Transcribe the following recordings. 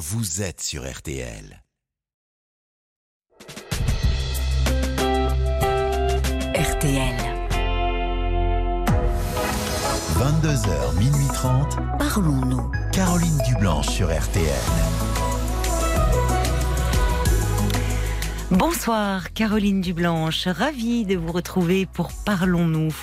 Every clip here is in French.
vous êtes sur RTL. RTL. 22h, minuit 30, Parlons-nous. Caroline Dublanche sur RTL. Bonsoir Caroline Dublanche, ravie de vous retrouver pour Parlons-nous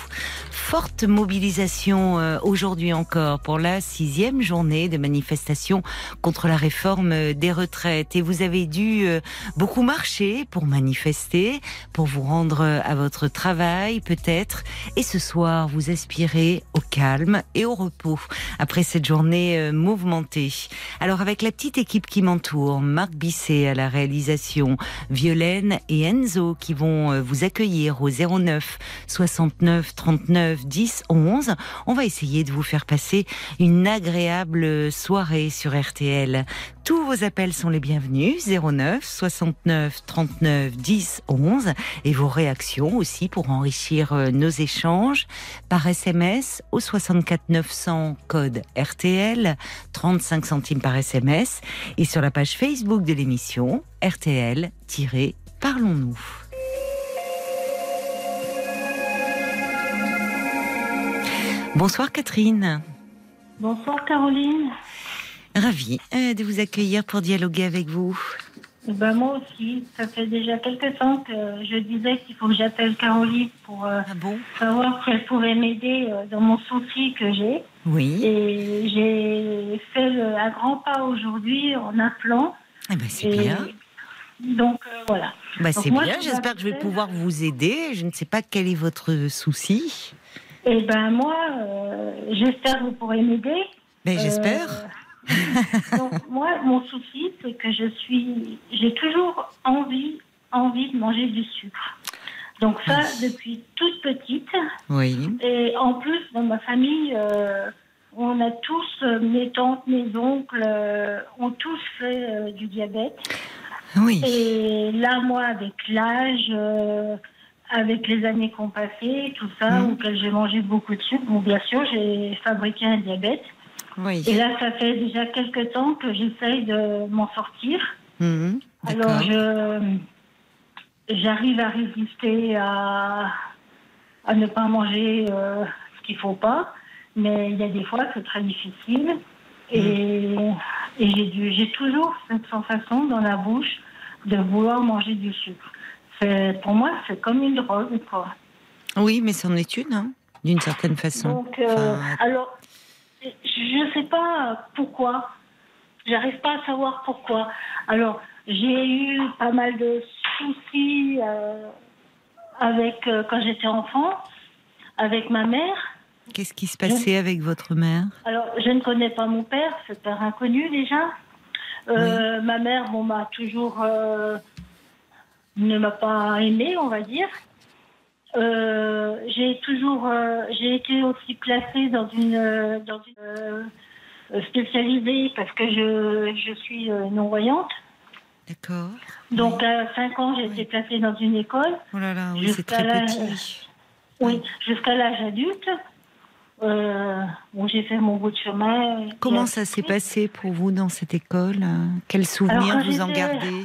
forte mobilisation euh, aujourd'hui encore pour la sixième journée de manifestation contre la réforme des retraites. Et vous avez dû euh, beaucoup marcher pour manifester, pour vous rendre euh, à votre travail peut-être. Et ce soir, vous aspirez au calme et au repos après cette journée mouvementée. Alors avec la petite équipe qui m'entoure, Marc Bisset à la réalisation, Violaine et Enzo qui vont vous accueillir au 09 69 39 10 11. On va essayer de vous faire passer une agréable soirée sur RTL. Tous vos appels sont les bienvenus 09 69 39 10 11 et vos réactions aussi pour enrichir euh, nos échanges par SMS au 64 900 code RTL 35 centimes par SMS et sur la page Facebook de l'émission RTL-Parlons-nous. Bonsoir Catherine. Bonsoir Caroline. Ravie euh, de vous accueillir pour dialoguer avec vous. Ben moi aussi, ça fait déjà quelques temps que je disais qu'il faut que j'appelle Caroline pour euh, ah bon? savoir si elle pourrait m'aider euh, dans mon souci que j'ai. Oui. Et j'ai fait le, un grand pas aujourd'hui en appelant. Eh ben, c'est bien. Donc voilà. Bah, c'est bien, j'espère que je vais pouvoir vous aider. Je ne sais pas quel est votre souci. Eh ben moi, euh, j'espère que vous pourrez m'aider. Mais ben, j'espère. Euh, donc moi, mon souci, c'est que je suis, j'ai toujours envie, envie de manger du sucre. Donc ça, depuis toute petite. Oui. Et en plus, dans ma famille, euh, on a tous, mes tantes, mes oncles, ont tous fait du diabète. Oui. Et là, moi, avec l'âge avec les années qu'on passé, tout ça, mmh. auquel j'ai mangé beaucoup de sucre. Bon, bien sûr, j'ai fabriqué un diabète. Oui. Et là, ça fait déjà quelques temps que j'essaye de m'en sortir. Mmh. Alors, je, j'arrive à résister à, à ne pas manger euh, ce qu'il faut pas, mais il y a des fois, c'est très difficile. Et, mmh. et j'ai, j'ai toujours cette sensation dans la bouche de vouloir manger du sucre pour moi, c'est comme une drogue, quoi. Oui, mais c'en est une, hein, d'une certaine façon. Donc, euh, alors, je ne sais pas pourquoi. J'arrive pas à savoir pourquoi. Alors, j'ai eu pas mal de soucis euh, avec euh, quand j'étais enfant, avec ma mère. Qu'est-ce qui se passait avec votre mère? Alors, je ne connais pas mon père, c'est père inconnu déjà. Ma mère, bon, m'a toujours ne m'a pas aimé, on va dire. Euh, j'ai toujours, euh, j'ai été aussi placée dans une, euh, dans une spécialisée parce que je, je suis non voyante. D'accord. Donc à 5 ans, j'ai été placée dans une école. Oh là là, oui, c'est très petit. Oui, jusqu'à l'âge adulte. bon, j'ai fait mon bout de chemin. Comment ça s'est passé pour vous dans cette école? Quels souvenirs vous en gardez?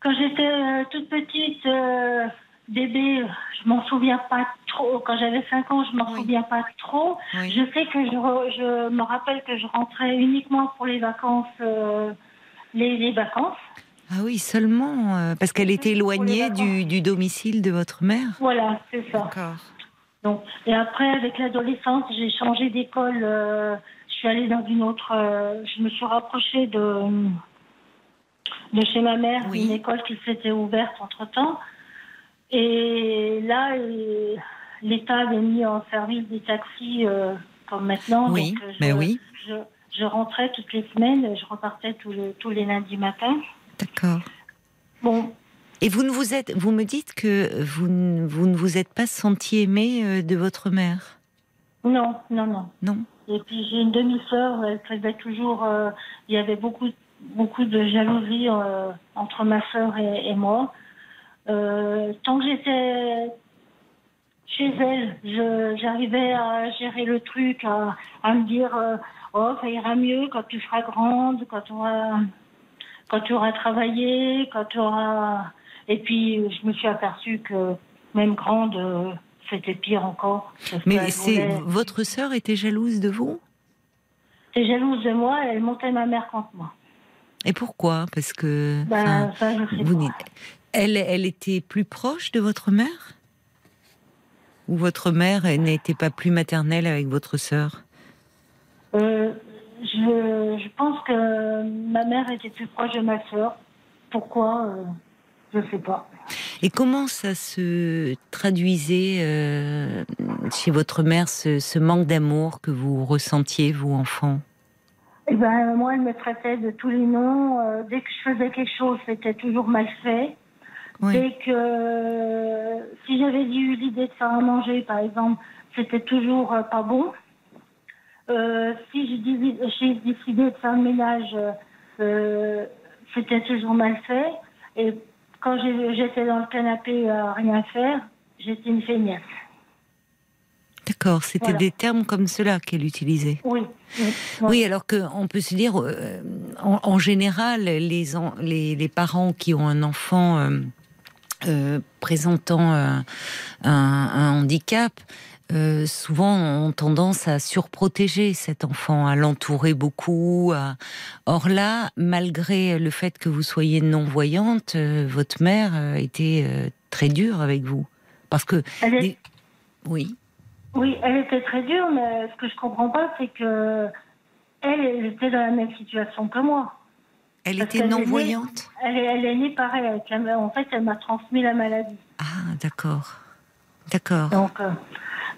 Quand j'étais euh, toute petite, euh, bébé, je m'en souviens pas trop. Quand j'avais 5 ans, je m'en souviens pas trop. Je sais que je, je, me rappelle que je rentrais uniquement pour les vacances. Euh, les, vacances. Ah oui, seulement parce qu'elle était éloignée du, du, domicile de votre mère. Voilà, c'est ça. D'accord. Donc, et après, avec l'adolescence, j'ai changé d'école. je suis allée dans une autre. je me suis rapprochée de de chez ma mère, une école qui s'était ouverte entre-temps. Et là, l'État avait mis en service des taxis euh, comme maintenant. Oui, donc, mais oui. Je, rentrais toutes les semaines, je repartais tous les, tous les lundis matins. D'accord. Bon. Et vous ne vous êtes, vous me dites que vous, ne, vous ne vous êtes pas senti aimé euh, de votre mère? Non, non, non. Non. Et puis j'ai une demi-sœur, elle faisait toujours. Euh, il y avait beaucoup beaucoup de jalousie euh, entre ma soeur et, moi. Euh, tant que j'étais chez elle, j'arrivais à gérer le truc, à, me dire euh, oh, ça ira mieux quand tu seras grande, quand tu auras, quand tu auras travaillé, quand tu auras. Et puis, je me suis aperçue que même grande, c'était pire encore. Mais qu'elle c'est voulait- votre sœur était jalouse de vous? Était jalouse de moi, elle montait ma mère contre moi. Et pourquoi? Parce que Ben, enfin, ça, je vous n'êtes- elle, elle était plus proche de votre mère? Ou votre mère n'était pas plus maternelle avec votre sœur? Euh, je, je pense que ma mère était plus proche de ma sœur. Pourquoi? Euh, Je sais pas. Et comment ça se traduisait euh, chez votre mère, ce, ce manque d'amour que vous ressentiez, vous, enfant? Eh ben, moi, elle me traitait de tous les noms. Euh, dès que je faisais quelque chose, c'était toujours mal fait. Oui. Dès que euh, si j'avais eu l'idée de faire à manger, par exemple, c'était toujours euh, pas bon. Euh, si j'ai décidé de faire le ménage, euh, c'était toujours mal fait. Et quand j'étais dans le canapé à rien faire, j'étais une feignasse. D'accord, c'était Voilà. des termes comme cela qu'elle utilisait. Oui. oui, Oui, alors qu'on peut se dire, euh, en, en général, les, en- les, les parents qui ont un enfant euh, euh, présentant un, un handicap, euh, souvent ont tendance à surprotéger cet enfant, à l'entourer beaucoup. à- Or là, malgré le fait que vous soyez non-voyante, euh, votre mère était euh, très dure avec vous. Parce que... Elle est- Oui. Oui, elle était très dure, mais ce que je comprends pas, c'est que elle, elle était dans la même situation que moi. Elle Parce était non-voyante Elle, est- elle est née pareil. avec la- En fait, elle m'a transmis la maladie. Ah, d'accord. D'accord. Donc, euh,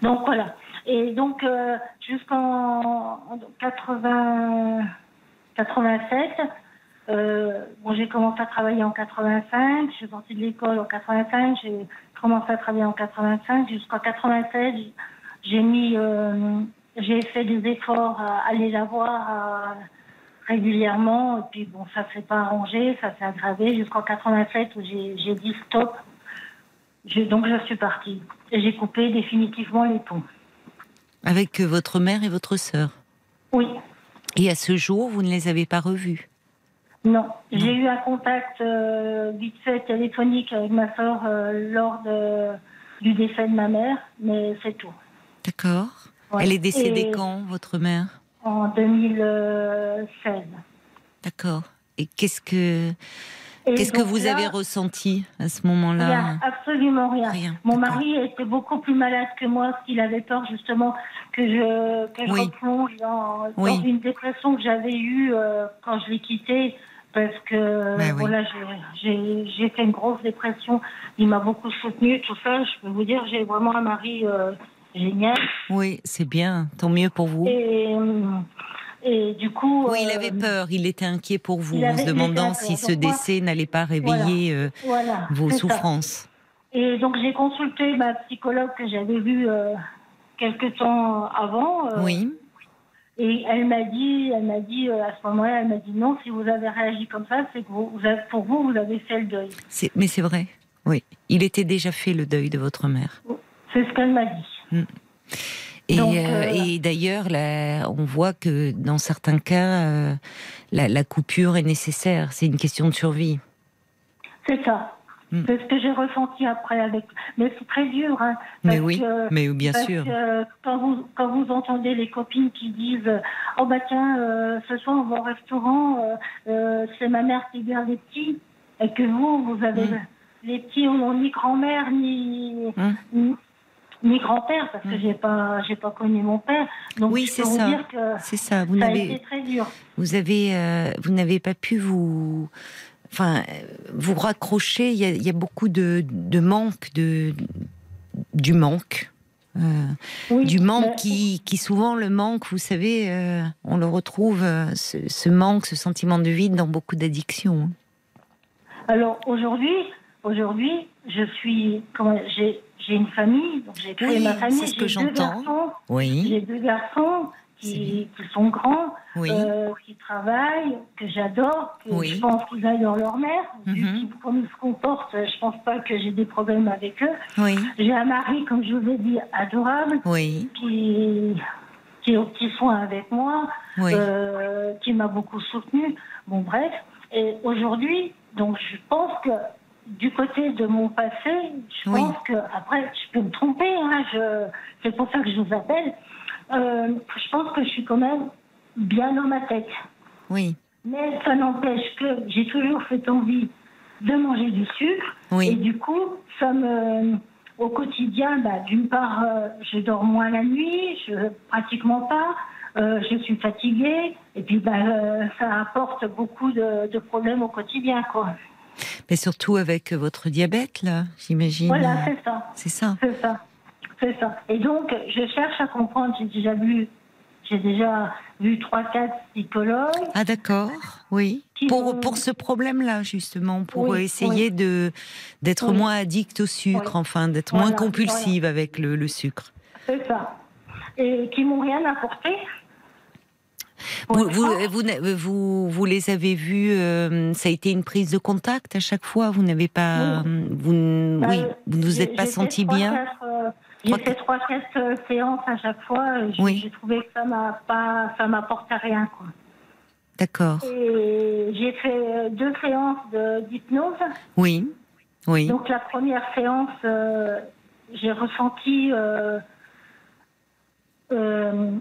donc voilà. Et donc, euh, jusqu'en en 80, 87, euh, bon, j'ai commencé à travailler en 85. Je suis sortie de l'école en 85. J'ai commencé à travailler en 85. Jusqu'en 96, j'ai mis, euh, j'ai fait des efforts à aller la voir euh, régulièrement. Et puis, bon, ça s'est pas arrangé, ça s'est aggravé jusqu'en 87 où j'ai dit stop. Je- donc je suis partie et j'ai coupé définitivement les ponts. Avec votre mère et votre sœur? Oui, Et à ce jour, vous ne les avez pas revus non. J'ai eu un contact euh, vite fait téléphonique avec ma soeur lors de- du décès de ma mère, mais c'est tout. D'accord. Ouais. Elle est décédée Et quand, votre mère? En 2016. D'accord. Et qu'est-ce que qu'est-ce que vous là, avez ressenti à ce moment-là? Rien, absolument rien. Rien, Mon mari était beaucoup plus malade que moi, parce qu'il avait peur justement que je, que je Oui. replonge dans, une dépression que j'avais eue euh, quand je l'ai quitté, parce que Ben oui. voilà, j'ai- j'ai j'ai fait une grosse dépression. Il m'a beaucoup soutenue, tout ça. Je peux vous dire, j'ai vraiment un mari euh, génial. Oui, c'est bien. Tant mieux pour vous. Et, euh, et du coup. Oui, il euh, avait peur. Il était inquiet pour vous, en se demandant si ce décès n'allait pas réveiller euh, Voilà. vos ça. souffrances. Et donc j'ai consulté ma psychologue que j'avais vue euh, quelque temps avant. euh, Oui. Et elle m'a dit, elle m'a dit euh, à ce moment-là, elle m'a dit non, si vous avez réagi comme ça, c'est que vous, vous avez- pour vous, vous avez fait le deuil. Mais c'est vrai. Oui. Il était déjà fait le deuil de votre mère. C'est ce qu'elle m'a dit. Et, euh, euh, et d'ailleurs, on voit que dans certains cas, euh, la, la coupure est nécessaire. C'est une question de survie. C'est ça. Mm. C'est ce que j'ai ressenti après avec. Mais c'est très dur, hein. Mais oui, que- mais bien sûr. que quand vous quand vous entendez les copines qui disent oh bah tiens euh, ce soir on va au restaurant c'est ma mère qui garde les petits et que vous vous avez Mm. les petits n'ont ni grand-mère ni ni, ni grand-père parce que j'ai pas j'ai pas connu mon père donc Oui, c'est ça. dire que C'est ça. Vous n'avez, été très dur vous avez, euh, vous n'avez pas pu vous, enfin, vous raccrocher. Il y a, il y a beaucoup de, de manque, de, du manque. Euh, oui, du manque mais- qui, qui souvent le manque, vous savez, euh, on le retrouve, ce, ce manque, ce sentiment de vide dans beaucoup d'addictions. hein. Alors aujourd'hui, aujourd'hui, je suis, j'ai, j'ai une famille, donc j'ai créé Oui, ma famille. c'est ce que j'ai deux j'entends. Oui, j'ai deux garçons qui, qui sont grands, oui, euh, qui travaillent, que j'adore, que Oui. je pense qu'ils dans leur mère. Mhm. qu'ils- comme ils se comportent, je pense pas que j'ai des problèmes avec eux. J'ai un mari, comme je vous ai dit, adorable, qui, qui est au petit soin avec moi, euh, qui m'a beaucoup soutenue. Bon, bref. Et aujourd'hui, donc je pense que du côté de mon passé, je Oui. pense que, après, je peux me tromper, hein, je, c'est pour ça que je vous appelle. Euh, je pense que je suis quand même bien dans ma tête. Oui. Mais ça n'empêche que j'ai toujours cette envie de manger du sucre. Oui. Et du coup, ça me, au quotidien, bah, d'une part, euh, je dors moins la nuit, je pratiquement pas, euh, je suis fatiguée, et puis bah, ça apporte beaucoup de, de problèmes au quotidien, quoi. Mais surtout avec votre diabète, là, j'imagine. Voilà, c'est ça, C'est ça. c'est ça, c'est ça. Et donc, je cherche à comprendre. J'ai déjà vu, j'ai déjà vu trois, quatre psychologues. Ah d'accord, oui. Pour, pour ce problème-là, justement, pour Oui, essayer de d'être Oui. moins addict au sucre, enfin, d'être Voilà, moins compulsive avec le, le sucre. C'est ça. Et qui m'ont rien apporté. Vous, vous, vous, n'a- vous, vous les avez vus, euh, ça a été une prise de contact à chaque fois Vous n'avez pas. Vous, n- Bah, oui, vous ne vous êtes pas senti bien? euh, J'ai fait trois, quatre euh, séances à chaque fois. J'ai trouvé que ça m'a pas, ça m'apportait rien, quoi. D'accord. J'ai fait euh, deux séances d'hypnose. Oui, oui. Donc la première séance, euh, j'ai ressenti euh, euh,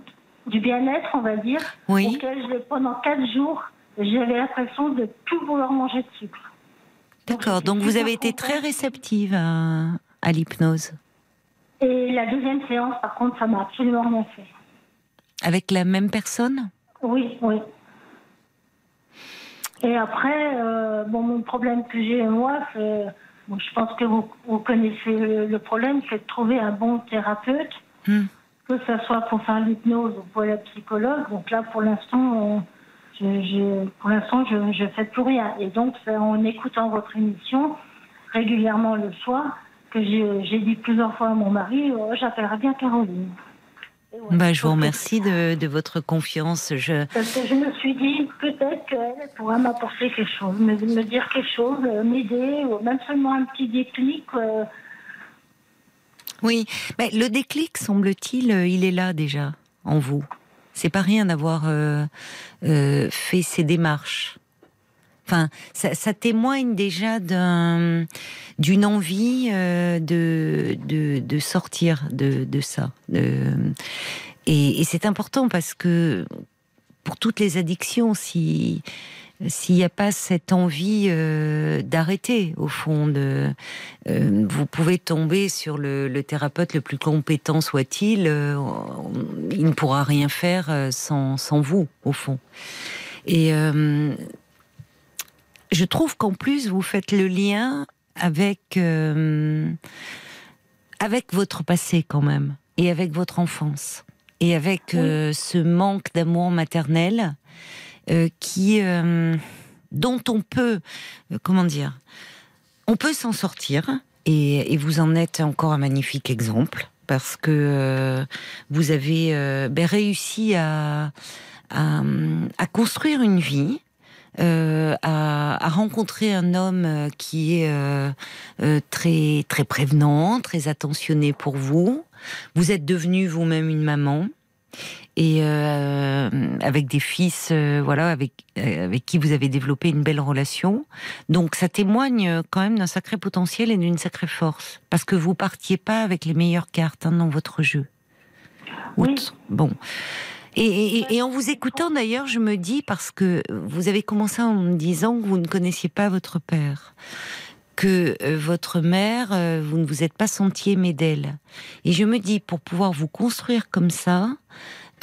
du bien-être, on va dire, Oui. auquel je, pendant quatre jours, j'avais l'impression de tout vouloir manger de sucre. D'accord. Donc vous avez été très réceptive à, à l'hypnose. Et la deuxième séance, par contre, ça m'a absolument rien fait. Avec la même personne? Oui, oui. Et après, euh, bon, mon problème que j'ai moi, c'est, bon, je pense que vous, vous connaissez le, le problème, c'est de trouver un bon thérapeute, Hmm. Que ce soit pour faire l'hypnose ou pour la psychologue. Donc là, pour l'instant, euh, je, je- pour l'instant, je ne fais plus rien. Et donc, c'est en écoutant votre émission régulièrement le soir que j'ai dit plusieurs fois à mon mari, oh, j'appellerai bien Caroline. Ouais. Bah, je vous remercie de, de votre confiance. Je, parce que je me suis dit, peut-être qu'elle pourra m'apporter quelque chose, me, me dire quelque chose, euh, m'aider, ou même seulement un petit déclic. euh, Oui, mais le déclic, semble-t-il, euh, il est là déjà, en vous. C'est pas rien d'avoir euh, euh, fait ces démarches. Enfin, ça, ça témoigne déjà d'un, d'une envie euh, de, de, de sortir de, de ça. Et et c'est important parce que pour toutes les addictions, si s'il n'y a pas cette envie euh, d'arrêter, au fond, de, euh, vous pouvez tomber sur le, le thérapeute le plus compétent soit-il, euh, il ne pourra rien faire sans, sans vous, au fond. Et je trouve qu'en plus, vous faites le lien avec, avec votre passé quand même, et avec votre enfance, et avec ce manque d'amour maternel qui, euh, dont on peut, euh, comment dire, on peut s'en sortir, et, vous en êtes encore un magnifique exemple, parce que euh, vous avez euh, ben, réussi à, à, construire une vie. euh, à, rencontrer un homme euh, qui est euh, euh, très très prévenant, très attentionné pour vous. Vous êtes devenue vous-même une maman et euh, avec des fils, euh, voilà, avec euh, avec qui vous avez développé une belle relation. Donc ça témoigne quand même d'un sacré potentiel et d'une sacrée force, parce que vous partiez pas avec les meilleures cartes hein, dans votre jeu. Oui. Bon. Et, et- et en vous écoutant d'ailleurs, je me dis, parce que vous avez commencé en me disant que vous ne connaissiez pas votre père, que votre mère, vous ne vous êtes pas senti aimé d'elle. Et je me dis, pour pouvoir vous construire comme ça,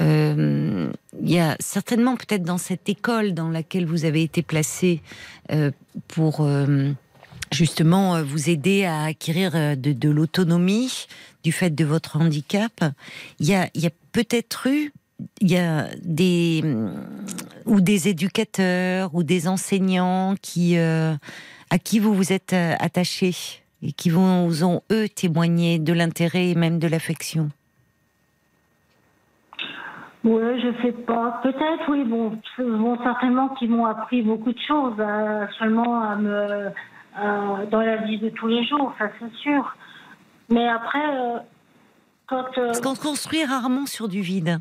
euh, il y a certainement peut-être dans cette école dans laquelle vous avez été placé euh, pour euh, justement euh, vous aider à acquérir euh, de, de l'autonomie du fait de votre handicap, il y a, y a peut-être eu il y a des ou des éducateurs ou des enseignants qui euh, à qui vous vous êtes attaché et qui vous ont eux témoigné de l'intérêt et même de l'affection. Oui, je sais pas. Peut-être, oui, bon, bon certainement qu'ils m'ont appris beaucoup de choses, euh, seulement à- dans la vie de tous les jours, ça c'est sûr. Mais après, euh, quand. euh, Parce qu'on construit rarement sur du vide.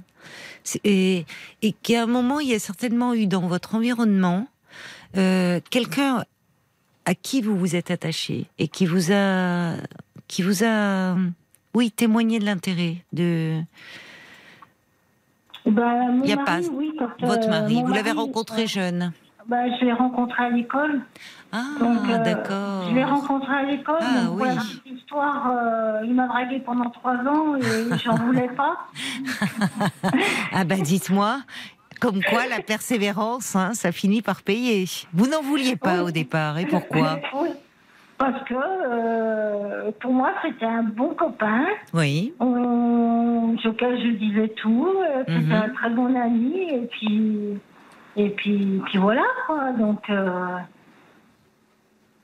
Et, et qu'à un moment, il y a certainement eu dans votre environnement euh, quelqu'un à qui vous vous êtes attaché et qui vous a, qui vous a, oui, témoigné de l'intérêt de Mon Il y a mari, pas- oui, quand, votre euh, mari. mon Vous l'avez rencontré euh, jeune. ben, Je l'ai rencontré à l'école. Ah, euh, d'accord. Je l'ai rencontré à l'école. Ah, donc, oui. histoire, euh, il m'a dragué pendant trois ans et j'en voulais pas. Ah ben dites-moi, comme quoi la persévérance, hein, ça finit par payer. Vous n'en vouliez pas Oui. au départ, et pourquoi? Oui. Parce que euh, pour moi, c'était un bon copain Oui, on, auquel je disais tout. euh, C'était Mhm. un très bon ami. Et puis, et puis, puis voilà, quoi. Donc, euh,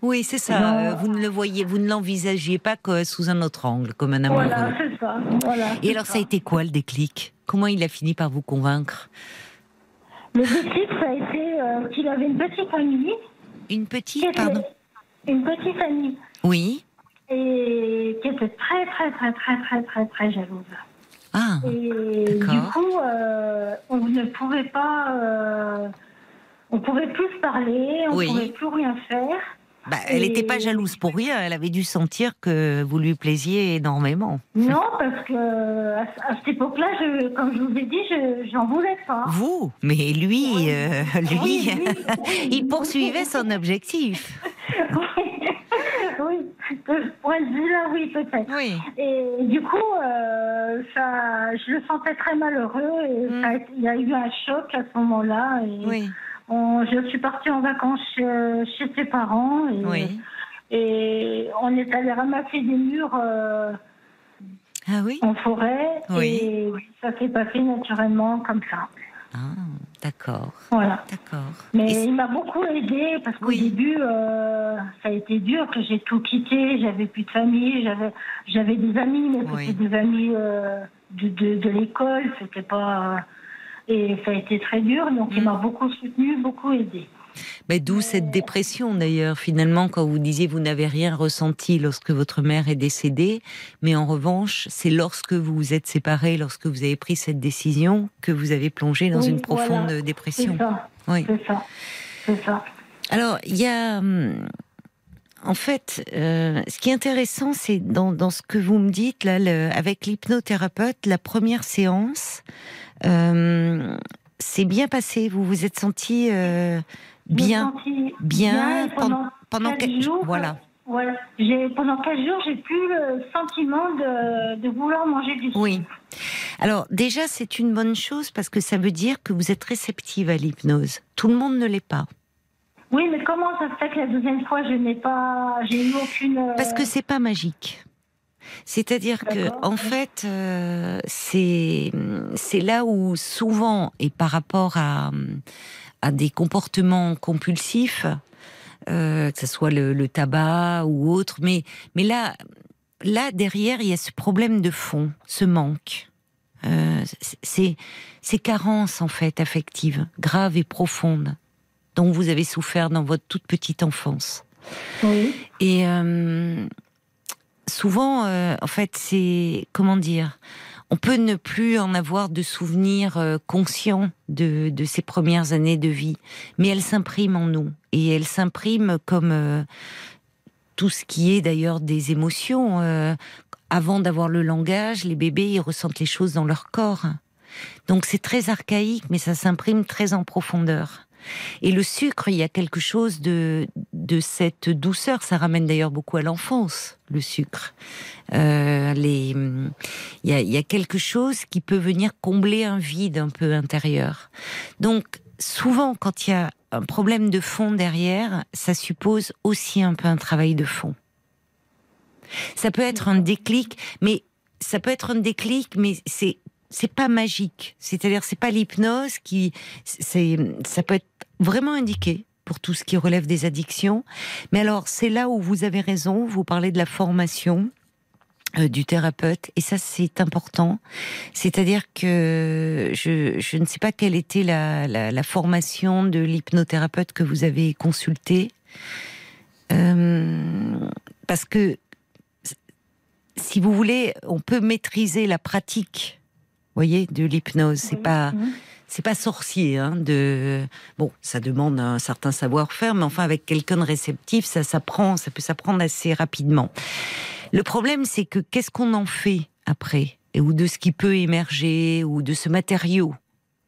oui, c'est ça. Vous ne le voyez, vous ne l'envisagiez pas que sous un autre angle, comme un amoureux. voilà, c'est ça. Voilà, Et alors, ça a été quoi le déclic? Comment il a fini par vous convaincre? Le déclic, ça a été euh, qu'il avait une petite amie. Une petite, était- pardon? Une petite amie. Oui. Et qui était très, très, très, très, très, très, très jalouse. Ah, Et du coup, euh, on ne pouvait pas. euh, on pouvait plus se parler, on Oui. pouvait plus rien faire. Bah, elle n'était pas jalouse pour rien. Elle avait dû sentir que vous lui plaisiez énormément. Non, parce que à, à cette époque-là, je, comme je vous ai dit, je j'en voulais pas. Vous? Mais lui, Oui. euh, lui, Oui, oui, oui. il poursuivait son objectif. oui, de ce point de vue-là, oui, peut-être. Oui. Et du coup, euh, ça, je le sentais très malheureux et Mm. ça été- il y a eu un choc à ce moment-là. Et Oui. On- je suis partie en vacances chez, chez ses parents et, Oui. et on est allé ramasser des murs euh, Ah oui en forêt Oui. et ça s'est passé naturellement comme ça. Ah, d'accord, Voilà. d'accord. Mais Et- il m'a beaucoup aidé parce qu'au Oui. début, euh, ça a été dur, que j'ai tout quitté, j'avais plus de famille, j'avais, j'avais des amis, mais c'était des amis euh, de, de, de l'école, c'était pas. Et ça a été très dur, donc il Mm. m'a beaucoup soutenu, beaucoup aidé. Mais d'où cette dépression d'ailleurs, finalement, quand vous disiez vous n'avez rien ressenti lorsque votre mère est décédée, mais en revanche, c'est lorsque vous vous êtes séparés, lorsque vous avez pris cette décision, que vous avez plongé dans Oui, une profonde voilà. dépression. C'est ça, Oui. c'est ça, c'est ça. Alors, il y a. En fait, euh, ce qui est intéressant, c'est dans, dans ce que vous me dites, là, le- avec l'hypnothérapeute, la première séance, euh, c'est bien passé. Vous vous êtes senti euh, bien. bien pendant- pendant quatre quel- jours. voilà. Voilà. J'ai, pendant 15 jours, j'ai plus le sentiment de, de vouloir manger du Oui. sucre. Alors déjà, c'est une bonne chose parce que ça veut dire que vous êtes réceptive à l'hypnose. Tout le monde ne l'est pas. Oui, mais comment ça se fait que la deuxième fois, je n'ai pas, j'ai eu aucune. euh, Parce que c'est pas magique. C'est-à-dire que, en fait, euh, c'est c'est là où souvent, et par rapport à, à des comportements compulsifs, euh, que ce soit le, le tabac ou autre, mais, mais là, là, derrière, il y a ce problème de fond, ce manque. Euh, ces carences, en fait, affectives, graves et profondes, dont vous avez souffert dans votre toute petite enfance. Oui. Et euh, souvent, euh, en fait, c'est comment dire On peut ne plus en avoir de souvenirs euh, conscients de, de ces premières années de vie, mais elles s'impriment en nous et elles s'impriment comme euh, tout ce qui est d'ailleurs des émotions. euh, avant d'avoir le langage, les bébés ils ressentent les choses dans leur corps. Donc c'est très archaïque, mais ça s'imprime très en profondeur. Et le sucre, il y a quelque chose de, de cette douceur. Ça ramène d'ailleurs beaucoup à l'enfance, le sucre. Euh, les, il, y a, il y a quelque chose qui peut venir combler un vide un peu intérieur. Donc, souvent, quand il y a un problème de fond derrière, ça suppose aussi un peu un travail de fond. Ça peut être un déclic, mais ça peut être un déclic, mais c'est c'est pas magique. C'est-à-dire, c'est pas l'hypnose qui, c'est, ça peut être vraiment indiqué pour tout ce qui relève des addictions. Mais alors, c'est là où vous avez raison. Vous parlez de la formation euh, du thérapeute, et ça, c'est important. C'est-à-dire que je, ne sais pas quelle était la formation de l'hypnothérapeute que vous avez consulté, euh, parce que si vous voulez, on peut maîtriser la pratique voyez, de l'hypnose. C'est Oui. pas, Mhm. c'est pas sorcier. Hein, de bon, ça demande un certain savoir-faire, mais enfin avec quelqu'un de réceptif, ça s'apprend, ça peut s'apprendre assez rapidement. Le problème, c'est que qu'est-ce qu'on en fait après, et ou de ce qui peut émerger, ou de ce matériau.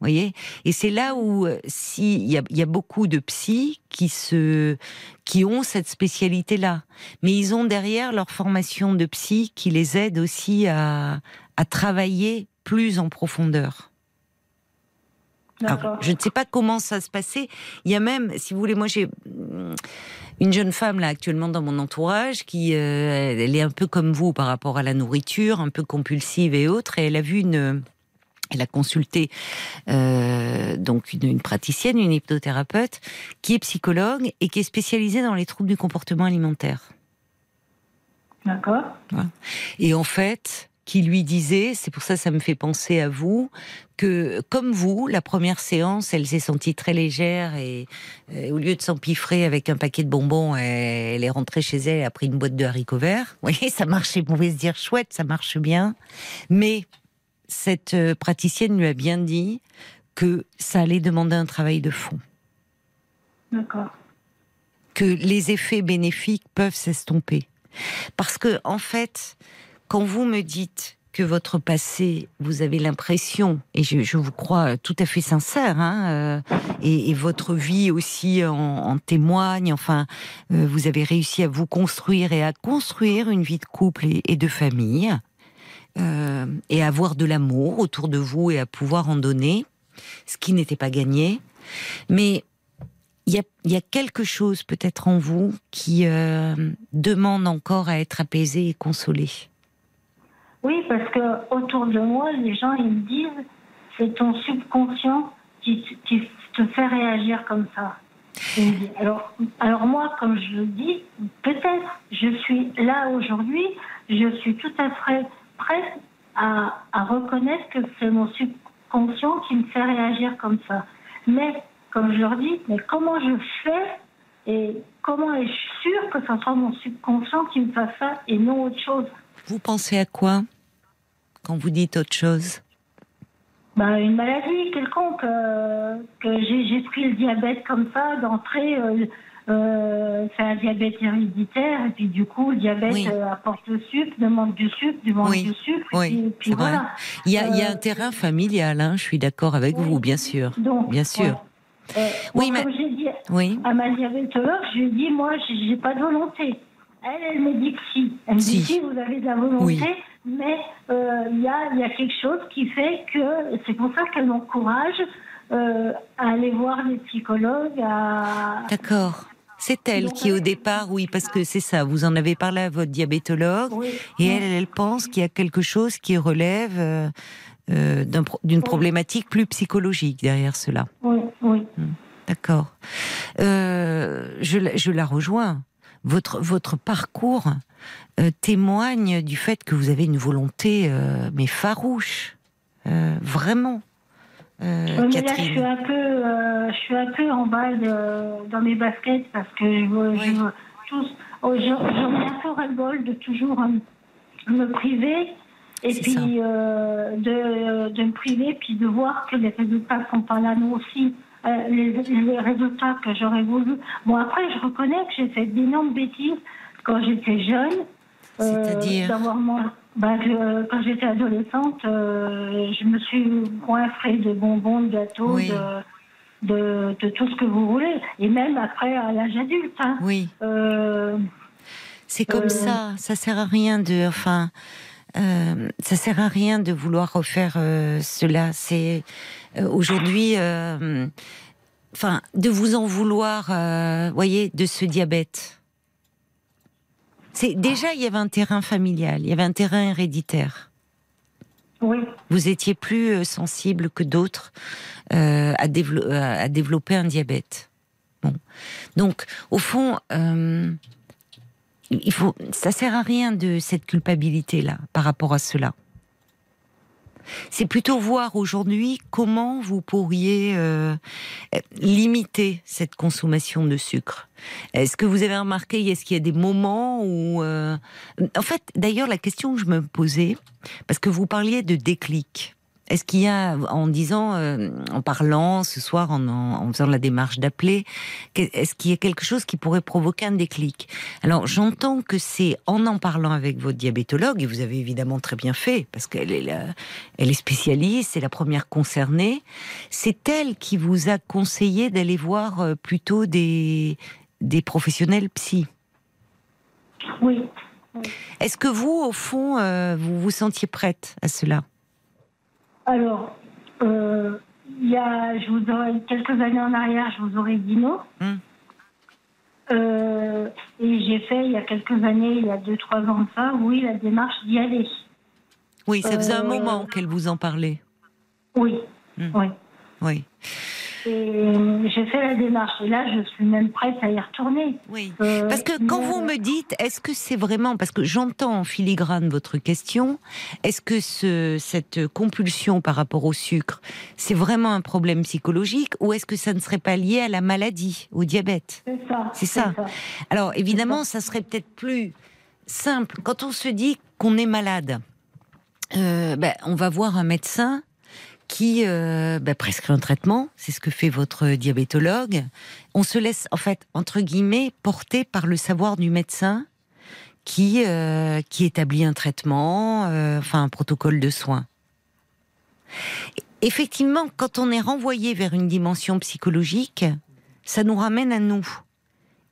Voyez? Et c'est là où euh, si il y a, il y a beaucoup de psys qui se qui ont cette spécialité là mais ils ont derrière leur formation de psy qui les aide aussi à, à travailler plus en profondeur. Alors, je ne sais pas comment ça se passait. Il y a même, si vous voulez, moi j'ai hum, une jeune femme là actuellement dans mon entourage qui, euh, elle est un peu comme vous par rapport à la nourriture, un peu compulsive et autres, et elle a vu une, elle a consulté euh, donc une, une praticienne, une hypnothérapeute, qui est psychologue et qui est spécialisée dans les troubles du comportement alimentaire. D'accord. Et en fait, qui lui disait, c'est pour ça que ça me fait penser à vous, que comme vous, la première séance, elle s'est sentie très légère et, euh, au lieu de s'empiffrer avec un paquet de bonbons, elle, elle est rentrée chez elle, elle a pris une boîte de haricots verts. Vous voyez, ça marchait, vous pouvez se dire chouette, ça marche bien. Mais cette euh, praticienne lui a bien dit que ça allait demander un travail de fond, D'accord. que les effets bénéfiques peuvent s'estomper. Parce que, en fait, quand vous me dites que votre passé, vous avez l'impression, et je, vous crois tout à fait sincère, hein, euh, et, votre vie aussi en, témoigne, enfin, euh, vous avez réussi à vous construire et à construire une vie de couple et, de famille, euh, et à avoir de l'amour autour de vous et à pouvoir en donner, ce qui n'était pas gagné. Mais il y a, quelque chose peut-être en vous qui demande encore à être apaisé et consolé. Oui, parce que autour de moi, les gens ils me disent c'est ton subconscient qui, te fait réagir comme ça. Alors, alors moi, comme je le dis, peut-être je suis là aujourd'hui, je suis tout à fait prête à, reconnaître que c'est mon subconscient qui me fait réagir comme ça. Mais comme je leur dis, mais comment je fais et comment est-je sûr que ce soit mon subconscient qui me fasse ça et non autre chose? Vous pensez à quoi? Quand vous dites autre chose? Bah, une maladie quelconque, euh, que j'ai pris le diabète comme ça, d'entrée, euh, euh, c'est un diabète héréditaire, et puis du coup, le diabète Oui. euh, apporte le sucre, demande du sucre, demande Oui. du sucre, et Oui, puis, puis c'est vrai. voilà. il y, a, il y a un terrain familial, hein, je suis d'accord avec oui. vous, bien sûr. Donc, Bien sûr. ouais. Oui, mais- Comme j'ai dit Oui, à ma diabétologue, je lui ai dit, moi, j'ai pas de volonté. Elle, elle me dit que si. Elle me Si. dit, si, vous avez de la volonté. Mais euh, il y, a, il y a quelque chose qui fait que c'est pour ça qu'elle m'encourage euh, à aller voir les psychologues, à... d'accord. C'est elle qui, au départ, oui, parce que c'est ça, vous en avez parlé à votre diabétologue, Oui. et elle, elle pense qu'il y a quelque chose qui relève euh, d'une problématique plus psychologique derrière cela. Oui, oui. D'accord. Euh, je, la- je la rejoins. Votre, votre parcours euh, témoigne du fait que vous avez une volonté, euh, mais farouche. Euh, vraiment. Mais là, je suis Catherine. un peu, je suis un peu en bas de- dans mes baskets parce que je je Oui. tous, oh, j'en ai un peu ras-le-bol de toujours me priver et puis euh, de, de me priver puis de voir que les résultats sont pas là nous aussi. Euh, les, les résultats que j'aurais voulu. Bon après, je reconnais que j'ai fait d'énormes bêtises quand j'étais jeune. Euh, C'est-à-dire d'avoir moins- bah, je- quand j'étais adolescente, euh, je me suis fait de bonbons, de gâteaux, Oui. de, de, de tout ce que vous voulez. Et même après, à l'âge adulte. Hein. Oui, Euh, c'est comme Euh, ça. Ça sert à rien de. Enfin. euh, ça sert à rien de vouloir refaire euh, cela. C'est euh, aujourd'hui, euh, enfin, de vous en vouloir, euh, voyez, de ce diabète. C'est déjà il y avait un terrain familial, il y avait un terrain héréditaire. oui, Vous étiez plus euh, sensible que d'autres euh, à, dévelop- à- à développer un diabète. Bon, donc au fond, euh, il faut, ça sert à rien de cette culpabilité là par rapport à cela. C'est plutôt voir aujourd'hui comment vous pourriez euh, limiter cette consommation de sucre. Est-ce que vous avez remarqué, est-ce qu'il y a des moments où... euh, En fait, d'ailleurs, la question que je me posais, parce que vous parliez de déclic, Est-ce qu'il y a, en disant, euh, en parlant ce soir, en, en faisant la démarche d'appeler, est-ce qu'il y a quelque chose qui pourrait provoquer un déclic? Alors, j'entends que c'est en en parlant avec votre diabétologue, et vous avez évidemment très bien fait, parce qu'elle est, la, elle est spécialiste, c'est la première concernée. C'est elle qui vous a conseillé d'aller voir euh, plutôt des, des professionnels psy? Oui. Est-ce que vous, au fond, euh, vous vous sentiez prête à cela? Alors, euh, il y a, je vous aurais, quelques années en arrière, je vous aurais dit non. Hmm. Euh, et j'ai fait, il y a quelques années, il y a deux, trois ans de ça, oui, la démarche d'y aller. Oui, ça faisait un Euh, moment qu'elle vous en parlait. Oui, Hmm. oui. Oui. J'ai fait la démarche. Et là, je suis même prête à y retourner. Oui. Euh, Parce que quand mais- vous me dites, est-ce que c'est vraiment, parce que j'entends en filigrane votre question, est-ce que ce, cette compulsion par rapport au sucre, c'est vraiment un problème psychologique ou est-ce que ça ne serait pas lié à la maladie, au diabète? C'est ça. C'est ça. Alors évidemment, ça serait peut-être plus simple quand on se dit qu'on est malade. euh, ben, on va voir un médecin qui euh, ben, prescrit un traitement, c'est ce que fait votre diabétologue. On se laisse, en fait, entre guillemets, porter par le savoir du médecin qui, euh, qui établit un traitement, euh, enfin un protocole de soins. Effectivement, quand on est renvoyé vers une dimension psychologique, ça nous ramène à nous.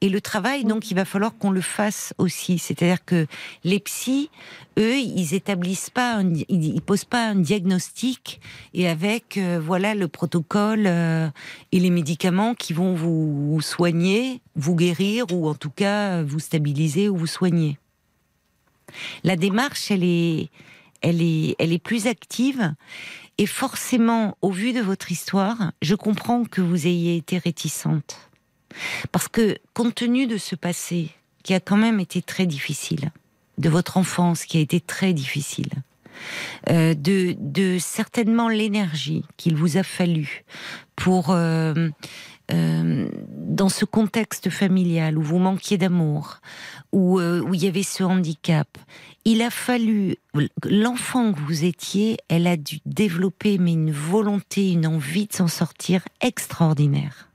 Et le travail, donc, il va falloir qu'on le fasse aussi. C'est-à-dire que les psys, eux, ils établissent pas, un, ils, posent pas un diagnostic et avec, euh, voilà, le protocole euh, et les médicaments qui vont vous, vous soigner, vous guérir ou en tout cas vous stabiliser ou vous soigner. La démarche, elle est, elle est, elle est plus active. Et forcément, au vu de votre histoire, je comprends que vous ayez été réticente. Parce que, compte tenu de ce passé, qui a quand même été très difficile, de votre enfance qui a été très difficile, euh, de, certainement l'énergie qu'il vous a fallu pour, euh, euh, dans ce contexte familial où vous manquiez d'amour, où, où il y avait ce handicap, il a fallu, l'enfant que vous étiez, elle a dû développer mais une volonté, une envie de s'en sortir extraordinaire.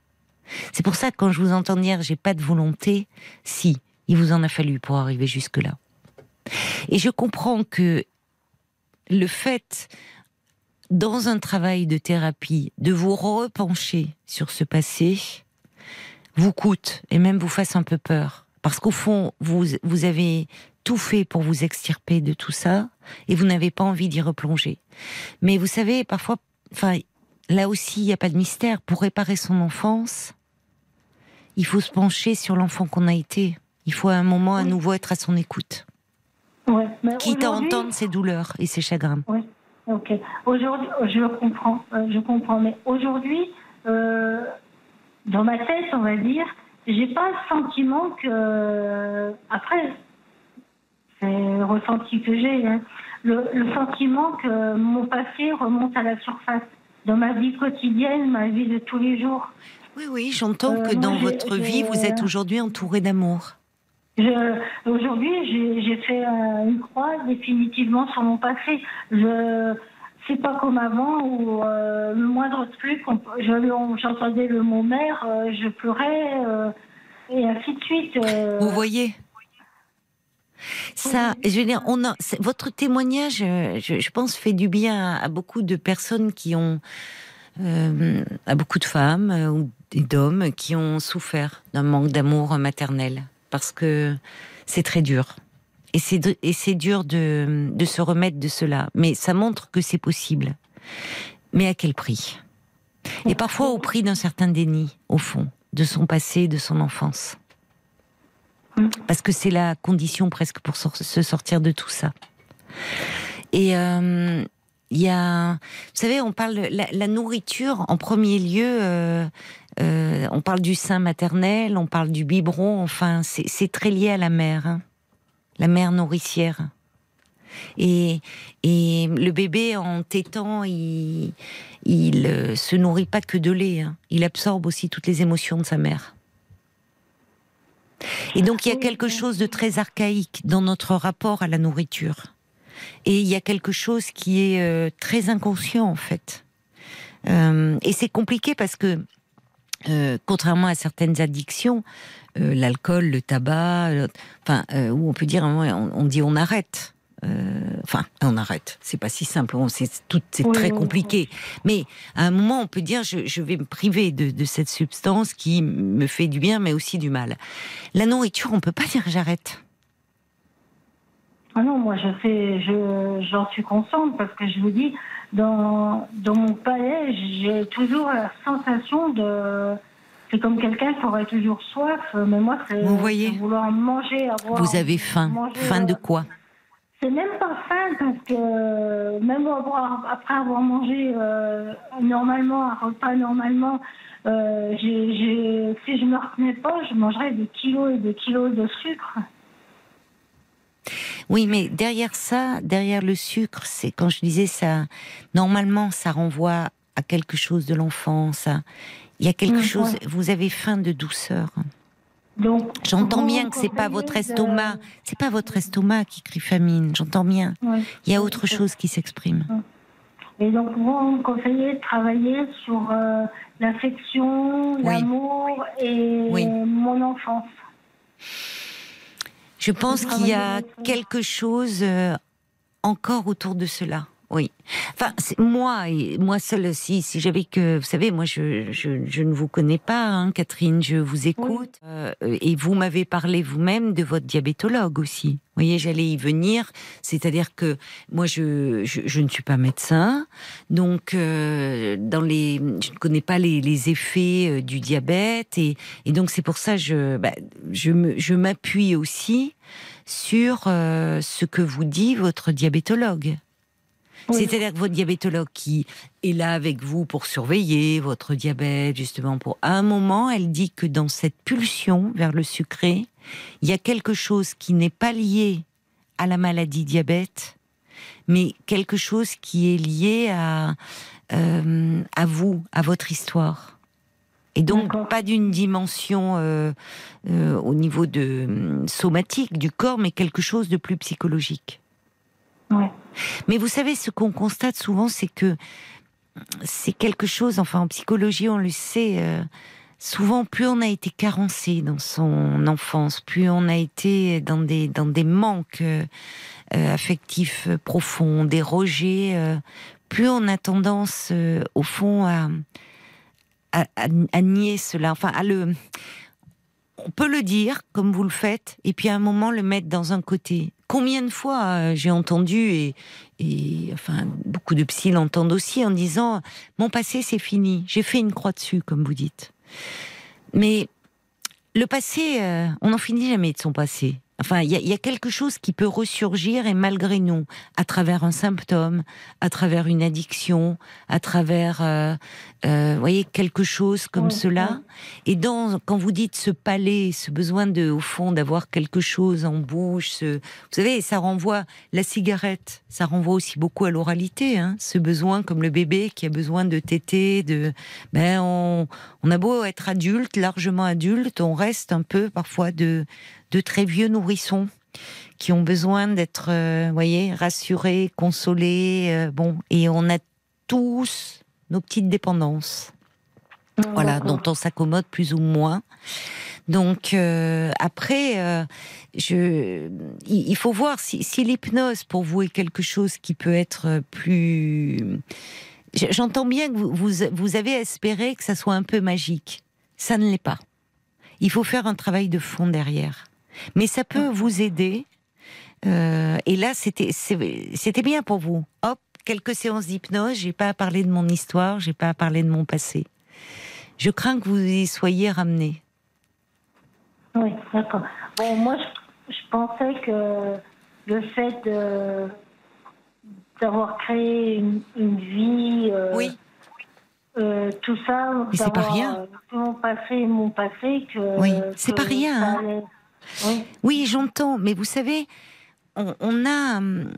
C'est pour ça que quand je vous entends dire j'ai pas de volonté, si, il vous en a fallu pour arriver jusque-là. Et je comprends que le fait, dans un travail de thérapie, de vous repencher sur ce passé, vous coûte et même vous fasse un peu peur. Parce qu'au fond, vous, vous avez tout fait pour vous extirper de tout ça et vous n'avez pas envie d'y replonger. Mais vous savez, parfois, enfin, là aussi, il n'y a pas de mystère. Pour réparer son enfance, il faut se pencher sur l'enfant qu'on a été. Il faut à un moment à nouveau être à son écoute, Ouais, mais quitte à entendre ses douleurs et ses chagrins. Oui, ok. Aujourd'hui, je comprends, euh, je comprends. Mais aujourd'hui, euh, dans ma tête, on va dire, j'ai pas le sentiment que. Après, c'est le ressenti que j'ai. hein. Le, le sentiment que mon passé remonte à la surface. Dans ma vie quotidienne, ma vie de tous les jours. Oui, oui, j'entends Euh, que dans votre vie, vous êtes aujourd'hui entouré d'amour. Aujourd'hui, j'ai fait euh, une croix définitivement sur mon passé. Je c'est pas comme avant où euh, le moindre truc, j'entendais le mot mère, euh, je pleurais euh, et ainsi de suite. euh. Vous voyez? Ça, je veux dire, on a, votre témoignage, euh, je, je pense, fait du bien à, à beaucoup de personnes qui ont, euh, à beaucoup de femmes euh, ou d'hommes qui ont souffert d'un manque d'amour maternel, parce que c'est très dur. Et c'est de- et c'est dur de, de se remettre de cela. Mais ça montre que c'est possible. Mais à quel prix? Et parfois au prix d'un certain déni, au fond, de son passé, de son enfance. Parce que c'est la condition presque pour se sortir de tout ça. Et euh, il y a, vous savez, on parle de la, la nourriture en premier lieu. euh, euh, on parle du sein maternel, on parle du biberon. Enfin, c'est très lié à la mère, hein. la mère nourricière. Et, et le bébé en tétant, il, il euh, se nourrit pas que de lait. hein. Il absorbe aussi toutes les émotions de sa mère. Et donc il y a quelque chose de très archaïque dans notre rapport à la nourriture. Et il y a quelque chose qui est euh, très inconscient en fait. Euh, et c'est compliqué parce que, euh, contrairement à certaines addictions, l'alcool, le tabac, enfin, où on peut dire, on, on dit on arrête. Enfin, on arrête. C'est pas si simple. C'est tout, c'est Oui, très oui, compliqué. Mais à un moment, on peut dire, je, je vais me priver de, de cette substance qui me fait du bien, mais aussi du mal. La nourriture, on peut pas dire j'arrête. Ah non, moi je sais, je, j'en suis consciente parce que je vous dis, dans, dans mon palais, j'ai toujours la sensation de. C'est comme quelqu'un qui aurait toujours soif, mais moi c'est Vous voyez c'est vouloir manger, avoir. Vous avez faim. manger, Faim de euh, quoi? C'est même pas faim parce que même avoir- après avoir mangé euh, normalement, un repas normalement, euh, j'ai- j'ai- si je me retenais pas, je mangerais des kilos et des kilos de sucre. Oui, mais derrière ça, derrière le sucre, c'est quand je disais ça, normalement, ça renvoie à quelque chose de l'enfance. à- Il y a quelque chose. Vous avez faim de douceur. Donc, J'entends bien que c'est pas votre de- estomac, c'est pas votre estomac qui crie famine. J'entends bien. Ouais. Il y a autre chose qui s'exprime. Et donc, vous me conseillez de travailler sur euh, l'affection, Oui. l'amour et Oui. mon enfance? Je pense Vous qu'il y a quelque chose euh, encore autour de cela. Oui. Enfin, c'est- moi, moi seule, si, si j'avais que, vous savez, moi, je, je, je ne vous connais pas, hein, Catherine, je vous écoute, euh, et vous m'avez parlé vous-même de votre diabétologue aussi. Vous voyez, j'allais y venir, c'est-à-dire que moi, je, je, je ne suis pas médecin, donc euh, dans les, je ne connais pas les, les effets euh, du diabète, et, et donc c'est pour ça je, bah, je m'appuie aussi sur euh, ce que vous dit votre diabétologue. Oui. C'est-à-dire que votre diabétologue qui est là avec vous pour surveiller votre diabète, justement, pour à un moment, elle dit que dans cette pulsion vers le sucré, il y a quelque chose qui n'est pas lié à la maladie diabète, mais quelque chose qui est lié à, euh, à vous, à votre histoire. Et donc pas d'une dimension euh, euh, au niveau de hum, somatique du corps, mais quelque chose de plus psychologique. Mais vous savez, ce qu'on constate souvent, c'est que c'est quelque chose, enfin en psychologie, on le sait, euh, souvent plus on a été carencé dans son enfance, plus on a été dans des, dans des manques euh, euh, affectifs profonds, des rejets, plus on a tendance, au fond, à, à- à nier cela, enfin à le... On peut le dire, comme vous le faites, et puis à un moment le mettre dans un côté. Combien de fois euh, j'ai entendu, et, et enfin beaucoup de psy l'entendent aussi, en disant mon passé c'est fini, j'ai fait une croix dessus, comme vous dites. Mais le passé, euh, on n'en finit jamais de son passé. Enfin, il y, y a quelque chose qui peut ressurgir et malgré nous, à travers un symptôme, à travers une addiction, à travers, euh, euh, vous voyez, quelque chose comme cela. Et dans, quand vous dites ce palais, ce besoin de, au fond, d'avoir quelque chose en bouche, ce- vous savez, ça renvoie la cigarette, ça renvoie aussi beaucoup à l'oralité, hein, ce besoin, comme le bébé qui a besoin de téter, de, ben, on, on a beau être adulte, largement adulte, on reste un peu parfois de, de très vieux nourrissons qui ont besoin d'être, euh, voyez, rassurés, consolés, euh, bon, et on a tous nos petites dépendances voilà, D'accord. dont on s'accommode plus ou moins. Donc euh, après, euh, je, il faut voir si, si l'hypnose pour vous est quelque chose qui peut être plus. J- J'entends bien que vous, vous, vous avez espéré que ça soit un peu magique. Ça ne l'est pas. Il faut faire un travail de fond derrière. Mais ça peut vous aider. Euh, et là, c'était c'était bien pour vous. Hop, quelques séances d'hypnose. J'ai pas à parler de mon histoire. J'ai pas à parler de mon passé. Je crains que vous y soyez ramené. Oui, d'accord. Bon, moi, je, je pensais que le fait de d'avoir créé une, une vie, euh, Oui. euh, tout ça, c'est pas rien. mon passé, mon passé, que Oui, c'est pas rien, hein. Oui, Oui, j'entends, mais vous savez, on, on a. hum,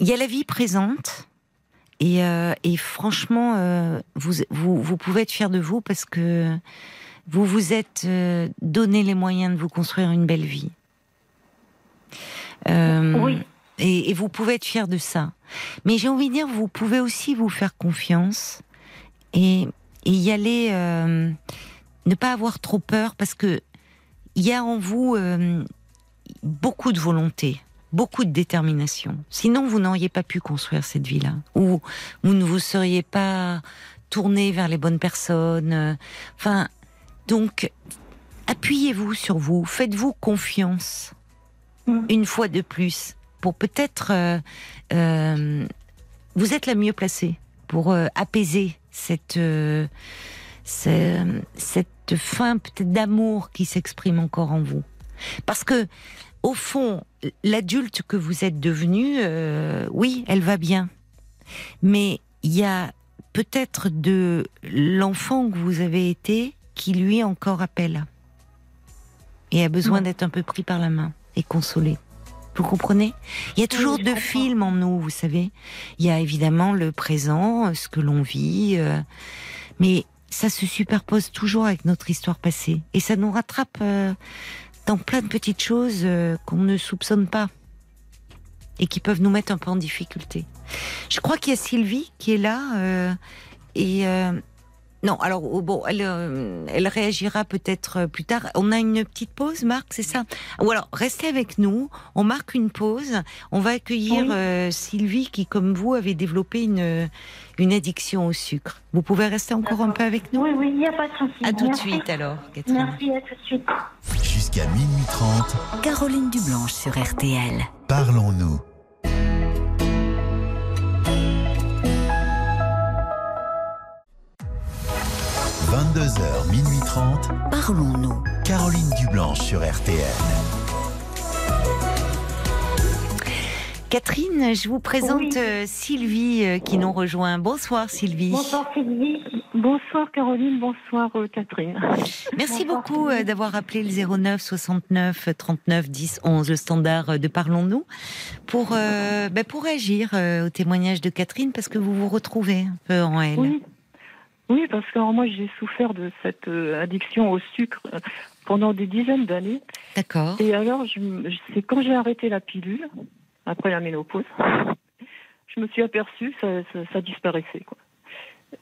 Il y a la vie présente, et, euh, et franchement, euh, vous, vous, vous pouvez être fier de vous parce que vous vous êtes euh, donné les moyens de vous construire une belle vie. Euh, oui, Et, et vous pouvez être fier de ça. Mais j'ai envie de dire, vous pouvez aussi vous faire confiance et, et y aller, euh, ne pas avoir trop peur parce que il y a en vous euh, beaucoup de volonté, beaucoup de détermination. Sinon, vous n'auriez pas pu construire cette vie-là, ou vous ne vous seriez pas tourné vers les bonnes personnes. Enfin, donc, appuyez-vous sur vous, faites-vous confiance Mm. une fois de plus pour peut-être euh, euh, vous êtes la mieux placée pour apaiser cette euh, ce- cette fin peut-être d'amour qui s'exprime encore en vous parce que au fond l'adulte que vous êtes devenu euh, oui elle va bien mais il y a peut-être de l'enfant que vous avez été qui lui encore appelle et a besoin d'être un peu pris par la main et consolé. Vous comprenez? Il y a toujours deux comprends. films en nous, vous savez. Il y a évidemment le présent, euh, ce que l'on vit, euh, mais ça se superpose toujours avec notre histoire passée et ça nous rattrape euh, dans plein de petites choses euh, qu'on ne soupçonne pas et qui peuvent nous mettre un peu en difficulté. Je crois qu'il y a Sylvie qui est là euh, et euh, non, alors oh, bon, elle, euh, elle réagira peut-être euh, plus tard. On a une petite pause, Marc, c'est ça? Ou alors restez avec nous. On marque une pause. On va accueillir Oui. euh, Sylvie qui, comme vous, avait développé une une addiction au sucre. Vous pouvez rester encore un peu avec nous? Oui, oui, il n'y a pas de souci. À tout de suite alors, Catherine. Merci, à tout de suite. Jusqu'à minuit 30, Caroline Dublanche sur RTL. parlons-nous. « 22h, minuit 30, Parlons-nous. Caroline Dublanche sur RTL. Catherine, je vous présente Oui. euh, Sylvie euh, qui nous rejoint. Bonsoir Sylvie. Bonsoir Sylvie. Bonsoir Caroline, bonsoir euh, Catherine. Merci Bonsoir, beaucoup d'avoir appelé le 09 69 39 10 11, le standard de Parlons-nous, pour, euh, ben, pour réagir euh, au témoignage de Catherine, parce que vous vous retrouvez un peu en elle. Oui, oui parce que alors, moi j'ai souffert de cette euh, addiction au sucre euh, pendant des dizaines d'années. D'accord. Et alors, c'est quand j'ai arrêté la pilule, après la ménopause, je me suis aperçue que ça, ça, ça disparaissait. Quoi.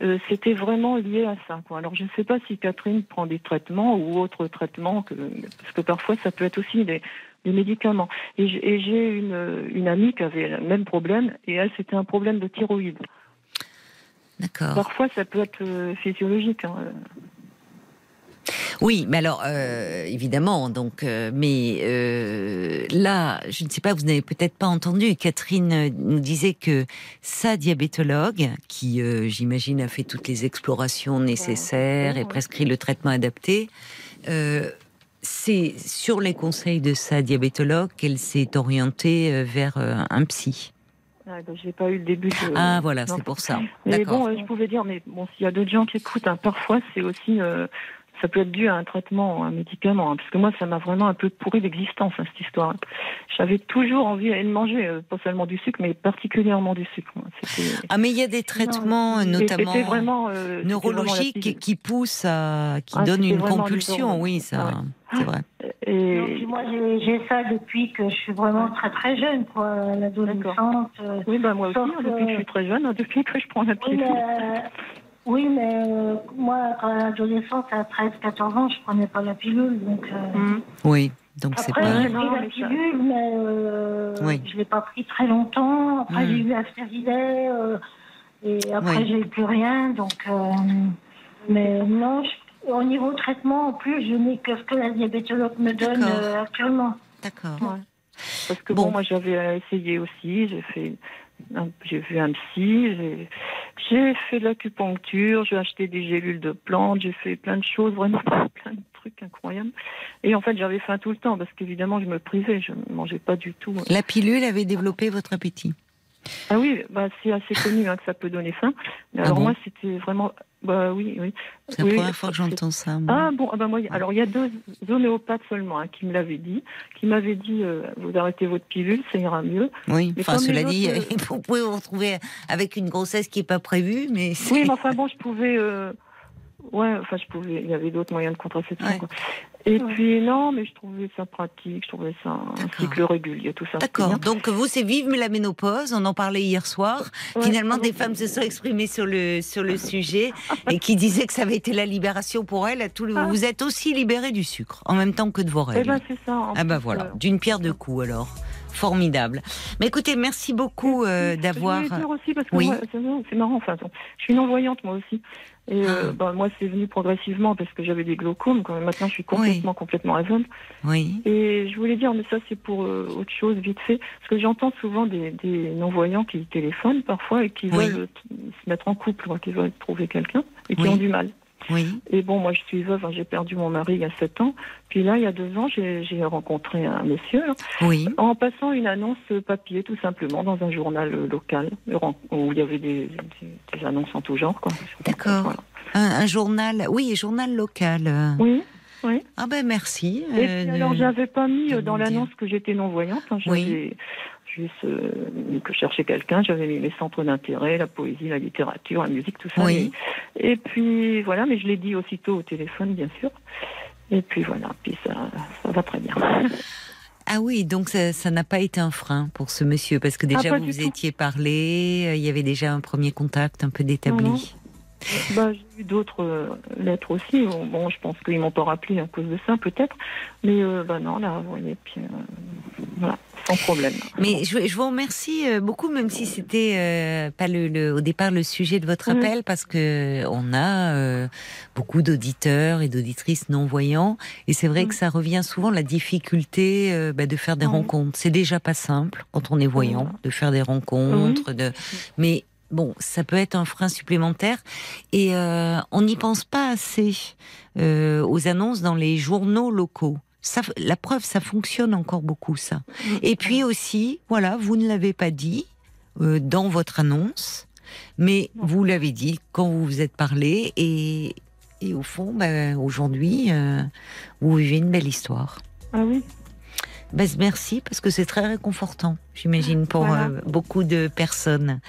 Euh, C'était vraiment lié à ça. Quoi. Alors, je ne sais pas si Catherine prend des traitements ou autres traitements, que, parce que parfois ça peut être aussi des, des médicaments. Et j'ai une, une amie qui avait le même problème, et elle, c'était un problème de thyroïde. D'accord. Parfois, ça peut être euh, physiologique. hein. Oui, mais alors euh, évidemment, donc, euh, mais euh, là, je ne sais pas, vous n'avez peut-être pas entendu. Catherine euh, nous disait que sa diabétologue, qui euh, j'imagine a fait toutes les explorations nécessaires et prescrit le traitement adapté, euh, c'est sur les conseils de sa diabétologue qu'elle s'est orientée euh, vers euh, un psy. Ah, ben, j'ai pas eu le début de. Ah voilà, c'est pour ça. Mais bon, euh, je pouvais dire, mais bon, s'il y a d'autres gens qui écoutent, hein, parfois c'est aussi, euh, ça peut être dû à un traitement, un médicament, hein, parce que moi, ça m'a vraiment un peu pourri l'existence, hein, cette histoire. J'avais toujours envie de manger, euh, pas seulement du sucre, mais particulièrement du sucre. C'était Ah mais il y a des traitements, euh, et notamment c'était vraiment, euh, vraiment la neurologiques qui poussent à, qui Ah, donnent une compulsion. Oui, ça, Ouais. c'est vrai. Et Non, puis moi, j'ai ça depuis que je suis vraiment très très jeune, quoi, euh. oui, bah moi aussi, hein, depuis que je suis très jeune, hein, depuis que je prends la pilule. euh, oui, mais euh, moi, quand à l'adolescence, à 13-14 ans, je prenais pas la pilule. Donc, euh, Mhm. Oui, donc c'est Après, pas. j'ai Non, pris la mais ça- pilule, mais euh, Oui. je l'ai pas pris très longtemps. Après, Mm. j'ai eu Asperidet, euh, et après, Oui. j'ai eu plus rien. Donc, euh, mais non, je- au niveau traitement, en plus, je n'ai que ce que la diabétologue me donne euh, actuellement. D'accord. Ouais. Parce que Bon. bon, moi j'avais essayé aussi, j'ai fait, un- j'ai vu un psy, j'ai, fait de l'acupuncture, j'ai acheté des gélules de plantes, j'ai fait plein de choses, vraiment plein de trucs incroyables. Et en fait j'avais faim tout le temps parce qu'évidemment je me privais, je ne mangeais pas du tout. La pilule avait développé votre appétit. Ah oui, bah c'est assez connu hein, que ça peut donner faim. Mais Ah alors bon moi c'était vraiment, bah oui, oui. C'est la Oui, première fois que j'entends ça. moi. Ah bon, ah bah moi, alors il y a deux homéopathes seulement hein, qui me l'avaient dit, qui m'avaient dit euh, vous arrêtez votre pilule, ça ira mieux. oui, mais enfin, cela dit, autres, euh, vous pouvez vous retrouver avec une grossesse qui n'est pas prévue, mais Oui, mais enfin bon, je pouvais. euh, Ouais, enfin, je pouvais. Il y avait d'autres moyens de contraception. Ouais. quoi. Et puis non, mais je trouvais ça pratique, je trouvais ça un cycle régulier, tout ça. D'accord. Donc vous, c'est vive la ménopause. On en parlait hier soir. Ouais, Finalement, des femmes se sont exprimées sur le sur le sujet et qui disaient que ça avait été la libération pour elles. À tout le- Ah. Vous êtes aussi libérée du sucre en même temps que de vos Eh règles. ben c'est ça. ah bah plus, voilà, euh, d'une pierre deux coups alors. Formidable. Mais écoutez, merci beaucoup euh, d'avoir. Aussi, parce que Oui. c'est marrant, enfin, je suis non-voyante moi aussi. Et euh, Ah. bah, moi, c'est venu progressivement parce que j'avais des glaucomes. Quand même, maintenant, je suis complètement, complètement aveugle. Oui. Et je voulais dire, mais ça, c'est pour euh, autre chose, vite fait. Parce que j'entends souvent des, des non-voyants qui téléphonent parfois et qui Oui. veulent se mettre en couple, quoi, qui veulent trouver quelqu'un et qui Oui. ont du mal. Oui. Et bon, moi, je suis veuve, hein, j'ai perdu mon mari il y a sept ans. Puis là, il y a deux ans, j'ai rencontré un monsieur là, Oui. en passant une annonce papier, tout simplement, dans un journal local, où il y avait des, des- des annonces en tout genre. D'accord. Voilà. Un, un journal. Oui, journal local. Oui, oui. Ah ben merci. Et euh, alors, j'avais pas mis dans l'annonce que j'étais non-voyante. hein, Oui. Juste euh, que je cherchais quelqu'un. J'avais mis mes centres d'intérêt, la poésie, la littérature, la musique, tout ça. Oui. Et puis, voilà, mais je l'ai dit aussitôt au téléphone, bien sûr. Et puis, voilà, puis ça, ça va très bien. Ah oui, donc ça n'a pas été un frein pour ce monsieur, parce que déjà Ah, vous étiez parlé, euh, il y avait déjà un premier contact un peu d'établi. Bah, j'ai eu d'autres euh, lettres aussi. Bon, Bon, je pense qu'ils m'ont pas rappelé à cause de ça, peut-être. Mais euh, bah non, là, vous voyez, puis euh, voilà, sans problème. Mais je, je vous remercie beaucoup, même si c'était pas le, le- au départ le sujet de votre appel, parce que on a beaucoup d'auditeurs et d'auditrices non voyants, et c'est vrai que ça revient souvent la difficulté bah, de faire des rencontres. C'est déjà pas simple quand on est voyant de faire des rencontres, de mais Bon, ça peut être un frein supplémentaire et euh, on n'y pense pas assez euh, aux annonces dans les journaux locaux. Ça, la preuve, ça fonctionne encore beaucoup, ça. Et puis aussi, voilà, vous ne l'avez pas dit euh, dans votre annonce, mais vous l'avez dit quand vous vous êtes parlé et, et au fond, bah, aujourd'hui, vous vivez une belle histoire. Ah oui Ben, merci parce que c'est très réconfortant, j'imagine, pour Voilà. euh, beaucoup de personnes.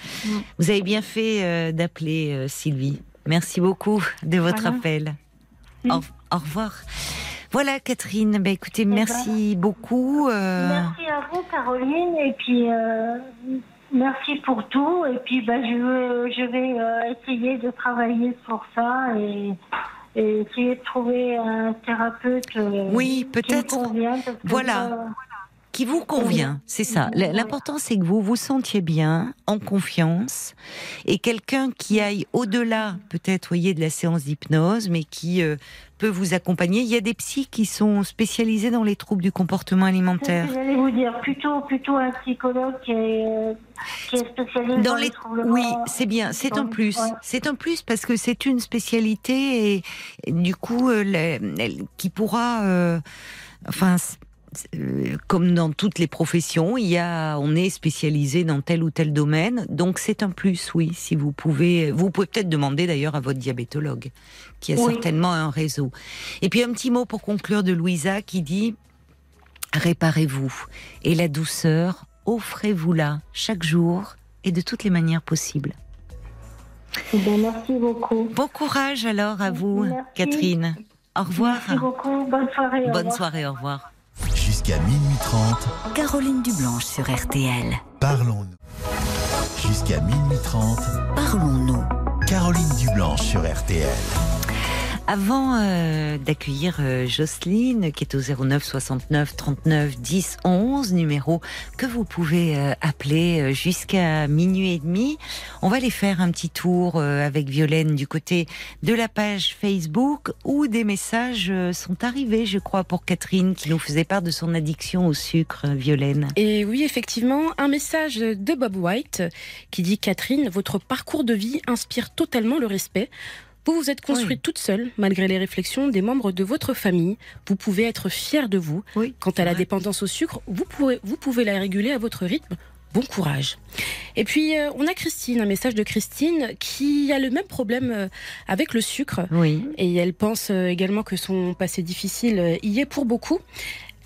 Vous avez bien fait euh, d'appeler euh, Sylvie. Merci beaucoup de votre Voilà. appel. Au, au revoir. Voilà, Catherine. Ben, écoutez, merci beaucoup. Merci à vous, Caroline, et puis merci pour tout. Et puis ben, je, vais- je vais essayer de travailler sur ça et, et essayer de trouver un thérapeute euh, Oui, peut-être. Voilà. Qui vous convient, c'est ça. L'important, c'est que vous vous sentiez bien, en confiance, et quelqu'un qui aille au-delà, peut-être, voyez, de la séance d'hypnose, mais qui euh, peut vous accompagner. Il y a des psys qui sont spécialisés dans les troubles du comportement alimentaire. j'allais vous dire, plutôt, plutôt un psychologue qui est, euh, qui est spécialisé dans, Dans les les, troubles oui, c'est bien, c'est les- plus, ouais. c'est un plus parce que c'est une spécialité et, et du coup, euh, elle- qui pourra, euh, enfin, comme dans toutes les professions, il y a, on est spécialisé dans tel ou tel domaine, donc c'est un plus, oui. Si vous pouvez, vous pouvez peut-être demander d'ailleurs à votre diabétologue, qui a Oui. certainement un réseau. Et puis un petit mot pour conclure de Louisa qui dit réparez-vous et la douceur, offrez-vous-la chaque jour et de toutes les manières possibles. Eh ben, merci beaucoup. Bon courage alors à vous, Merci. Catherine. Au revoir. Merci beaucoup. Bonne soirée. Bonne soirée, au revoir. Jusqu'à minuit 30, Caroline Dublanche sur RTL. parlons-nous. Jusqu'à minuit 30, Parlons-nous. Caroline Dublanche sur RTL. Avant euh, d'accueillir euh, Jocelyne, qui est au 09 69 39 10 11, numéro que vous pouvez euh, appeler euh, jusqu'à minuit et demi, on va aller faire un petit tour euh, avec Violaine du côté de la page Facebook où des messages sont arrivés, je crois, pour Catherine qui nous faisait part de son addiction au sucre, Violaine. Et oui, effectivement, un message de Bob White qui dit Catherine, votre parcours de vie inspire totalement le respect. Vous vous êtes construite toute seule, malgré les réflexions des membres de votre famille. Vous pouvez être fière de vous. Oui. Quant à la dépendance au sucre, vous pouvez, vous pouvez la réguler à votre rythme. Bon courage. Et puis, euh, on a Christine, un message de Christine qui a le même problème euh, avec le sucre. Oui. Et elle pense euh, également que son passé difficile y est pour beaucoup.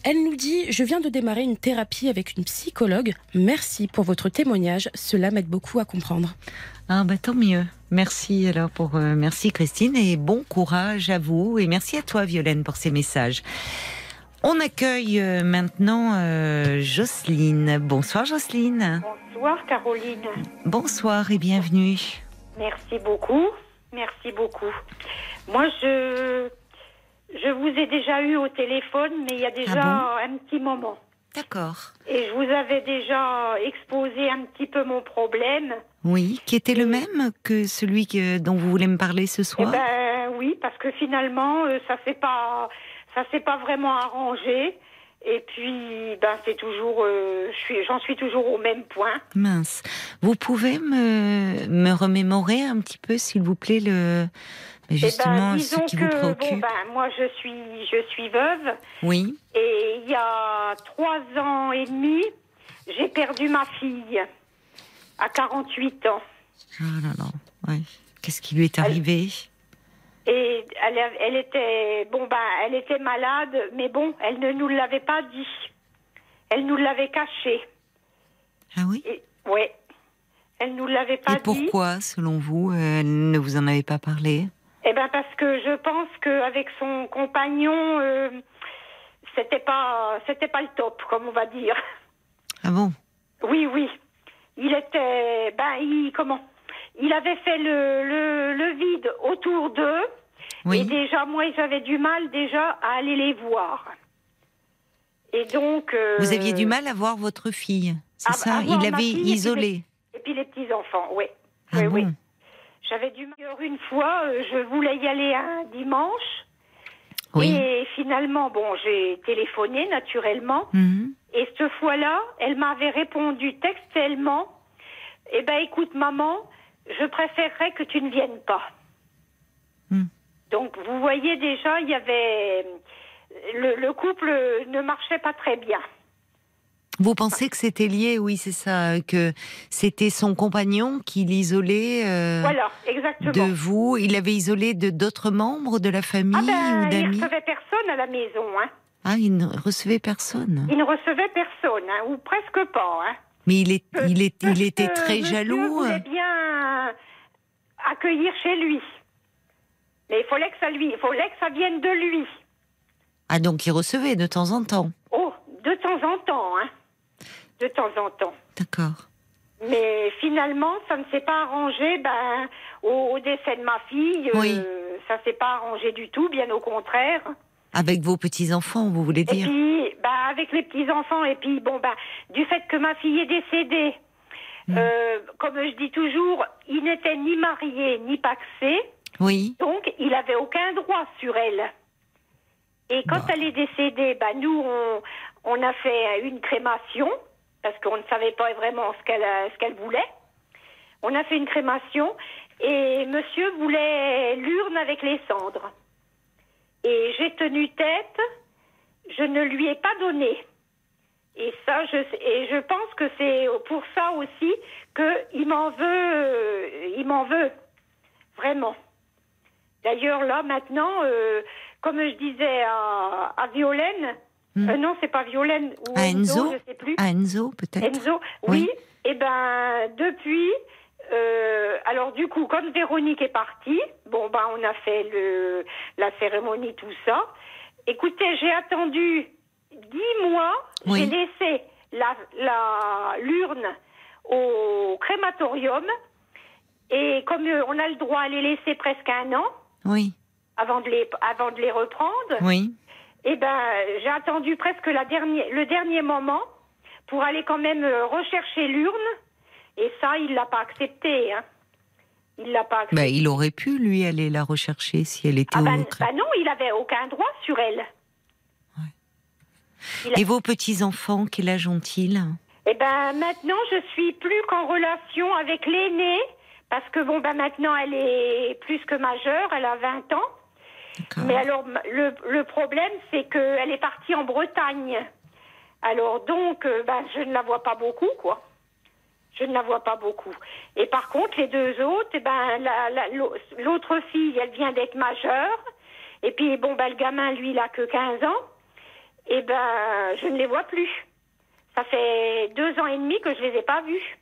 Elle nous dit Je viens de démarrer une thérapie avec une psychologue. Merci pour votre témoignage. Cela m'aide beaucoup à comprendre. Ah bah tant mieux. Merci alors pour euh, merci Christine et bon courage à vous et merci à toi Violaine pour ces messages. On accueille euh, maintenant euh, Jocelyne. Bonsoir Jocelyne. Bonsoir Caroline. Bonsoir et bienvenue. Merci beaucoup. Merci beaucoup. Moi, je, je vous ai déjà eu au téléphone, mais il y a déjà Ah un petit moment. D'accord. Et je vous avais déjà exposé un petit peu mon problème. Oui, qui était le même que celui que, dont vous voulez me parler ce Eh soir ben oui, parce que finalement, euh, ça s'est pas, ça s'est pas vraiment arrangé. Et puis, ben c'est toujours, euh, suis, j'en suis toujours au même point. Mince. Vous pouvez me, me remémorer un petit peu, s'il vous plaît, le mais Eh ben, justement ce disons qui que vous bon préoccupe? ben moi je suis, je suis veuve. Oui. Et il y a trois ans et demi, j'ai perdu ma fille à 48 ans. Ah là là. Ouais. Qu'est-ce qui lui est arrivé? Et elle, a- elle était bon ben elle était malade, mais bon, elle ne nous l'avait pas dit. Elle nous l'avait caché. Ah oui? Et, ouais. Elle nous l'avait pas Et dit. pourquoi, selon vous, elle ne vous en avait pas parlé? Eh ben parce que je pense qu'avec son compagnon, euh, c'était pas c'était pas le top, comme on va dire. Ah bon? Oui, oui. Il était, ben, il, comment? Il avait fait le, le, le vide autour d'eux. Oui. Et déjà, moi, j'avais du mal déjà à aller les voir. Et donc. euh, Vous aviez du mal à voir votre fille, c'est à- ça? Il l'avait isolée. Et puis les petits enfants, oui. Ah oui, bon? Oui. J'avais du mal. Une fois, euh, je voulais y aller un dimanche. Oui. Et finalement, bon, j'ai téléphoné naturellement. Mhm. Et cette fois-là, elle m'avait répondu textuellement Eh ben, écoute, maman, je préférerais que tu ne viennes pas. Hmm. Donc, vous voyez déjà, il y avait. Le, le couple ne marchait pas très bien. Vous pensez que c'était lié, oui, c'est ça, que c'était son compagnon qui l'isolait euh, Voilà, de vous. Il l'avait isolé de d'autres membres de la famille ah ben, ou il d'amis recevait personne à la maison. Hein. Ah, il ne recevait personne. Il ne recevait personne, hein, ou presque pas. Hein. Mais il, est, il, est, il Parce était très jaloux. voulait bien accueillir chez lui. Mais il fallait que ça lui, il fallait que ça vienne de lui. Ah, donc il recevait de temps en temps. Oh, de temps en temps, hein. De temps en temps. D'accord. Mais finalement, ça ne s'est pas arrangé. Ben, au, au décès de ma fille, euh, Oui. ça s'est pas arrangé du tout, bien au contraire. Avec vos petits-enfants, vous voulez Et dire puis, ben, avec les petits enfants, et puis bon, ben, du fait que ma fille est décédée, Hmm. euh, comme je dis toujours, il n'était ni marié ni paxé, Oui. donc il avait aucun droit sur elle. Et quand Bah. elle est décédée, ben, nous, on, on a fait une crémation, parce qu'on ne savait pas vraiment ce qu'elle euh, ce qu'elle voulait. On a fait une crémation, et monsieur voulait l'urne avec les cendres. Et j'ai tenu tête, je ne lui ai pas donné. Et ça, je, et je pense que c'est pour ça aussi qu'il m'en veut, euh, il m'en veut, vraiment. D'ailleurs, là, maintenant, euh, comme je disais à, à Violaine, Hmm. euh, non, c'est pas Violaine, ou À Enzo je sais plus. À Enzo, peut-être Enzo, Oui. oui. Et ben depuis, euh, alors du coup, quand Véronique est partie, bon ben on a fait le la cérémonie tout ça. Écoutez, j'ai attendu dix mois, Oui. j'ai laissé la la l'urne au crématorium et comme euh, on a le droit à les laisser presque un an Oui. avant de les avant de les reprendre, Oui. eh ben, j'ai attendu presque la dernière, le dernier moment pour aller quand même euh, rechercher l'urne. Et ça, il l'a pas accepté. Hein. Il l'a pas accepté. Bah, il aurait pu, lui, aller la rechercher si elle était ah au ben, ben non, il avait aucun droit sur elle. Et vos petits-enfants, quel âge ont-ils? Eh ben, maintenant, je suis plus qu'en relation avec l'aînée. Parce que bon, ben maintenant, elle est plus que majeure, elle a 20 ans. Mais alors, le, le problème, c'est qu'elle est partie en Bretagne. Alors, donc, euh, ben, je ne la vois pas beaucoup, quoi. Je ne la vois pas beaucoup. Et par contre, les deux autres, eh ben, la- la- l'au- l'autre fille, elle vient d'être majeure. Et puis, bon, ben, le gamin, lui, il a que 15 ans. Et ben, je ne les vois plus. Ça fait deux ans et demi que je les ai pas vus.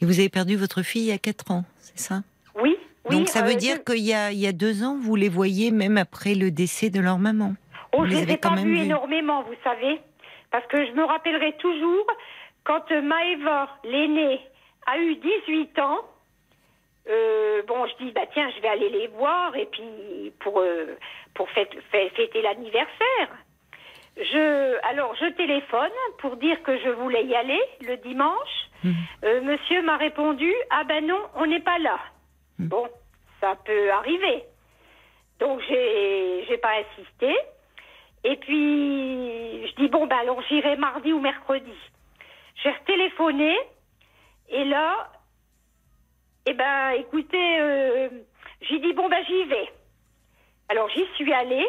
Et vous avez perdu votre fille il y a 4 ans, c'est ça? Oui, oui. Donc ça veut euh, dire je- qu'il y a, il y a deux ans, vous les voyez même après le décès de leur maman. Oh, Vous je les les ai pas vus. énormément, vous savez. Parce que je me rappellerai toujours, quand euh, Maëva, l'aînée, a eu 18 ans, euh, bon, je dis, bah tiens, je vais aller les voir, et puis pour, euh, pour fête- fê- fêter l'anniversaire. Je, alors, je téléphone pour dire que je voulais y aller le dimanche. Euh, monsieur m'a répondu, ah ben non, on n'est pas là. Mhm. Bon, ça peut arriver. Donc, j'ai, j'ai pas insisté. Et puis, je dis, bon, ben alors j'irai mardi ou mercredi. J'ai retéléphoné, et là, eh ben, écoutez, euh, j'ai dit, bon, ben j'y vais. Alors, j'y suis allée,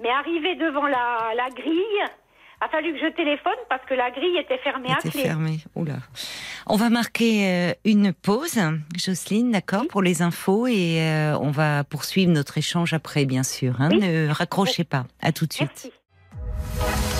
mais arrivée devant la, la grille, a fallu que je téléphone parce que la grille était fermée à clé. fermé. Oula. On va marquer euh, une pause, Jocelyne, d'accord, pour les infos et euh, on va poursuivre notre échange après, bien sûr. hein. Oui. Ne raccrochez pas. À tout de suite. Merci.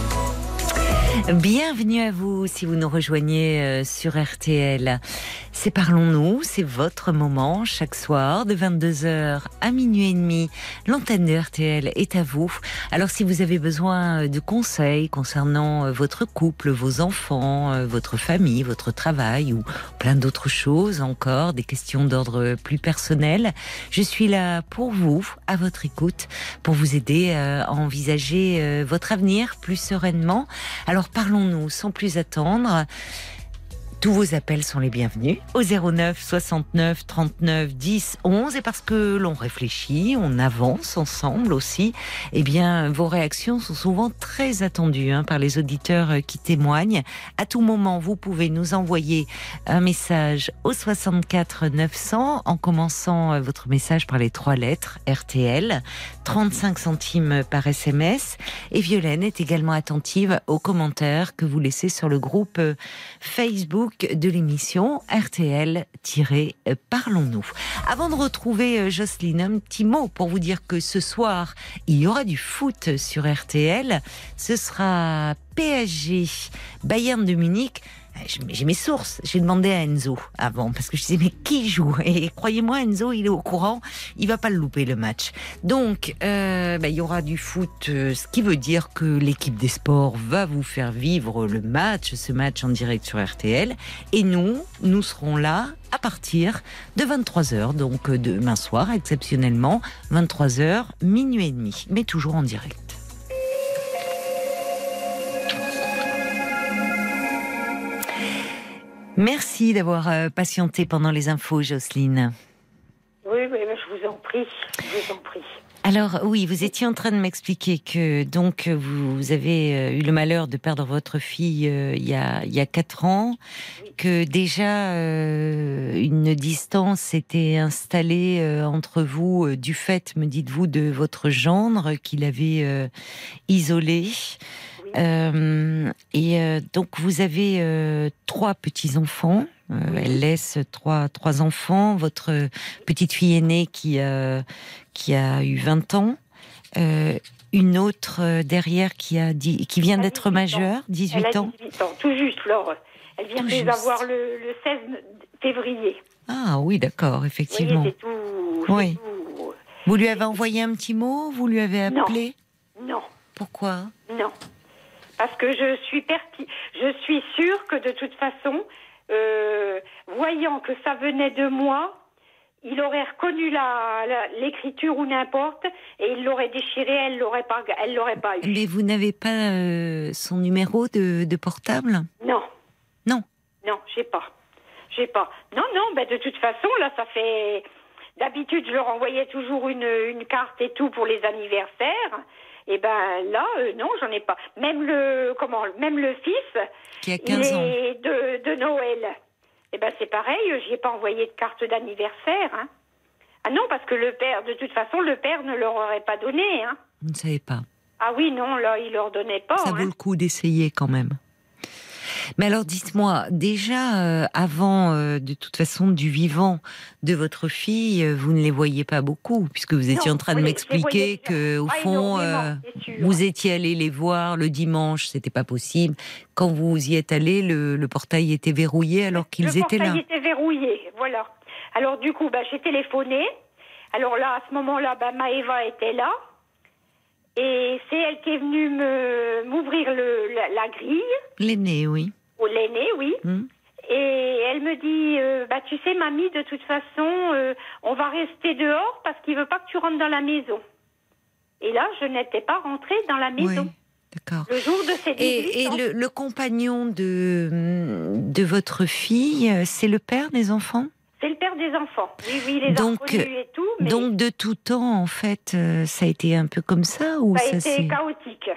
Bienvenue à vous si vous nous rejoignez euh, sur RTL. C'est Parlons-nous, c'est votre moment chaque soir de 22h à minuit et demi. L'antenne de RTL est à vous. Alors si vous avez besoin de conseils concernant euh, votre couple, vos enfants, euh, votre famille, votre travail ou plein d'autres choses encore, des questions d'ordre plus personnel, je suis là pour vous, à votre écoute, pour vous aider euh, à envisager euh, votre avenir plus sereinement. Alors parlons-nous sans plus attendre. Tous vos appels sont les bienvenus au 09 69 39 10 11 et parce que l'on réfléchit, on avance ensemble aussi, eh bien vos réactions sont souvent très attendues hein, par les auditeurs qui témoignent. À tout moment, vous pouvez nous envoyer un message au 64 900 en commençant euh, votre message par les trois lettres RTL, 35 centimes par SMS et Violaine est également attentive aux commentaires que vous laissez sur le groupe euh, De l'émission RTL-Parlons-nous. Avant de retrouver euh, Jocelyne, un petit mot pour vous dire que ce soir, il y aura du foot sur RTL. Ce sera PSG, Bayern de Munich. J'ai- J'ai mes sources. J'ai demandé à Enzo avant parce que je disais mais qui joue? Et croyez-moi, Enzo, il est au courant. Il va pas le louper le match. Donc, euh, bah, il y aura du foot, euh, ce qui veut dire que l'équipe des sports va vous faire vivre le match, ce match en direct sur RTL. Et nous, nous serons là à partir de 23h, donc euh, demain soir, exceptionnellement, 23h, minuit et demi, mais toujours en direct. Merci d'avoir euh, patienté pendant les infos, Jocelyne. Oui, oui, mais je vous en prie, je vous en prie. Alors oui, vous étiez en train de m'expliquer que donc vous avez euh, eu le malheur de perdre votre fille euh, il y a il y a quatre ans, que déjà euh, une distance s'était installée euh, entre vous du fait, me dites-vous, de votre gendre qu'il avait isolé. Euh, et euh, donc vous avez euh, trois petits enfants. Elle laisse trois trois enfants. Votre petite fille aînée qui qui a eu 20 ans. Une autre derrière qui a dit, qui vient d'être 18 ans. majeure, 18 Elle a ans. 18 ans, tout juste, Laure. Elle vient Tout de les juste. avoir le, le 16 février. Ah oui, d'accord, voyez, effectivement. tout, Oui. tout- Vous lui avez envoyé un petit mot Vous lui avez Non. appelé? Non, Pourquoi? Non. Parce que je suis perti... je suis sûre que de toute façon, euh, voyant que ça venait de moi, il aurait reconnu l'écriture ou n'importe, et il l'aurait déchiré, elle l'aurait pas, elle l'aurait pas eu. Mais vous n'avez pas euh, son numéro de, de portable? Non. Non. Non, j'ai pas. J'ai pas. Non, non, ben de toute façon, là, ça fait. D'habitude, je leur envoyais toujours une, une carte et tout pour les anniversaires. Et ben là, euh, non, j'en ai pas. Même le comment, même le fils, Qui a il 15 ans. est de, de Noël. Et ben c'est pareil, j'y ai pas envoyé de carte d'anniversaire. Hein. Ah non, parce que le père, de toute façon, le père ne leur aurait pas donné. Hein. Vous ne savez pas. Ah oui, non, là, il leur donnait pas. Ça hein. vaut le coup d'essayer quand même. Mais alors dites-moi, déjà euh, avant, euh, de toute façon, du vivant de votre fille, euh, vous ne les voyez pas beaucoup, puisque vous étiez Non, en train de m'expliquer que, au fond, vous étiez allé les voir le dimanche, c'était pas possible. Quand vous y êtes allé, le, le portail était verrouillé alors qu'ils le étaient là. portail était verrouillé, voilà. Alors du coup, bah, j'ai téléphoné. Alors là, à ce moment-là, bah, Maëva était là. Et c'est elle qui est venue m'ouvrir le la, la grille, L'aîné, oui. L'aîné, oui. Hmm. Et elle me dit, euh, bah tu sais, mamie, de toute façon, euh, on va rester dehors parce qu'il veut pas que tu rentres dans la maison. Et là, je n'étais pas rentrée dans la Oui, maison. d'accord. Le jour de ses 18 Et, et le, le compagnon de, de votre fille, euh, c'est le père des enfants? C'est le père des enfants. Oui, oui, les Donc, a et tout, mais Donc de tout temps, en fait, ça a été un peu comme ça ou ça a ça, été c'est chaotique.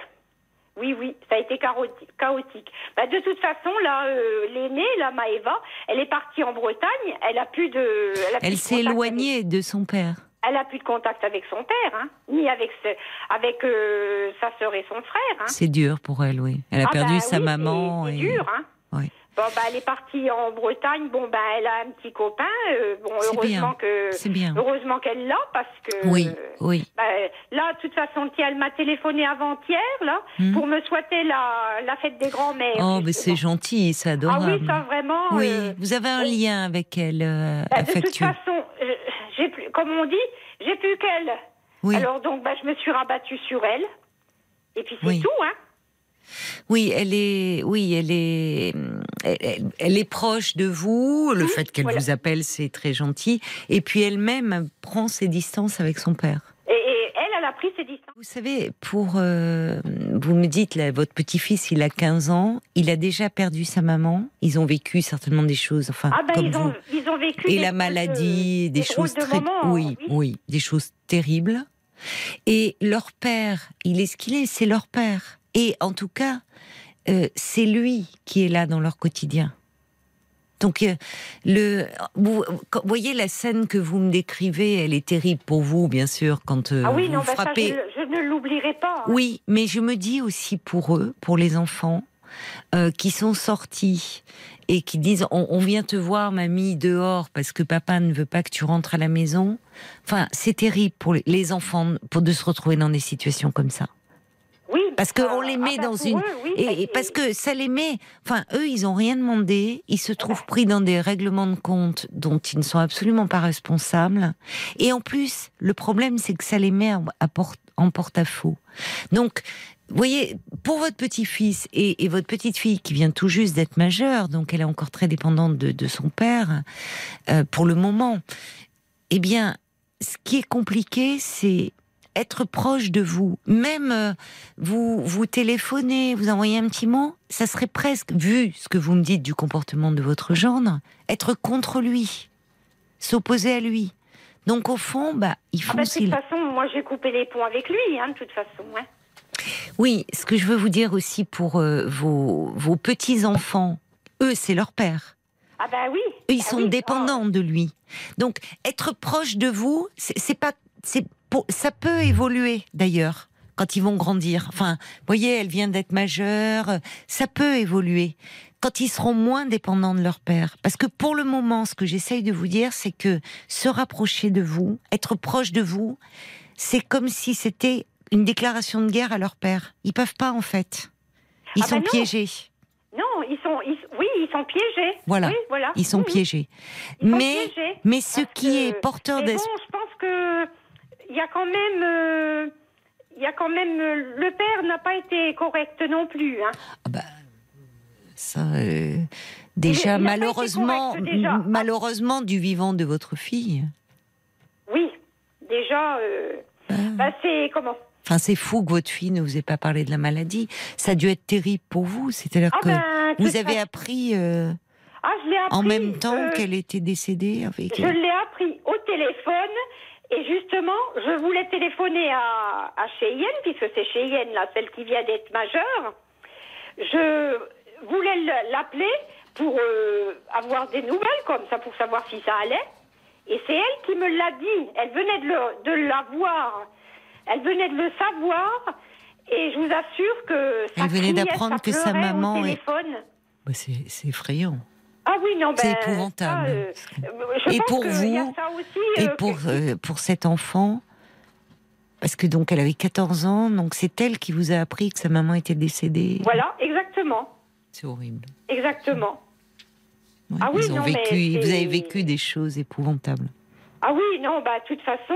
Oui, oui, ça a été chaotique. Bah, de toute façon, là, euh, l'aînée, la Maëva, elle est partie en Bretagne. Elle a plus de. Elle, Elle s'est éloignée de son père. Elle a plus de contact avec son père, hein, ni avec ce- avec euh, sa sœur et son frère. Hein. C'est dur pour elle, oui. Elle a Ah perdu bah sa oui, maman. C'est c'est et- dur, hein. Oui. Bon, bah, elle est partie en Bretagne. Bon, bah, elle a un petit copain. euh, bon, heureusement bien. que C'est bien. heureusement qu'elle l'a parce que. Oui, euh, oui. bah, là, de toute façon, tiens, elle m'a téléphoné avant-hier, là, Hmm. pour me souhaiter la, la fête des grands-mères. Oh, mais c'est gentil, c'est Ah adorable. oui, ça vraiment. Oui, euh, vous avez un oui. lien avec elle bah, de toute façon, j'ai plus, comme on dit, j'ai plus qu'elle. Oui, Alors donc, bah, je me suis rabattue sur elle. Et puis c'est Oui. tout, hein. Oui, elle est, oui, elle est, elle, est proche de vous. Le fait qu'elle voilà. vous appelle, c'est très gentil. Et puis elle-même prend ses distances avec son père. Et, et elle, elle a pris ses distances. Vous savez, pour euh, vous me dites là, votre petit-fils, il a 15 ans, il a déjà perdu sa maman. Ils ont vécu certainement des choses, enfin Ah ben, comme ils vous. ont, ils ont vécu. et des la maladie, euh, des, choses de très, moments, oui, oui, des choses terribles. Et leur père, il est ce qu'il est, c'est leur père. Et en tout cas, euh, c'est lui qui est là dans leur quotidien. Donc, euh, le, vous, voyez la scène que vous me décrivez, elle est terrible pour vous, bien sûr, quand euh, Ah oui, vous non, bah, ça, frappez. je, je ne l'oublierai pas. hein. Oui, mais je me dis aussi pour eux, pour les enfants, euh, qui sont sortis et qui disent on, on vient te voir, mamie, dehors parce que papa ne veut pas que tu rentres à la maison. Enfin, c'est terrible pour les- les enfants pour de se retrouver dans des situations comme ça. Parce bah, qu'on les met ah bah, dans une. eux, oui, et, et parce que ça les met. Enfin, eux, ils ont rien demandé. Ils se trouvent pris dans des règlements de compte dont ils ne sont absolument pas responsables. Et en plus, le problème, c'est que ça les met en, à porte- en porte-à-faux. Donc, vous voyez, pour votre petit-fils et, et votre petite-fille qui vient tout juste d'être majeure, donc elle est encore très dépendante de, de son père, euh, pour le moment, eh bien, ce qui est compliqué, c'est être proche de vous. Même euh, vous vous téléphonez, vous envoyez un petit mot, ça serait presque, vu ce que vous me dites du comportement de votre gendre, être contre lui, s'opposer à lui. Donc au fond, bah, ils Ah bah, ce de toute façon, moi j'ai coupé les ponts avec lui, hein, de toute façon. Hein. Oui, ce que je veux vous dire aussi pour euh, vos, vos petits-enfants, eux, c'est leur père. Ah bah oui. Ils Ah sont oui, dépendants de lui. Donc, être proche de vous, c'est pas, c'est ça peut évoluer d'ailleurs quand ils vont grandir. Enfin, vous voyez, elle vient d'être majeure, ça peut évoluer quand ils seront moins dépendants de leur père. Parce que pour le moment, ce que j'essaye de vous dire, c'est que se rapprocher de vous, être proche de vous, c'est comme si c'était une déclaration de guerre à leur père. Ils peuvent pas en fait. Ils Ah bah sont non. piégés. Non, ils sont, ils- oui, ils sont piégés. Voilà. Oui, voilà. Ils sont Oui, piégés. Ils sont mais piégés. mais ce qui que- est porteur Mais bon, d'espoir. je pense que il y a quand même, euh, il y a quand même, euh, le père n'a pas été correct non plus. Hein. Ah bah, ça, euh, déjà, malheureusement, correct, déjà. m- malheureusement, du vivant de votre fille. Oui, déjà, euh, bah, c'est comment? Enfin, c'est fou que votre fille ne vous ait pas parlé de la maladie. Ça a dû être terrible pour vous. C'est-à-dire Ah que ben, vous avez appris euh, Ah, je l'ai appris. en même temps euh, qu'elle était décédée avec Je l'ai appris au téléphone et justement, je voulais téléphoner à, à Cheyenne, puisque c'est Cheyenne, là, celle qui vient d'être majeure. Je voulais l'appeler pour euh, avoir des nouvelles comme ça, pour savoir si ça allait. Et c'est elle qui me l'a dit. Elle venait de, le- de l'avoir. Elle venait de le savoir. Et je vous assure que ça Elle venait d'apprendre que sa maman au est- téléphone. Bah, c'est c'est effrayant. Ah oui, non, ben, C'est épouvantable. ça, euh, je Et pense pour qu'il y a vous, ça aussi, Et euh, pour, euh, pour cet enfant, parce que donc elle avait 14 ans, donc c'est elle qui vous a appris que sa maman était décédée. Voilà, exactement. C'est horrible. Exactement. Ouais, Ah oui, ils ont non, mais vécu, vous avez vécu des choses épouvantables. Ah oui, non, bah, de toute façon,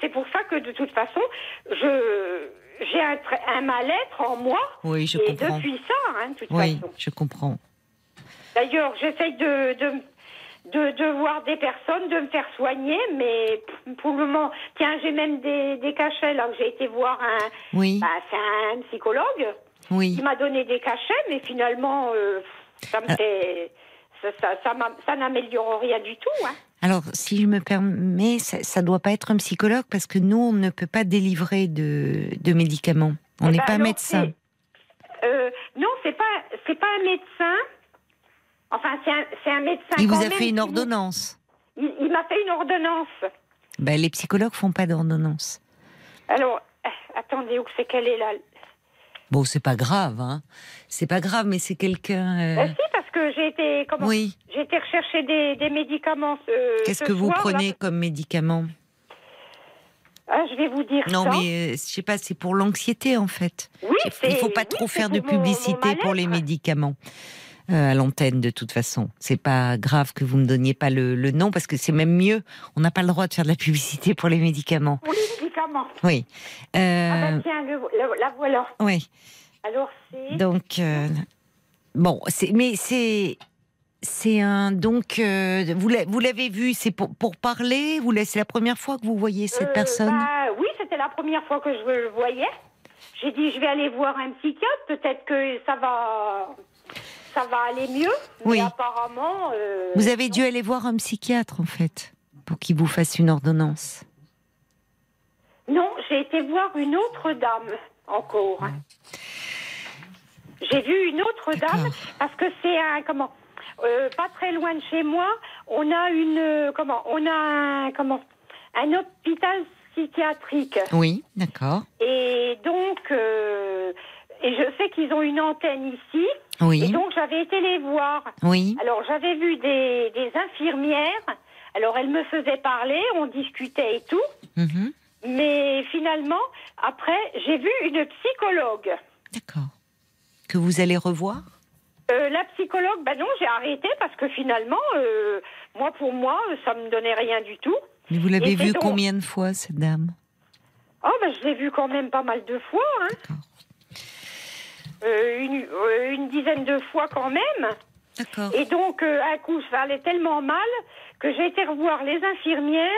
c'est pour ça que de toute façon, je j'ai un, mal-être en moi. Oui, je et comprends. depuis ça, hein, de toute Oui, façon. je comprends. D'ailleurs, j'essaye de, de, de, de voir des personnes, de me faire soigner, mais pour le moment, tiens, j'ai même des, des cachets là que j'ai été voir un, Oui, bah, un psychologue. oui. Il m'a donné des cachets, mais finalement, euh, ça me Ah. fait, ça, ça, ça, n'améliore rien du tout. Hein. Alors, si je me permets, ça ne doit pas être un psychologue parce que nous, on ne peut pas délivrer de, de médicaments. On Eh n'est ben pas alors, médecin. Euh, non, c'est pas, c'est pas un médecin. Enfin, c'est un, médecin. Il vous a fait une ordonnance. Il, il m'a fait une ordonnance. Ben, les psychologues font pas d'ordonnance. Alors, euh, attendez, où c'est qu'elle est là? Bon, c'est pas grave, hein. C'est pas grave, mais c'est quelqu'un. euh, Euh, Si, parce que j'ai été, comment Oui. J'ai été rechercher des, des médicaments. euh, Qu'est-ce ce que vous là. prenez comme médicament? Ah, je vais vous dire Non, ça. mais euh, je sais pas, c'est pour l'anxiété en fait. Oui, Il faut pas oui, trop faire de mon publicité pour les médicaments à l'antenne de toute façon. C'est pas grave que vous me donniez pas le, le nom parce que c'est même mieux. On n'a pas le droit de faire de la publicité pour les médicaments. Pour les médicaments. Oui. Ah Euh, ben tiens, le- le- la voilà. oui. Alors c'est. Donc euh, bon, c'est mais c'est c'est un donc euh, vous l'a- vous l'avez vu, c'est pour pour parler? Vous c'est la première fois que vous voyez cette Euh, personne? bah, Oui, c'était la première fois que je le voyais. J'ai dit, je vais aller voir un psychiatre. Peut-être que ça va, ça va aller mieux. Oui. Mais apparemment. euh, Vous avez dû aller voir un psychiatre en fait pour qu'il vous fasse une ordonnance. Non, j'ai été voir une autre dame encore. J'ai vu une autre dame parce que c'est un comment euh, pas très loin de chez moi. On a une euh, comment On a un comment un hôpital psychiatrique. Oui, d'accord. Et donc, euh, et je sais qu'ils ont une antenne ici. Et Oui, donc, j'avais été les voir. oui. Alors, j'avais vu des, des infirmières. Alors, elles me faisaient parler, on discutait et tout. mhm, Mais finalement, après, j'ai vu une psychologue. D'accord. Que vous allez revoir? Euh, la psychologue, ben non, j'ai arrêté parce que finalement, euh, moi, pour moi, ça me donnait rien du tout. Mais Vous l'avez Et vue donc- combien de fois cette dame? Oh, ben, je l'ai vu quand même pas mal de fois. Hein. Euh, une, euh, une dizaine de fois quand même. Et donc, euh, un coup, ça allait tellement mal que j'ai été revoir les infirmières.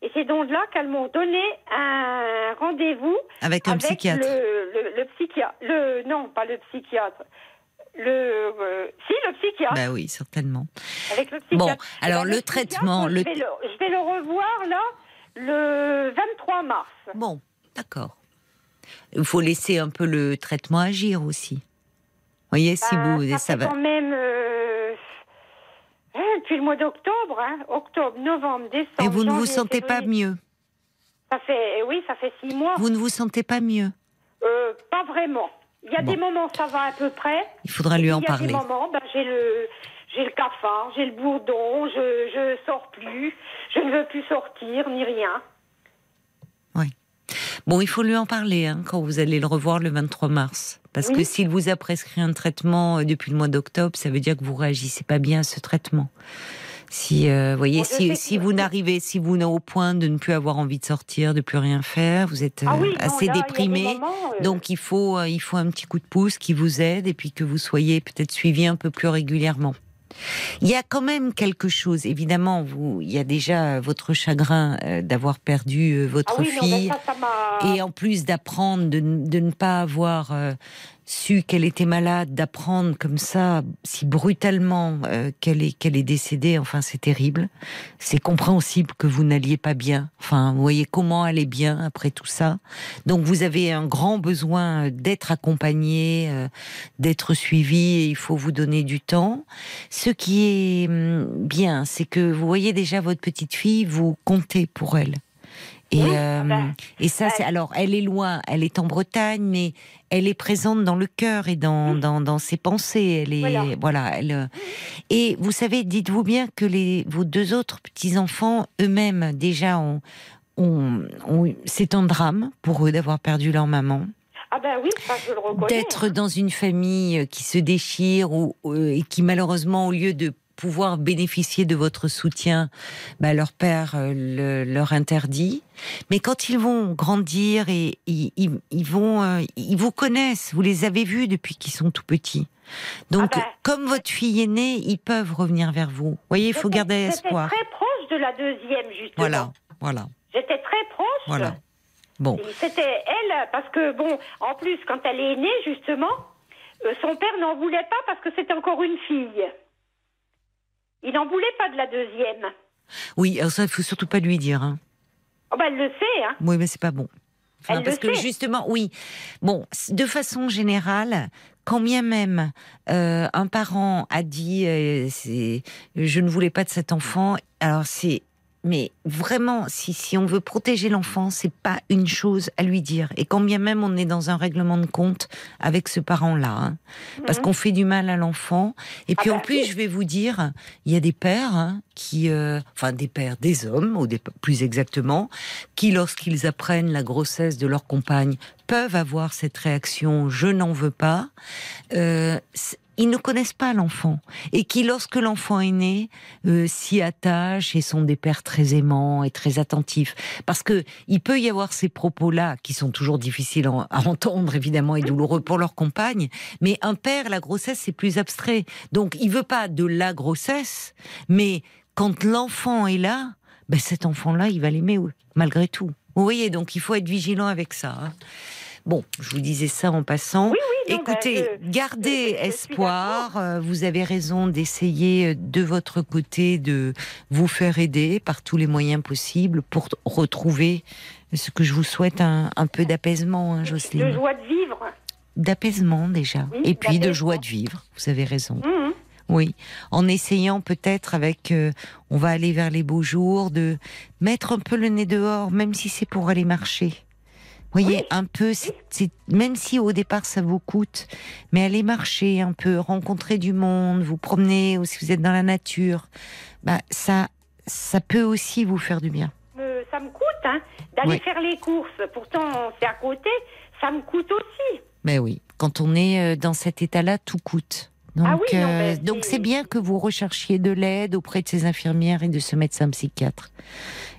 Et c'est donc là qu'elles m'ont donné un rendez-vous Avec un avec psychiatre. Le, le, le psychiatre. Le, non, pas le psychiatre. Le, euh, si, le psychiatre. Bah oui, certainement. avec le Bon, psychiatre. alors Eh ben, le traitement, vais je vais le revoir là le 23 mars. Bon, d'accord. Il faut laisser un peu le traitement agir aussi. Vous voyez, si Ben, vous, ça, ça va. quand même euh, hein, depuis le mois d'octobre, hein, octobre, novembre, décembre. Et vous ne vous sentez pas mieux. Ça fait, oui, ça fait six mois. Vous ne vous sentez pas mieux. Euh, pas vraiment. Il y a Bon. des moments, ça va à peu près. Il faudra lui en il y a parler. des moments, ben, j'ai le, j'ai le cafard, j'ai le bourdon, je, je sors plus, je ne veux plus sortir ni rien. Bon, il faut lui en parler hein, quand vous allez le revoir le 23 mars. Parce Oui. que s'il vous a prescrit un traitement euh, depuis le mois d'octobre, ça veut dire que vous réagissez pas bien à ce traitement. Si, euh, voyez, Bon, si, vous n'arrivez, si vous n'êtes au point de ne plus avoir envie de sortir, de plus rien faire, vous êtes ah euh, non, assez là, déprimé. moments, euh, Donc il faut, il faut un petit coup de pouce qui vous aide et puis que vous soyez peut-être suivi un peu plus régulièrement. Il y a quand même quelque chose, évidemment, vous, il y a déjà votre chagrin euh, d'avoir perdu euh, votre ah oui, non, fille. ça, ça m'a. Et en plus d'apprendre de ne pas avoir euh, su qu'elle était malade, d'apprendre comme ça, si brutalement euh, qu'elle est, est décédée, enfin c'est terrible. C'est compréhensible que vous n'alliez pas bien. Enfin, vous voyez comment elle est bien après tout ça. Donc vous avez un grand besoin euh, d'être accompagné, euh, d'être suivi, et il faut vous donner du temps. Ce qui est hum, bien, c'est que vous voyez déjà votre petite fille, vous comptez pour elle. Et, Oui, euh, et ça, c'est alors, elle est loin, elle est en Bretagne, mais elle est présente dans le cœur et dans, dans, dans ses pensées. Elle est, Voilà. voilà. elle, euh, et vous savez, dites-vous bien que les, vos deux autres petits enfants eux-mêmes déjà ont, ont, ont- c'est un drame pour eux d'avoir perdu leur maman Ah ben oui, ça je le reconnais. d'être dans une famille qui se déchire ou, euh, et qui malheureusement, au lieu de pouvoir bénéficier de votre soutien, bah, leur père euh, le- leur interdit. Mais quand ils vont grandir et ils, ils- ils vont, euh, ils vous connaissent, vous les avez vus depuis qu'ils sont tout petits. Donc, Ah bah. comme votre fille est née, ils peuvent revenir vers vous. Vous voyez, il faut J'étais- garder J'étais espoir. très proche de la deuxième, justement. Voilà, voilà, J'étais très proche. voilà. Bon, C'était elle, parce que, bon, en plus, quand elle est née, justement, euh, son père n'en voulait pas parce que c'était encore une fille. Il n'en voulait pas de la deuxième. oui, alors ça, il faut surtout pas lui dire. Hein. Oh, ben, elle le sait, hein. Oui, mais c'est pas bon. Enfin, Elle parce le que sait. justement, oui. Bon, de façon générale, quand bien même euh, un parent a dit, euh, je ne voulais pas de cet enfant, alors c'est, mais vraiment, si si on veut protéger l'enfant, c'est pas une chose à lui dire. Et quand bien même on est dans un règlement de compte avec ce parent-là, hein, parce Mhm. qu'on fait du mal à l'enfant. Et puis Ah en bah plus, oui. je vais vous dire, il y a des pères hein, qui, euh, enfin des pères, des hommes, ou des, plus exactement, qui, lorsqu'ils apprennent la grossesse de leur compagne, peuvent avoir cette réaction je n'en veux pas. Euh, ils ne connaissent pas l'enfant et qui, lorsque l'enfant est né, euh, s'y attachent et sont des pères très aimants et très attentifs. Parce que il peut y avoir ces propos-là qui sont toujours difficiles à entendre évidemment et douloureux pour leur compagne. Mais un père, la grossesse, c'est plus abstrait. Donc, il veut pas de la grossesse, mais quand l'enfant est là, ben cet enfant-là, il va l'aimer malgré tout. Vous voyez, donc il faut être vigilant avec ça. hein. Bon, je vous disais ça en passant. Oui, oui, non, Écoutez, je- gardez je- je suis espoir. euh, Vous avez raison d'essayer euh, de votre côté de vous faire aider par tous les moyens possibles pour retrouver ce que je vous souhaite un, un peu d'apaisement, hein, De Jocelyne. joie de vivre. D'apaisement déjà. Oui, Et puis de joie de vivre. Vous avez raison. Mhm. Oui, en essayant peut-être avec, euh, on va aller vers les beaux jours, de mettre un peu le nez dehors, même si c'est pour aller marcher. Vous voyez, Oui. un peu, c'est- même si au départ ça vous coûte, mais aller marcher un peu, rencontrer du monde, vous promener, ou si vous êtes dans la nature, bah ça, ça peut aussi vous faire du bien. Euh, ça me coûte, hein, d'aller Oui. faire les courses. Pourtant, c'est à côté. Ça me coûte aussi. Mais oui, quand on est euh, dans cet état-là, tout coûte. Donc, Ah oui, non, euh, donc c'est- c'est bien que vous recherchiez de l'aide auprès de ces infirmières et de ce médecin psychiatre.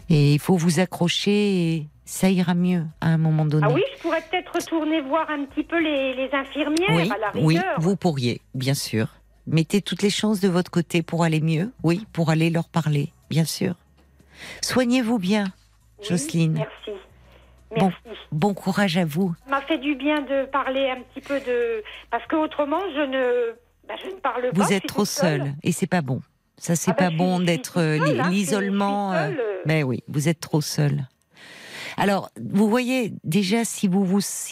Et il faut vous accrocher et ça ira mieux à un moment donné. Ah oui, je pourrais peut-être retourner voir un petit peu les, les infirmières oui, à la oui, rigueur. vous pourriez, bien sûr. Mettez toutes les chances de votre côté pour aller mieux, oui, pour aller leur parler, bien sûr. Soignez-vous bien, Oui, Jocelyne. Merci. Bon. Bon courage à vous. Ça m'a fait du bien de parler un petit peu de. Parce que autrement, je ne, ben, je ne parle pas. Vous êtes trop seule. seule et c'est pas bon. Ça, c'est Ah ben, pas je bon d'être euh, hein, l'isolement. euh. Mais oui, vous êtes trop seule. Alors, vous voyez, déjà, si,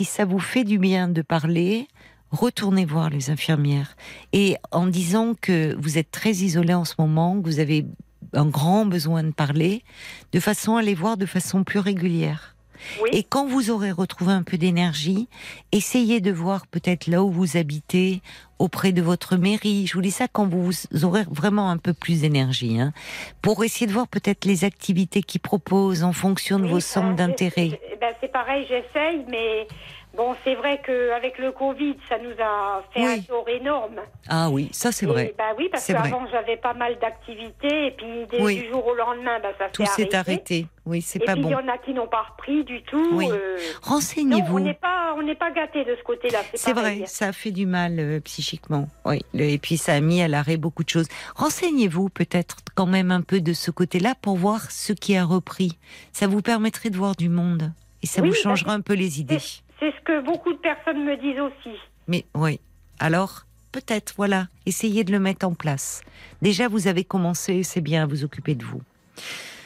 ça vous fait du bien de parler, retournez voir les infirmières. Et en disant que vous êtes très isolé en ce moment, que vous avez un grand besoin de parler, de façon à les voir de façon plus régulière. Oui. Et quand vous aurez retrouvé un peu d'énergie, essayez de voir peut-être là où vous habitez, auprès de votre mairie. Je vous dis ça quand vous aurez vraiment un peu plus d'énergie, hein, pour essayer de voir peut-être les activités qu'ils proposent en fonction de Oui, vos ben, centres d'intérêt. c'est- ben, c'est pareil, j'essaye, mais bon, c'est vrai qu'avec le Covid, ça nous a fait Oui. un tort énorme. Ah oui, ça c'est vrai. ben oui, parce qu'avant, j'avais pas mal d'activités, et puis Oui. du jour au lendemain, ben, ça Tout s'est arrêté. Oui, c'est pas puis, il y bon. en a qui n'ont pas repris du tout. Oui. euh, Non, on Renseignez-vous. n'est pas, on n'est pas gâtés de ce côté-là. C'est vrai, ça a fait du mal euh, psychiquement. Oui, et puis ça a mis à l'arrêt beaucoup de choses. Renseignez-vous peut-être quand même un peu de ce côté-là pour voir ce qui a repris. Ça vous permettrait de voir du monde et ça Oui, vous bah, changera un peu les idées. C'est ce que beaucoup de personnes me disent aussi. Mais oui, alors peut-être, voilà, essayez de le mettre en place. Déjà, vous avez commencé, c'est bien à vous occuper de vous.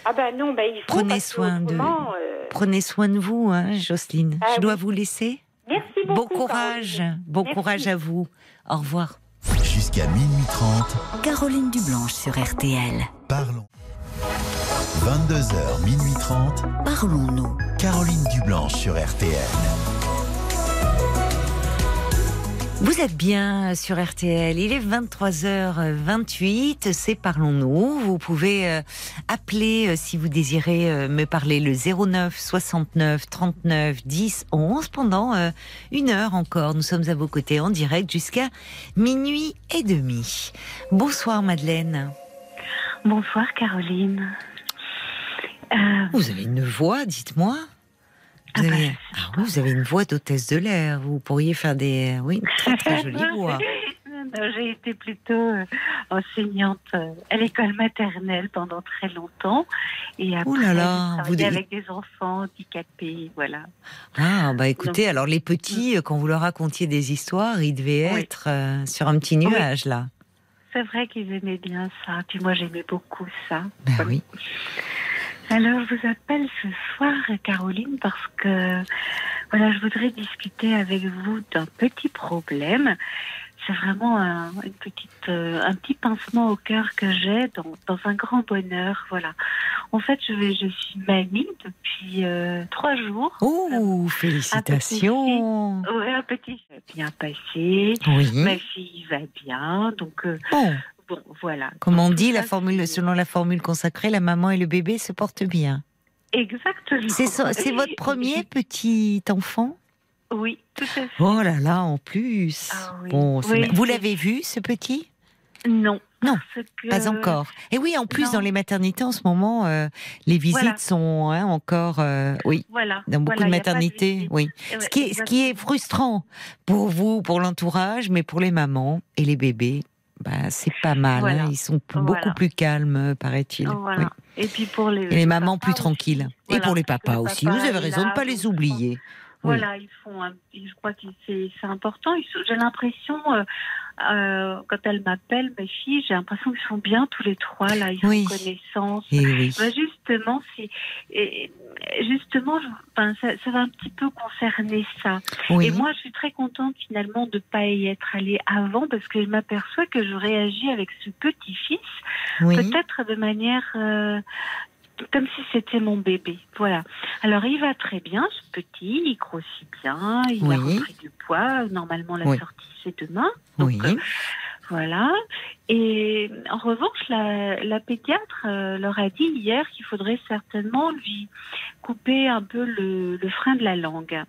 Ah ben non, ben il faut. Prenez soin de- euh, Prenez soin de vous, hein, Jocelyne. Ah Je dois oui. vous laisser. Merci Bon beaucoup. courage, Caroline. bon Merci. courage à vous. Au revoir. Jusqu'à minuit 30, Caroline Dublanche sur RTL. parlons. 22h, minuit 30. Parlons-nous. Caroline Dublanche sur RTL. Vous êtes bien sur RTL, il est 23h28, c'est Parlons-nous. Vous pouvez euh, appeler euh, si vous désirez euh, me parler le 09 69 39 10 11 pendant une heure encore. Nous sommes à vos côtés en direct jusqu'à minuit et demi. Bonsoir Madeleine. Bonsoir Caroline. Vous avez une voix, dites-moi. Vous, Ah bah, avez, ah oui, vous avez une voix d'hôtesse de l'air. Vous pourriez faire des, oui, une très très jolie voix. J'ai été plutôt euh, enseignante euh, à l'école maternelle pendant très longtemps. Et après, là là, vous avec des enfants handicapés, voilà. Ah bah écoutez, alors les petits, euh, quand vous leur racontiez des histoires, ils devaient Oui. être euh, sur un petit nuage là. C'est vrai qu'ils aimaient bien ça. Puis moi, j'aimais beaucoup ça. Ben oui. Alors, je vous appelle ce soir, Caroline, parce que voilà, je voudrais discuter avec vous d'un petit problème. C'est vraiment un, une petite, euh, un petit pincement au cœur que j'ai dans, dans un grand bonheur. Voilà. En fait, je, vais, je suis mamie depuis euh, trois jours. Oh, félicitations. Ouais, un petit s'est bien passé. Oui. Ma fille va bien. Donc, euh, Bon, bon, voilà. comme on dit, ça, formule, selon la formule consacrée, la maman et le bébé se portent bien. Exactement. C'est so- c'est votre premier petit enfant? Oui, tout à fait. Oh là là, en plus. Ah oui. Bon, Oui, vous l'avez vu ce petit? Non. Non, que- Pas encore. Et oui, en plus, non. dans les maternités en ce moment, euh, les visites Voilà. sont hein, encore, euh, oui, Voilà. dans beaucoup Voilà, de maternités, oui. Ouais, Ce qui, est, ce qui est exactement. frustrant pour vous, pour l'entourage, mais pour les mamans et les bébés, bah, c'est pas mal. Hein, ils sont beaucoup plus calmes, paraît-il. Voilà. oui. Et puis pour les, Et les mamans plus tranquilles. Et pour les papas le aussi. papa vous avez raison de ne pas les oublier. Oui. Voilà, ils font. un- je crois que c'est important. J'ai l'impression, euh, euh, quand elle m'appelle, mes filles, j'ai l'impression qu'ils sont bien tous les trois là. Ils Oui. font connaissance. Et oui. Bah, justement, c'est et- justement, je- enfin, ça, ça va un petit peu concerner ça. oui. Et moi, je suis très contente finalement de pas y être allée avant parce que je m'aperçois que je réagis avec ce petit-fils oui. peut-être de manière euh, comme si c'était mon bébé. Voilà. Alors, il va très bien, ce petit, il grossit bien, il a repris du poids. Normalement, la Oui. sortie, c'est demain. Donc, Oui. euh, voilà. Et en revanche, la, la pédiatre euh, leur a dit hier qu'il faudrait certainement lui couper un peu le, le frein de la langue.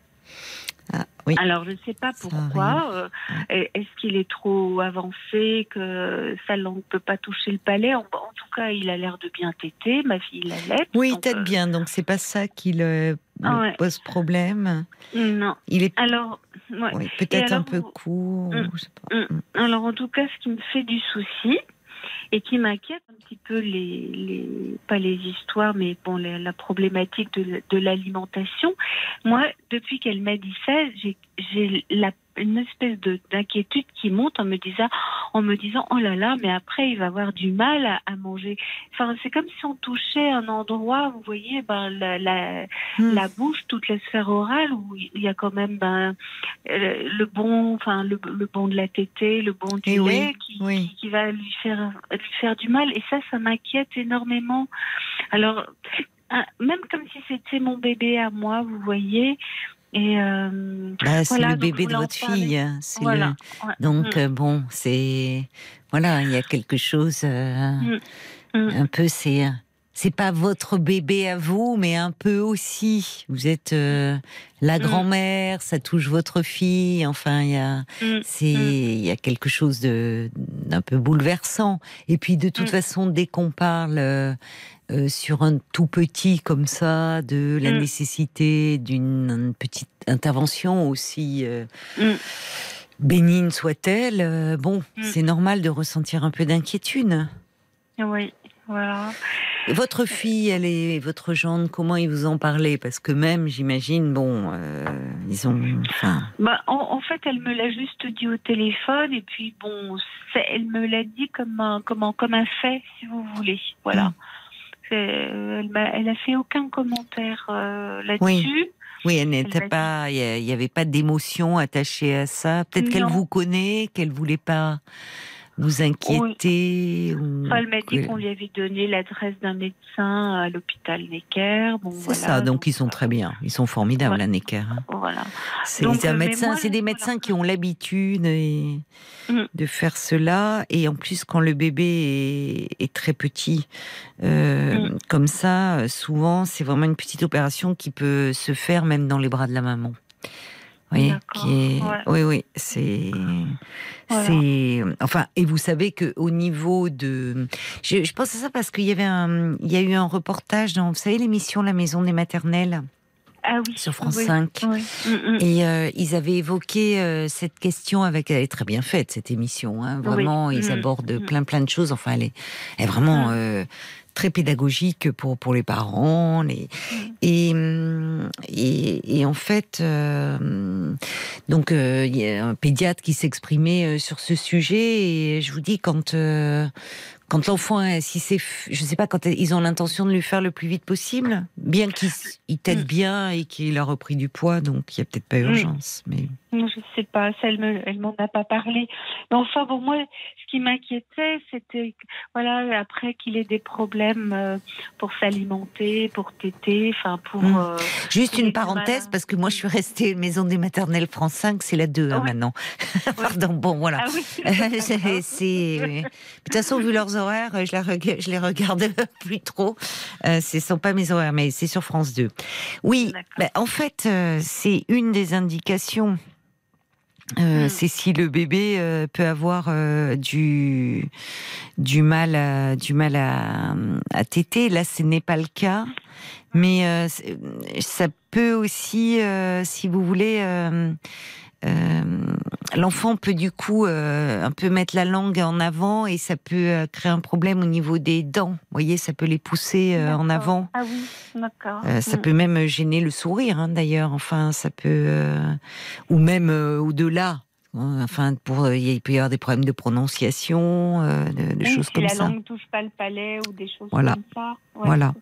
Ah, oui. Alors, je ne sais pas Ça pourquoi. euh, Est-ce qu'il est trop avancé, que sa langue ne peut pas toucher le palais? En, en tout cas, il a l'air de bien téter. Ma fille l'allait. Oui, donc, peut-être euh, bien. Donc, c'est pas ça qui le, Ah le ouais. pose problème. Non. Il est Alors, ouais. oui, peut-être un peu court. Je sais pas. Mm. Alors, en tout cas, ce qui me fait du souci et qui m'inquiète un petit peu les, pas les histoires, mais bon, la, problématique de, de l'alimentation. Moi, depuis qu'elle m'a dit ça, j'ai la une espèce de d'inquiétude qui monte en me disant en me disant oh là là mais après il va avoir du mal à, à manger enfin c'est comme si on touchait un endroit vous voyez ben la, la, Mm. la bouche, toute la sphère orale où il y a quand même ben, euh, le bon, enfin le, le bon de la tétée, le bon du Eh oui, lait qui, oui. qui, qui va lui faire lui faire du mal et ça, ça m'inquiète énormément. Alors même comme si c'était mon bébé à moi, vous voyez. Et euh, Bah, c'est le bébé de votre fille. hein, c'est voilà. le- Ouais. Donc Mm. euh, bon, c'est voilà, il y a quelque chose euh, Mm. Mm. un peu c'est c'est pas votre bébé à vous, mais un peu aussi. Vous êtes euh, la grand-mère, ça touche votre fille. Enfin, il y a c'est il y a quelque chose de d'un peu bouleversant. Et puis de toute façon, dès qu'on parle euh, sur un tout petit comme ça, de la Mm. nécessité d'une petite intervention aussi. euh, Mm. bénigne soit-elle, euh, bon, Mm. c'est normal de ressentir un peu d'inquiétude. Oui, voilà. Votre fille, elle est votre gendre, comment ils vous en parlaient? Parce que même, j'imagine, bon, euh, ils ont, enfin, Bah, en, en fait, elle me l'a juste dit au téléphone et puis bon, elle me l'a dit comme un, comme un, comme un fait, si vous voulez. Voilà. Elle, elle a fait aucun commentaire euh, là-dessus. oui, elle n'était Elle m'a pas, il n'y avait pas d'émotion attachée à ça. Peut-être qu'elle vous connaît, qu'elle voulait pas vous inquiéter ou... Elle m'a dit qu'on lui avait donné l'adresse d'un médecin à l'hôpital Necker. Bon, c'est ça, donc, ils sont très bien, ils sont formidables à Necker. Hein. Voilà. C'est un médecin, c'est des médecins qui ont l'habitude mm. de faire cela, et en plus quand le bébé est, très petit, euh, mm. comme ça, souvent c'est vraiment une petite opération qui peut se faire même dans les bras de la maman. Oui, qui est... oui, oui, c'est, c'est, enfin, et vous savez que au niveau de, je, pense à ça parce qu'il y avait un, il y a eu un reportage dans, vous savez, l'émission La Maison des Maternelles. Ah oui, sur France 5. Mm, mm. Et euh, ils avaient évoqué euh, cette question avec. Elle est très bien faite, cette émission. Hein, vraiment, ils mm. abordent plein, plein de choses. Enfin, elle est, elle est vraiment euh, très pédagogique pour, pour les parents. Les, et, et, et, en fait, euh, donc euh, il y a un pédiatre qui s'exprimait euh, sur ce sujet et je vous dis quand quand l'enfant, si c'est, je sais pas, quand ils ont l'intention de lui faire le plus vite possible, bien qu'il t'aide mm. bien et qu'il a repris du poids, donc il y a peut-être pas mm. urgence. Mais je sais pas, ça, elle, elle m'en a pas parlé. Mais enfin, bon, moi, ce qui m'inquiétait, c'était, voilà, après qu'il ait des problèmes euh, pour s'alimenter, pour téter, enfin, pour. Mm. Euh, Juste une parenthèse, parce que moi, je suis restée maison des maternelles France 5, c'est la 2 hein, maintenant. Pardon, bon, voilà. Ah c'est, De toute façon, vu leurs horaires, je, la je les regarde plus trop. Euh, ce sont pas mes horaires, mais c'est sur France 2. Oui, bah, en fait, euh, c'est une des indications. Euh, hmm. C'est si le bébé euh, peut avoir du du mal à, du mal à, à téter. Là, ce n'est pas le cas, mais ça peut aussi, si vous voulez euh, l'enfant peut du coup euh, un peu mettre la langue en avant et ça peut euh, créer un problème au niveau des dents. Vous voyez, ça peut les pousser en avant. Ah oui, d'accord. ça mm. peut même gêner le sourire, hein, d'ailleurs. Enfin, ça peut ou même au-delà. Enfin, pour il peut y avoir des problèmes de prononciation, de, choses comme ça. Si la langue touche pas le palais ou des choses voilà. comme ça. voilà.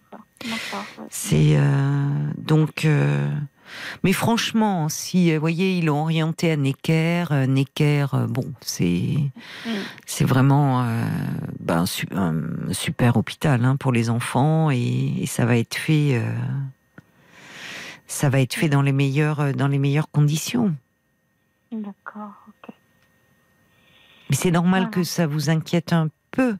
C'est donc. Mais franchement, si vous voyez, ils l'ont orienté à Necker, euh, Necker, euh, bon, c'est mm. c'est vraiment euh, ben, un super hôpital hein, pour les enfants et, ça va être fait, ça va être fait dans les meilleures dans les meilleures conditions. D'accord. Mais c'est normal que ça vous inquiète un peu.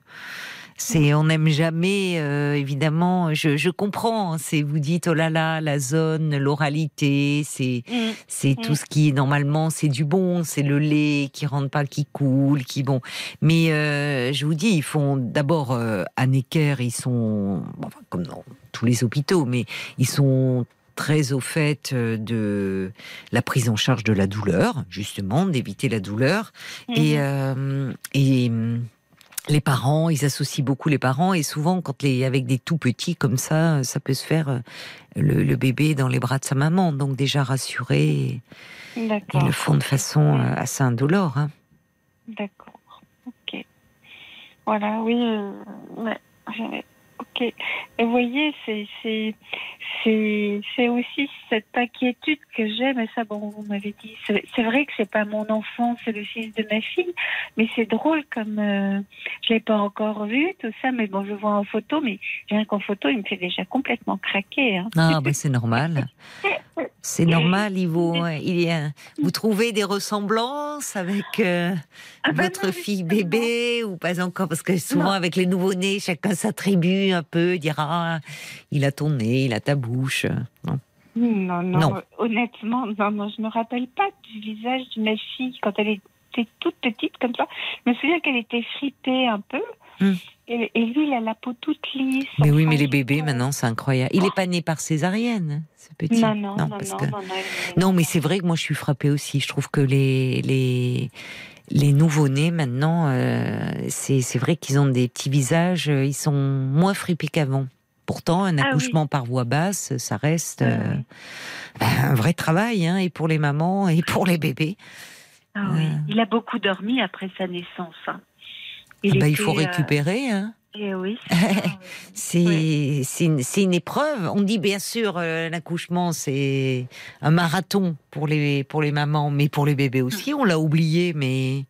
C'est, on n'aime jamais, euh, évidemment. Je, je comprends. C'est, vous dites, oh là là, la zone, l'oralité, c'est, mm. c'est tout mm. ce qui normalement c'est du bon, c'est le lait qui rentre pas, qui coule, qui bon. Mais euh, je vous dis, ils font d'abord euh, à Necker, ils sont, enfin, comme dans tous les hôpitaux, mais ils sont très au fait de la prise en charge de la douleur, justement, d'éviter la douleur. Et, mm-hmm. et les parents, ils associent beaucoup les parents et souvent quand les avec des tout petits comme ça, ça peut se faire euh, le, bébé dans les bras de sa maman, donc déjà rassuré. Ils le font de façon euh, assez indolore. Hein. D'accord. Ok. Voilà. Oui. Euh, ouais. Ok. Et vous voyez, c'est aussi cette inquiétude que j'ai, mais ça, bon, vous m'avez dit, c'est vrai que c'est pas mon enfant, c'est le fils de ma fille, mais c'est drôle comme euh, je l'ai pas encore vu, tout ça, mais bon, je vois en photo, mais rien qu'en photo, il me fait déjà complètement craquer. Hein. Ah, ben c'est normal. C'est normal, il vous, il est, vous trouvez des ressemblances avec euh, ah bah votre fille bébé ou pas encore Parce que souvent avec les nouveaux-nés, chacun s'attribue un peu, dira il a ton nez, il a ta bouche. Non? Non, non, honnêtement, non, je me rappelle pas du visage de ma fille quand elle était toute petite comme ça. Je me souviens qu'elle était fritée un peu. Hmm. Et, lui, il a la peau toute lisse. Mais oui, mais les bébés, maintenant, c'est incroyable. Il n'est pas né par césarienne, ce petit. Non, non, non, non, non, mais c'est vrai que moi, je suis frappée aussi. Je trouve que les, les, les nouveau-nés, maintenant, euh, c'est vrai qu'ils ont des petits visages, euh, ils sont moins fripés qu'avant. Pourtant, un ah accouchement par voie basse, ça reste ah euh, ben, un vrai travail, hein, et pour les mamans et pour les bébés. Ah oui. Il a beaucoup dormi après sa naissance. Hein. Il, bah, il faut récupérer. Hein. Et Eh oui. c'est une, épreuve. On dit bien sûr euh, l'accouchement c'est un marathon pour les pour les mamans, mais pour les bébés aussi. On l'a oublié, mais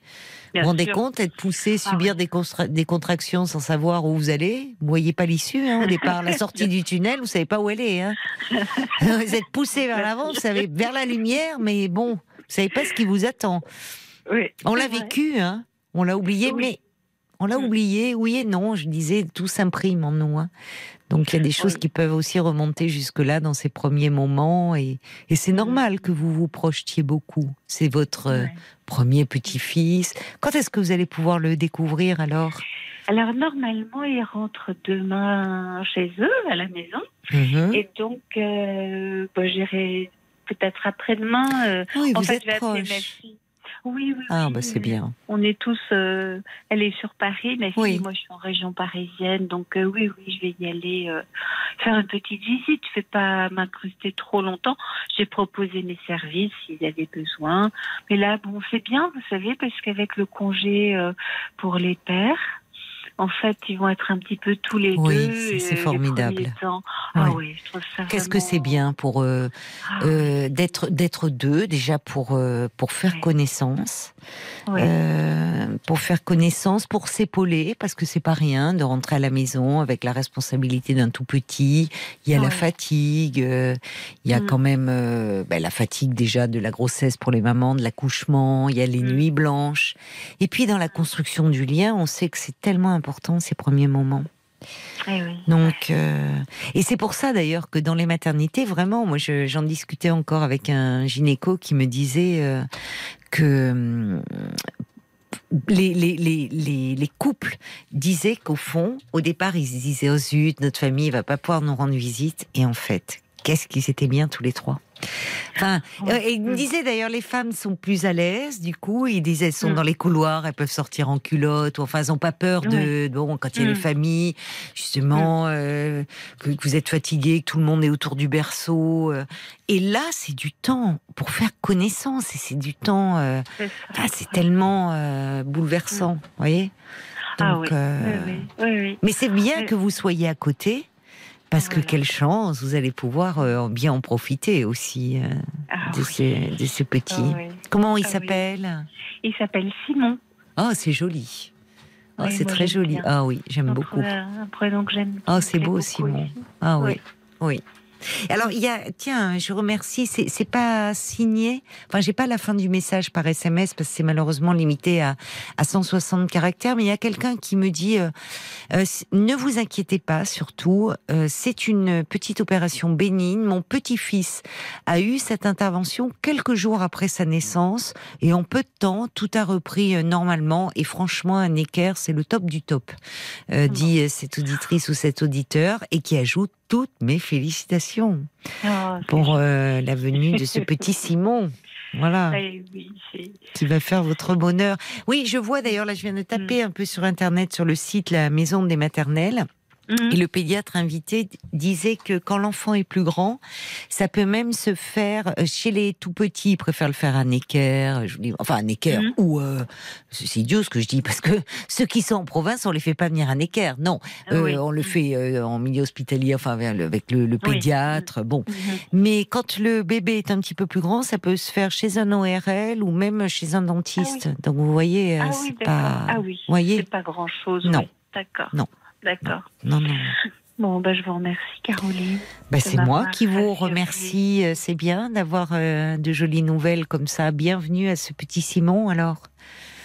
Bien vous vous rendez compte être poussé, Ah subir des, contractions sans savoir où vous allez? Vous voyez pas l'issue hein, au départ. La sortie du tunnel, vous savez pas où elle est. Hein. vous êtes poussé vers l'avant, vous savez vers la lumière, mais bon, vous savez pas ce qui vous attend. Oui, On l'a vécu, hein. On l'a oublié, Oui. mais on l'a Mm. oublié, oui et non. Je disais, tout s'imprime en nous. hein. Donc il y a des choses Oui. qui peuvent aussi remonter jusque-là dans ces premiers moments. Et, et c'est normal que vous vous projetiez beaucoup. C'est votre euh, Ouais. premier petit-fils. Quand est-ce que vous allez pouvoir le découvrir alors? Alors normalement, ils rentrent demain chez eux, à la maison. Mhm. Et donc, euh, bah, j'irai peut-être après-demain. euh, Oui, en vous fait, êtes je vais appeler ma proche. fille. Oui, oui. Ah, bah c'est bien. On est tous. euh, elle est sur Paris, ma fille. Oui. Moi, je suis en région parisienne. Donc, euh, oui, oui, je vais y aller euh, faire une petite visite. Je ne vais pas m'incruster trop longtemps. J'ai proposé mes services s'ils avaient besoin. Mais là, bon, c'est bien, vous savez, parce qu'avec le congé pour les pères, en fait, ils vont être un petit peu tous les Oui, deux. c'est- c'est euh, formidable. Ah Oui. Qu'est-ce que c'est bien pour euh, Ah, euh, d'être d'être deux déjà pour euh, pour faire connaissance. pour faire connaissance, pour s'épauler, parce que c'est pas rien de rentrer à la maison avec la responsabilité d'un tout petit. Il y a la fatigue, il y a Mm. quand même ben, la fatigue déjà de la grossesse pour les mamans, de l'accouchement. Il y a les Mm. nuits blanches. Et puis dans la construction du lien, on sait que c'est tellement important ces premiers moments. Eh oui. Donc, euh, et c'est pour ça d'ailleurs que dans les maternités, vraiment, moi, je- j'en discutais encore avec un gynéco qui me disait euh, que hum, les, les, les, les, les couples disaient qu'au fond, au départ, ils se disaient oh zut, notre famille va pas pouvoir nous rendre visite, et en fait, qu'est-ce qu'ils étaient bien tous les trois. Enfin, euh, et il me disait d'ailleurs les femmes sont plus à l'aise du coup. Il disait elles sont Mm. dans les couloirs, elles peuvent sortir en culotte, ou enfin elles n'ont pas peur de bon quand il y a Mm. les familles justement euh, que, que vous êtes fatigué, que tout le monde est autour du berceau. euh. et là c'est du temps pour faire connaissance et c'est du temps. C'est ah, tellement bouleversant, vous voyez. Ah Donc, oui. euh, oui, oui, mais c'est bien que vous soyez à côté. Parce que quelle chance, vous allez pouvoir euh, bien en profiter aussi euh, Ah de, oui. ces, de ces petits. Ah oui. Comment il Ah oui. s'appelle? Il s'appelle Simon. Oh, c'est joli. Oh, c'est très joli. bien. Ah oui, j'aime beaucoup. Un prénom que j'aime. Oh, c'est beau, Simon. aussi. Ah oui, Oui. Alors, il y a, tiens, je remercie, c'est pas signé, enfin, j'ai pas la fin du message par SMS parce que c'est malheureusement limité à, à 160 caractères, mais il y a quelqu'un qui me dit, euh, euh, ne vous inquiétez pas, surtout, euh, c'est une petite opération bénigne. Mon petit-fils a eu cette intervention quelques jours après sa naissance et en peu de temps, tout a repris normalement et franchement, un équerre, c'est le top du top, euh, dit cette auditrice ou cet auditeur et qui ajoute toutes mes félicitations Oh, c'est pour euh, la venue de ce petit Simon. Voilà, oui, c'est- qui va faire votre bonheur. Oui, je vois d'ailleurs, là, je viens de taper un peu sur Internet, sur le site La Maison des Maternelles. Mhm. Et le pédiatre invité disait que quand l'enfant est plus grand, ça peut même se faire euh, chez les tout petits. Ils préfèrent le faire à Necker, je vous dis, enfin à Necker, Mhm. ou euh, c'est idiot ce que je dis parce que ceux qui sont en province, on les fait pas venir à Necker. Non, Euh, Oui. on le fait euh, en milieu hospitalier, enfin avec le, Oui. pédiatre. Bon, Mhm. mais quand le bébé est un petit peu plus grand, ça peut se faire chez un ORL ou même chez un dentiste. Donc vous voyez, euh, Ah oui, c'est pas. Ah voyez? pas grand chose. Non. D'accord. Non. D'accord. Non, non. Bon, bah, je vous remercie, Caroline. Bah, c'est moi qui vous remercie. Euh, C'est bien d'avoir euh, de jolies nouvelles comme ça. Bienvenue à ce petit Simon. Alors,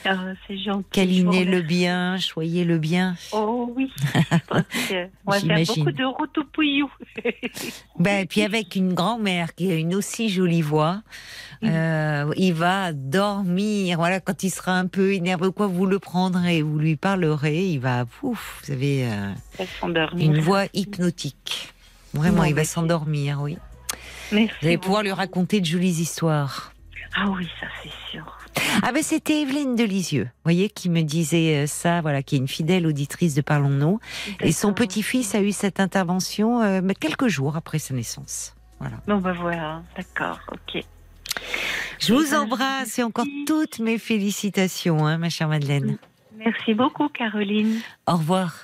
Ah, c'est gentil. câlinez-le remercie. bien, choyez-le bien. Oh oui. Parce que on va faire J'imagine. beaucoup de routes au pouillou. Ben, et puis avec une grand-mère qui a une aussi jolie voix, euh, il va dormir. Voilà, quand il sera un peu énervé quoi, vous le prendrez, vous lui parlerez, il va, ouf, vous avez euh, une voix hypnotique. Vraiment, Non, il va s'endormir, oui. Merci. Vous allez pouvoir lui raconter de jolies histoires. Ah oui, ça c'est sûr. Ah ben c'était Evelyne Delisieux, vous voyez, qui me disait euh, ça, voilà, qui est une fidèle auditrice de Parlons-nous. Et son petit-fils a eu cette intervention euh, mais quelques jours après sa naissance. Voilà. Bon, bah voilà, d'accord, ok. Je vous ben, embrasse et encore merci. toutes mes félicitations, hein, ma chère Madeleine. Merci beaucoup, Caroline. Au revoir.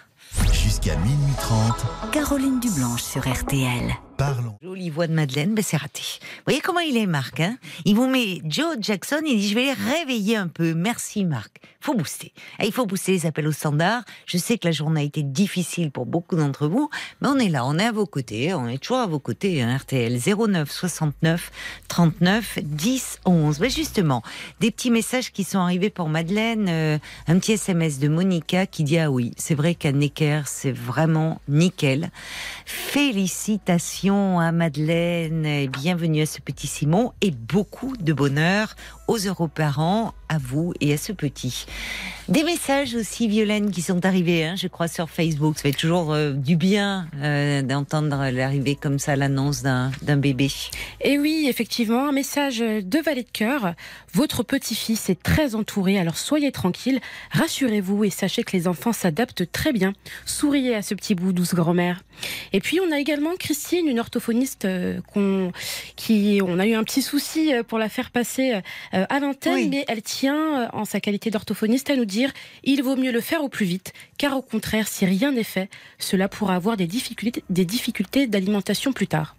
Jusqu'à minuit 30, Caroline Dublanche sur RTL. Parlons. Jolie voix de Madeleine, ben c'est raté. Vous voyez comment il est, Marc hein? Il vous met Joe Jackson, il dit je vais les réveiller un peu. Merci, Marc. faut booster. Eh, Il faut booster les appels au standard. Je sais que la journée a été difficile pour beaucoup d'entre vous, mais on est là, on est à vos côtés, on est toujours à vos côtés. RTL 09 69 39 10 11. Mais justement, des petits messages qui sont arrivés pour Madeleine. euh, un petit SMS de Monica qui dit ah oui, c'est vrai qu'à Necker, c'est vraiment nickel. Félicitations à Madeleine bienvenue à ce petit Simon et beaucoup de bonheur aux Europarents, à vous et à ce petit. Des messages aussi, Violaine, qui sont arrivés, hein, je crois, sur Facebook. Ça fait toujours euh, du bien euh, d'entendre l'arrivée comme ça, l'annonce d'un bébé. Et oui, effectivement, un message de valet de cœur. Votre petit-fils est très entouré, alors soyez tranquille, rassurez-vous et sachez que les enfants s'adaptent très bien. Souriez à ce petit bout, douce grand-mère. Et puis on a également Christine, une orthophoniste euh, qu'on, qui, on a eu un petit souci pour la faire passer à l'antenne, Oui. mais elle tient, euh, en sa qualité d'orthophoniste, à nous dire il vaut mieux le faire au plus vite, car au contraire, si rien n'est fait, cela pourra avoir des difficultés, des difficultés d'alimentation plus tard.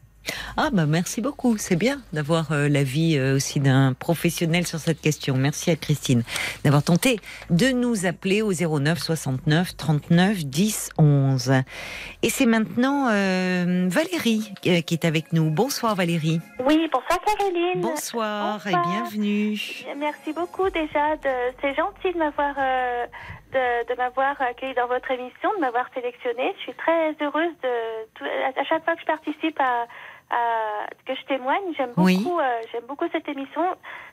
Ah bah merci beaucoup, c'est bien d'avoir euh, l'avis euh, aussi d'un professionnel sur cette question. Merci à Christine d'avoir tenté de nous appeler au 09 69 39 10 11. Et c'est maintenant euh, Valérie qui est avec nous. Bonsoir Valérie. Oui, bonsoir Caroline. Bonsoir, Bonsoir. et bienvenue. Merci beaucoup déjà. De... C'est gentil de m'avoir de, de m'avoir accueilli dans votre émission, de m'avoir sélectionnée. Je suis très heureuse de à chaque fois que je participe à- que je témoigne. J'aime beaucoup Oui. euh, j'aime beaucoup cette émission.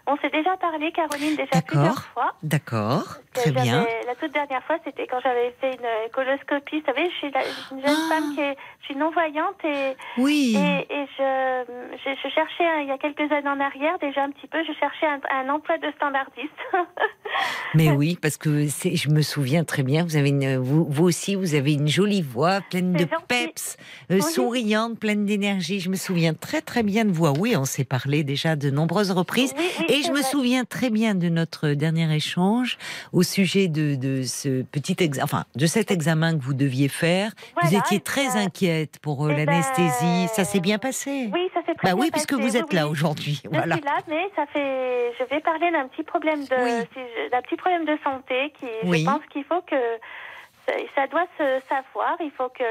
On s'est déjà parlé, Caroline, déjà D'accord. plusieurs fois. D'accord, très bien. La toute dernière fois, c'était quand j'avais fait une coloscopie. Vous savez, je suis la- une jeune Ah. femme qui est, je suis non voyante et Oui. et, et je, je, je cherchais, il y a quelques années en arrière, déjà un petit peu, je cherchais un, un emploi de standardiste. Mais oui, parce que je me souviens très bien. Vous avez une, vous, vous aussi, vous avez une jolie voix, pleine de gentil. peps, euh, Oui. souriante, pleine d'énergie. Je me souviens très très bien de voix. Oui, on s'est parlé déjà de nombreuses reprises. Oui, oui, Et je me souviens très bien de notre dernier échange au sujet de, de ce petit ex, enfin de cet examen que vous deviez faire. vous étiez très ça- inquiète pour euh, eh ben, l'anesthésie. Ça s'est bien passé. Oui, ça s'est très Bah bien oui, puisque passé, vous êtes oui, là oui. aujourd'hui. Je suis là, mais ça fait. Je vais parler d'un petit problème de, Oui. d'un petit problème de santé qui. Oui. Je pense qu'il faut que ça, ça doit se savoir. Il faut que.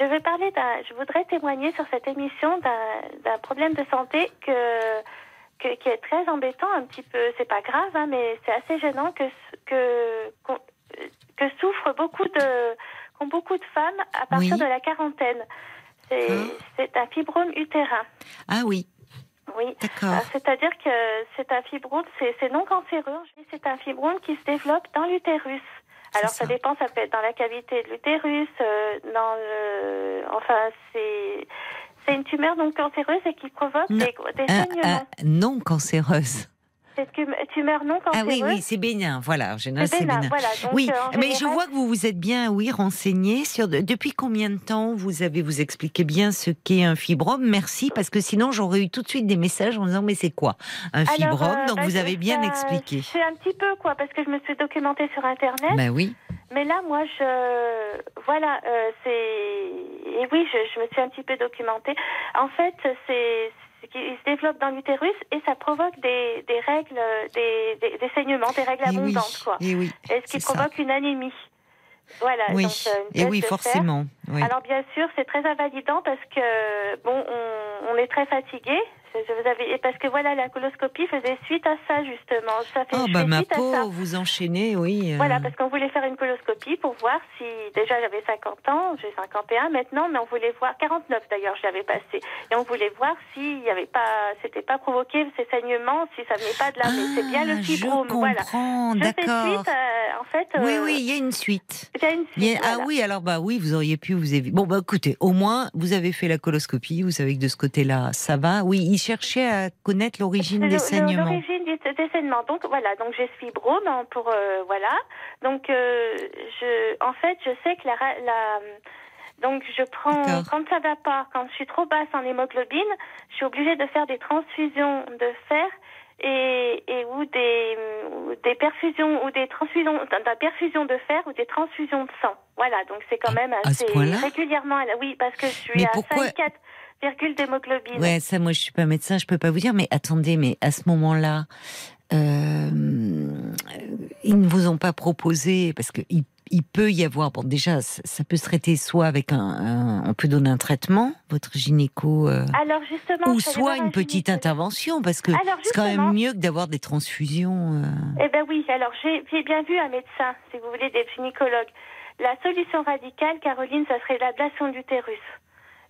Je vais parler d'un. Je voudrais témoigner sur cette émission d'un, d'un problème de santé que, que qui est très embêtant un petit peu. C'est pas grave, hein, mais c'est assez gênant que que qu'on- que souffrent beaucoup de qu'ont beaucoup de femmes à partir Oui. de la quarantaine. C'est, Ah. c'est un fibrome utérin. Ah oui, Oui. d'accord. Ah, C'est-à-dire que c'est un fibrome, c'est non cancéreux, c'est un fibrome qui se développe dans l'utérus. Alors ça. dépend, ça peut être dans la cavité de l'utérus, euh, dans le, enfin c'est c'est une tumeur non cancéreuse et qui provoque Non. des, saignements. non cancéreuse. C'est une tumeur non Ah cancéreuse. oui, oui, c'est bénin. Voilà, en général, c'est bénin, bénin. voilà. Donc, oui, euh, mais je vois que vous vous êtes bien, oui, renseigné sur de- depuis combien de temps vous avez vous expliqué bien ce qu'est un fibrome? Merci, parce que sinon j'aurais eu tout de suite des messages en disant mais c'est quoi un Alors, fibrome? euh, Donc bah, vous avez bien expliqué. C'est un petit peu quoi, parce que je me suis documentée sur internet. Ben oui, Mais là, moi, je. Voilà, euh, c'est. Et oui, je, je me suis un petit peu documentée. En fait, c'est. qu'il se développe dans l'utérus et ça provoque des, des règles, des, des, des saignements, des règles et oui, abondantes, quoi. et oui, Et ce qui ça. provoque une anémie. Voilà. oui, donc, euh, une et baisse oui, forcément. Oui. Alors bien sûr, c'est très invalidant parce que bon, on, on est très fatigué. Je, vous avais et parce que voilà, la coloscopie faisait suite à ça justement. Ça fait Oh bah ma suite à peau, ça. vous enchaînez, oui. euh, Voilà, parce qu'on voulait faire une coloscopie pour voir si, déjà j'avais 50 ans, j'ai 51 maintenant, mais on voulait voir, 49 d'ailleurs, je l'avais passé, et on voulait voir s'il n'y avait pas, c'était pas provoqué ces saignements, si ça venait pas de là, mais c'est bien le ah, fibrome, Je voilà. comprends, fais d'accord. suite, euh, en fait. Oui, euh, oui, il y a une suite. Il y a une a- suite, Ah voilà. oui, alors bah oui, vous auriez pu vous éviter. Bon bah écoutez, au moins vous avez fait la coloscopie, vous savez que de ce côté-là ça va. Oui, il cherchait à connaître l'origine des saignements. L'origine des, des saignements. Donc voilà, donc j'ai ce fibrome hein, pour euh, voilà. Donc euh, je, en fait, je sais que la, donc je prends quand ça va pas, quand je suis trop basse en hémoglobine, je suis obligée de faire des transfusions de fer et, et ou des ou des perfusions ou des transfusions de perfusion de fer ou des transfusions de sang. Voilà, donc c'est quand même à ce assez régulièrement. Oui, parce que je suis Mais à pourquoi- 5,4 d'hémoglobine. Ouais, ça, moi, je suis pas médecin, je peux pas vous dire. Mais attendez, mais à ce moment-là, euh, ils ne vous ont pas proposé parce que il, il peut y avoir. Bon, déjà, ça, peut se traiter soit avec un, un- on peut donner un traitement, votre gynéco, euh, Alors justement, ou soit un une petite intervention, parce que c'est quand même mieux que d'avoir des transfusions. euh. Eh ben oui, alors j'ai bien vu un médecin, si vous voulez, des gynécologues. La solution radicale, Caroline, ça serait l'ablation de l'utérus.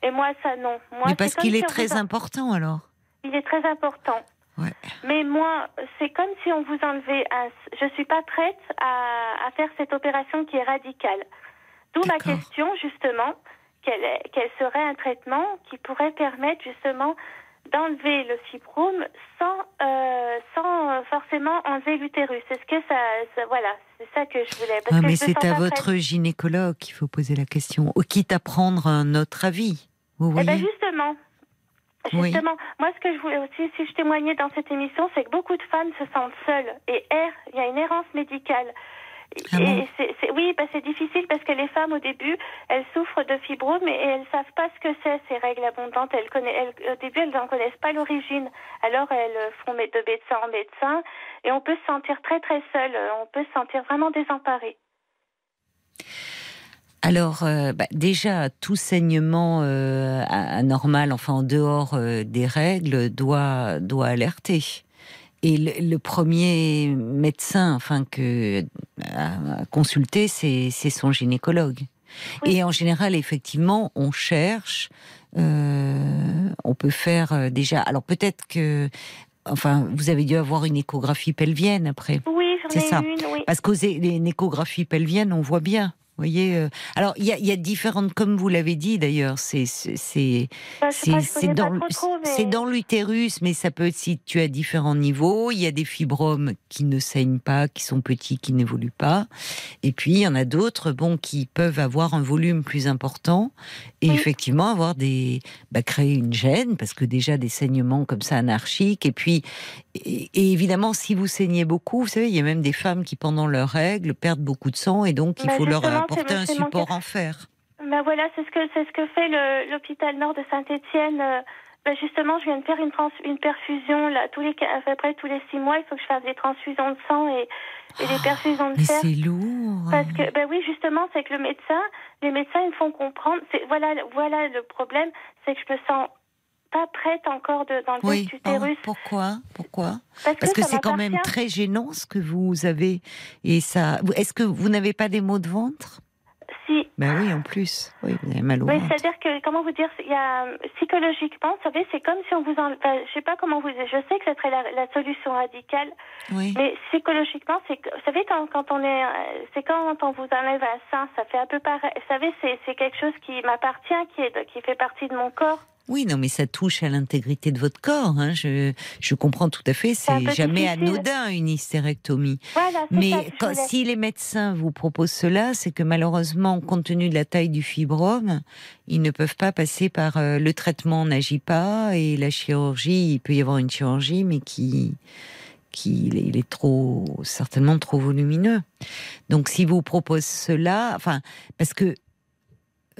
Et moi, ça non. Moi, mais parce qu'il si est très important alors. Il est très important. Ouais. Mais moi, c'est comme si on vous enlevait un... Je suis pas prête à, à faire cette opération qui est radicale. D'où ma question, justement, quel, serait un traitement qui pourrait permettre, justement, d'enlever le fibrome sans, euh, sans euh, forcément enlever l'utérus. Est-ce que ça, ça- Voilà, c'est ça que je voulais. parce Ah, que mais c'est à votre prête. gynécologue qu'il faut poser la question, ou quitte à prendre un autre avis. Vous Eh voyez ben justement, Oui. justement, moi ce que je voulais aussi, si je témoignais dans cette émission, c'est que beaucoup de femmes se sentent seules et errent. Il y a une errance médicale. Ah et bon c'est, c'est- oui, bah, c'est difficile parce que les femmes au début, elles souffrent de fibrome et elles savent pas ce que c'est ces règles abondantes. Elles connaissent, elles- au début, elles n'en connaissent pas l'origine. Alors elles euh, font de médecin en médecin et on peut se sentir très très seule. On peut se sentir vraiment désemparé. Alors, euh, bah, déjà, tout saignement euh, anormal, enfin en dehors euh, des règles, doit, doit alerter. Et le, le premier médecin, enfin que à consulter, c'est c'est son gynécologue. Oui. Et en général, effectivement, on cherche, euh, on peut faire euh, déjà. Alors peut-être que, enfin, vous avez dû avoir une échographie pelvienne après. Oui, j'en C'est ai ça. une, oui. Parce qu'aux échographies pelviennes, on voit bien. Voyez, euh, alors il y a, il y a différentes, comme vous l'avez dit d'ailleurs, c'est c'est dans l'utérus, mais ça peut être situé à différents niveaux. Il y a des fibromes qui ne saignent pas, qui sont petits, qui n'évoluent pas, et puis il y en a d'autres, bon, qui peuvent avoir un volume plus important et Oui. effectivement avoir des bah, créer une gêne parce que déjà des saignements comme ça anarchiques, et puis et, et évidemment si vous saignez beaucoup, vous savez, il y a même des femmes qui pendant leurs règles perdent beaucoup de sang et donc il Bah, faut leur apporter c'est- un support en fer. Ben voilà, c'est ce que c'est ce que fait l'hôpital Nord de Saint-Étienne. ben justement, je viens de faire une, trans- une perfusion là tous les à peu près tous les six mois. Il faut que je fasse des transfusions de sang et, et des perfusions de Mais fer. c'est lourd. Parce que ben oui, justement, c'est que le médecin, les médecins, ils me font comprendre. C'est voilà, voilà le problème, c'est que je me sens pas prête encore de dans le Oui. utérus. Oh, pourquoi? Pourquoi? Parce, Parce que c'est quand même très gênant ce que vous avez. Et ça. Est-ce que vous n'avez pas des maux de ventre? Si, Ben oui, en plus. Oui, vous avez mal au Oui, ventre. c'est-à-dire que, comment vous dire, il y a, psychologiquement, vous savez, c'est comme si on vous en, enfin, je sais pas comment vous, je sais que ce serait la, la solution radicale, Oui. mais psychologiquement, c'est vous savez, quand, quand on est, euh, c'est quand on vous enlève un sein, ça fait un peu pareil, vous savez, c'est, c'est quelque chose qui m'appartient, qui est, qui fait partie de mon corps. Oui, non, mais ça touche à l'intégrité de votre corps. hein. Je, je comprends tout à fait. C'est jamais difficile. anodin une hystérectomie. Voilà, ça Mais quand- si les médecins vous proposent cela, c'est que malheureusement, compte tenu de la taille du fibrome, ils ne peuvent pas passer par euh, le traitement n'agit pas et la chirurgie. Il peut y avoir une chirurgie, mais qui qui il est- il est trop certainement trop volumineux. Donc si vous proposez cela, enfin parce que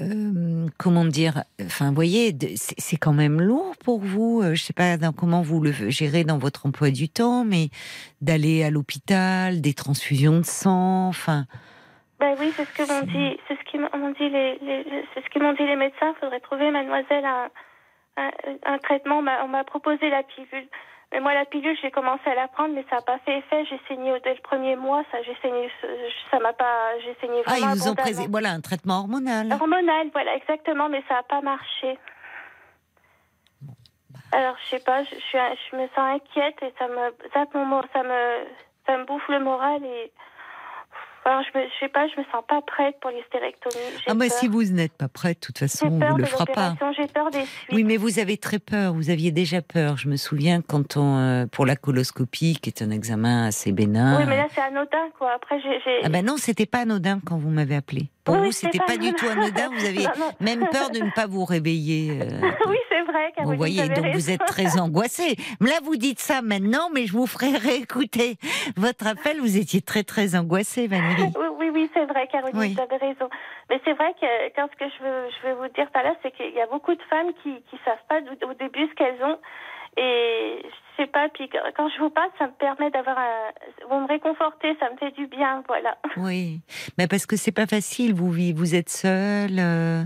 euh, comment dire, enfin, vous voyez, c'est quand même lourd pour vous. euh, Je sais pas dans- comment vous le gérez dans votre emploi du temps, mais d'aller à l'hôpital, des transfusions de sang, enfin, Ben oui, c'est ce que m'ont dit, c'est ce m'ont dit les, les- c'est ce m'ont dit les médecins. Faudrait trouver, mademoiselle, un, un, un traitement. On m'a- On m'a proposé la pilule. Mais moi, la pilule, j'ai commencé à la prendre, mais ça n'a pas fait effet. J'ai saigné dès le premier mois. Ça, j'ai saigné, ça m'a pas, j'ai saigné ah, vraiment ils vous ont présé, voilà, un traitement hormonal. Hormonal, voilà, exactement, mais ça n'a pas marché. Alors, je sais pas, je, je, je me sens inquiète et ça me, ça, ça me, ça me bouffe le moral et, alors, je, je sais pas, je me sens pas prête pour l'hystérectomie. Ah, bah, peur. si vous n'êtes pas prête, de toute façon, on vous le fera pas. J'ai peur des suites. Oui, mais vous avez très peur. Vous aviez déjà peur. Je me souviens quand on, euh, pour la coloscopie, qui est un examen assez bénin. Oui, mais là, c'est anodin, quoi. Après, j'ai. Ah ben non, c'était pas anodin quand vous m'avez appelé. Pour Oui, vous, c'était pas pas- du tout anodin. Vous avez Non, non. même peur de ne pas vous réveiller. euh, oui, c'est vrai, Caroline. vous voyez, donc vous êtes très angoissée. Là, vous dites ça maintenant, mais je vous ferai réécouter votre appel. Vous étiez très très angoissée, Valérie. Oui, oui, oui, c'est vrai, Caroline, Oui. vous avez raison. Mais c'est vrai que quand ce que je veux, je veux vous dire par là, c'est qu'il y a beaucoup de femmes qui qui savent pas au au début ce qu'elles ont. Et je sais pas, puis quand je vous parle, ça me permet d'avoir un... Vous me réconfortez, ça me fait du bien, voilà. Oui, mais parce que c'est pas facile. Vous vivez, vous êtes seule. euh,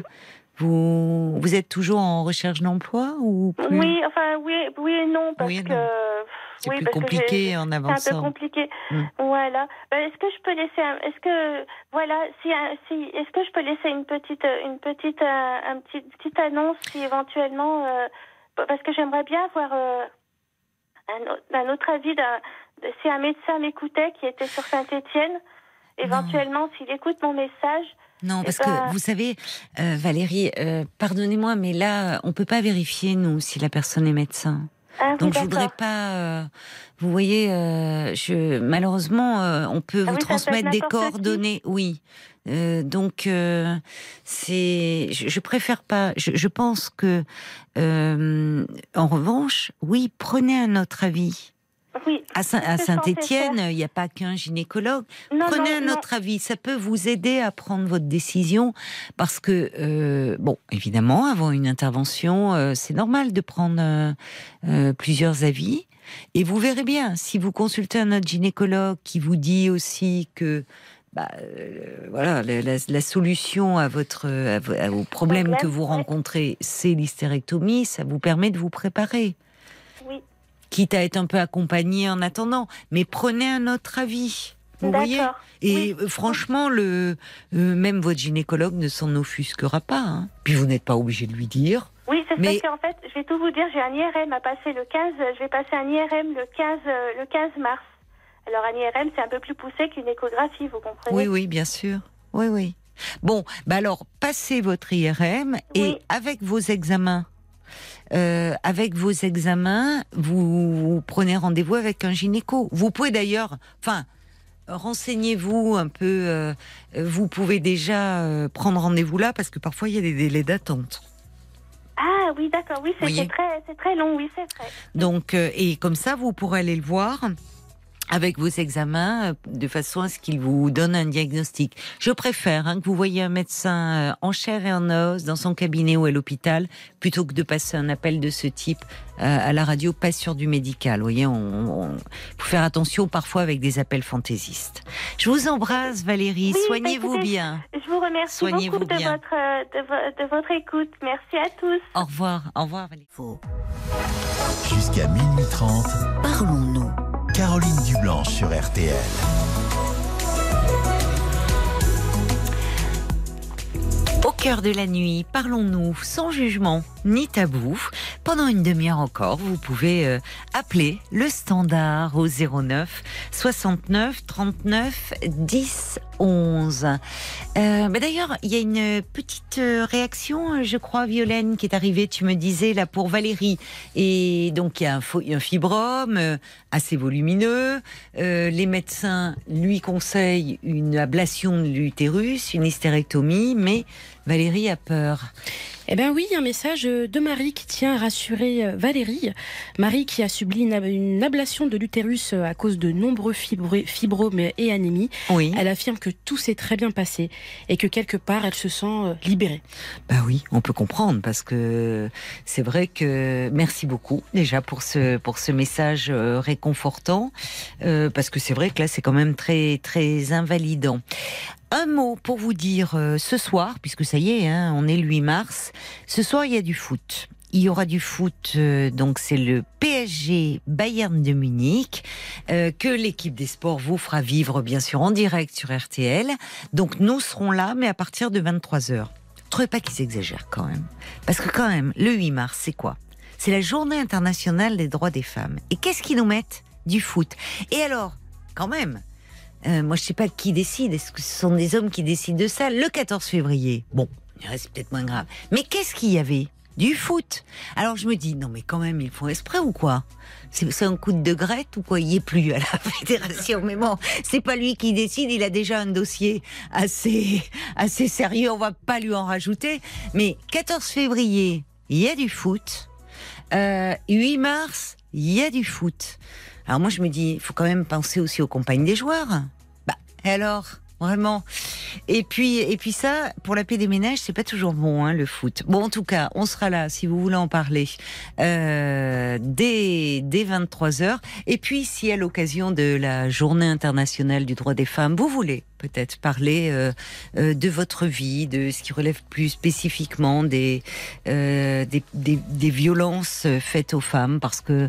vous vous êtes toujours en recherche d'emploi ou plus? Oui, enfin, oui, oui et non, parce Oui et que... non. C'est oui, plus parce que compliqué en C'est un peu avançant. compliqué. Mm. Voilà. Ben, est-ce que je peux laisser un... Est-ce que... Voilà, si, si... Est-ce que je peux laisser une petite... Une petite... un petit, petite annonce si éventuellement... euh, parce que j'aimerais bien avoir euh, un, au- un autre avis d'un... Si un médecin m'écoutait qui était sur Saint-Étienne, éventuellement, s'il écoute mon message... Non, Eh parce ben- que vous savez, euh, Valérie, euh, pardonnez-moi, mais là, on peut pas vérifier nous si la personne est médecin. Ah, oui, Donc je voudrais pas. euh, vous voyez, euh, je malheureusement, euh, on peut Ah vous oui, transmettre des qui. coordonnées. Oui. Euh, donc euh, c'est. Je, je préfère pas. Je, je pense que, euh, en revanche, oui, prenez un autre avis. Oui. À, Saint-Étienne, il n'y a pas qu'un gynécologue. Non, Prenez non, un non. autre avis, ça peut vous aider à prendre votre décision parce que, euh, bon, évidemment, avant une intervention, euh, c'est normal de prendre euh, plusieurs avis. Et vous verrez bien, si vous consultez un autre gynécologue qui vous dit aussi que bah, euh, voilà, la, la- la solution à votre à problèmes Problème, que vous rencontrez, c'est l'hystérectomie, ça vous permet de vous préparer Oui. quitte à être un peu accompagné en attendant. Mais prenez un autre avis. Vous voyez? D'accord. Et euh, franchement, le, euh, même votre gynécologue ne s'en offusquera pas. hein. Puis vous n'êtes pas obligé de lui dire. Oui, c'est Mais- parce qu'en fait, je vais tout vous dire, j'ai un IRM à passer le 15, euh, je vais passer un IRM le 15, euh, le 15 mars. Alors un IRM, c'est un peu plus poussé qu'une échographie, vous comprenez? Oui, oui, bien sûr. Oui, oui. Bon, bah alors, passez votre IRM et Oui. avec vos examens. euh, avec vos examens, vous, vous prenez rendez-vous avec un gynéco. Vous pouvez d'ailleurs, enfin, renseignez-vous un peu. euh, vous pouvez déjà euh, prendre rendez-vous là parce que parfois il y a des délais d'attente. Ah oui, d'accord, oui, c'est très, c'est très long, oui, c'est vrai. Donc, euh, et comme ça, vous pourrez aller le voir avec vos examens euh, de façon à ce qu'il vous donne un diagnostic. Je préfère hein, que vous voyez un médecin euh, en chair et en os dans son cabinet ou à l'hôpital plutôt que de passer un appel de ce type euh, à la radio, pas sur du médical. Vous voyez, on, on- faut faire attention parfois avec des appels fantaisistes. Je vous embrasse, Valérie. Oui, Soignez-vous bah, écoutez, bien. Je vous remercie Soignez-vous beaucoup de bien. votre, de, de votre écoute. Merci à tous. Au revoir. Au revoir, Valérie. Jusqu'à minuit 30, Parlons-nous. Caroline Dublanche sur RTL. Au cœur de la nuit, parlons-nous sans jugement ni tabou. Pendant une demi-heure encore, vous pouvez euh, appeler le standard au 09 69 39 10 11. Euh, bah D'ailleurs, il y a une petite euh, réaction, je crois, Violaine, qui est arrivée, tu me disais, là, pour Valérie. Et donc, il y a un, fibrome euh, assez volumineux. Les médecins lui conseillent une ablation de l'utérus, une hystérectomie, mais Valérie a peur. Eh bien oui, un message de Marie qui tient à rassurer euh, Valérie. Marie qui a subi une, ab- une ablation de l'utérus euh, à cause de nombreux fibro- fibromes et anémies. Oui. Elle affirme que tout s'est très bien passé et que quelque part elle se sent euh, libérée. Bah oui, on peut comprendre parce que c'est vrai que merci beaucoup déjà pour ce pour ce message euh, réconfortant euh, parce que c'est vrai que là c'est quand même très très invalidant. Un mot pour vous dire euh, ce soir, puisque ça y est, hein, on est le 8 mars. Ce soir, il y a du foot. Il y aura du foot, euh, donc c'est le PSG Bayern de Munich euh, que l'équipe des sports vous fera vivre bien sûr en direct sur RTL. Donc nous serons là, mais à partir de 23 h trouvez pas qu'ils exagèrent quand même Parce que quand même, le 8 mars, c'est quoi? C'est la journée internationale des droits des femmes. Et qu'est-ce qu'ils nous mettent? Du foot. Et alors, quand même, euh, moi je sais pas qui décide, est-ce que ce sont des hommes qui décident de ça? Le 14 février, bon, c'est peut-être moins grave. Mais qu'est-ce qu'il y avait? Du foot. Alors je me dis, non mais quand même, ils font esprit ou quoi? C'est un coup de degrette ou quoi? Il est plus à la fédération. Mais bon, c'est pas lui qui décide, il a déjà un dossier assez, assez sérieux, on va pas lui en rajouter. Mais 14 février, il y a du foot. Euh, 8 mars, il y a du foot. Alors moi je me dis, il faut quand même penser aussi aux compagnes des joueurs. Bah, et alors? Vraiment. Et puis, et puis ça, pour la paix des ménages, c'est pas toujours bon, hein, le foot. Bon, en tout cas, on sera là si vous voulez en parler euh, dès, dès 23 h Et puis, si à l'occasion de la Journée internationale du droit des femmes, vous voulez peut-être parler euh, euh, de votre vie, de ce qui relève plus spécifiquement des, euh, des, des, violences faites aux femmes, parce que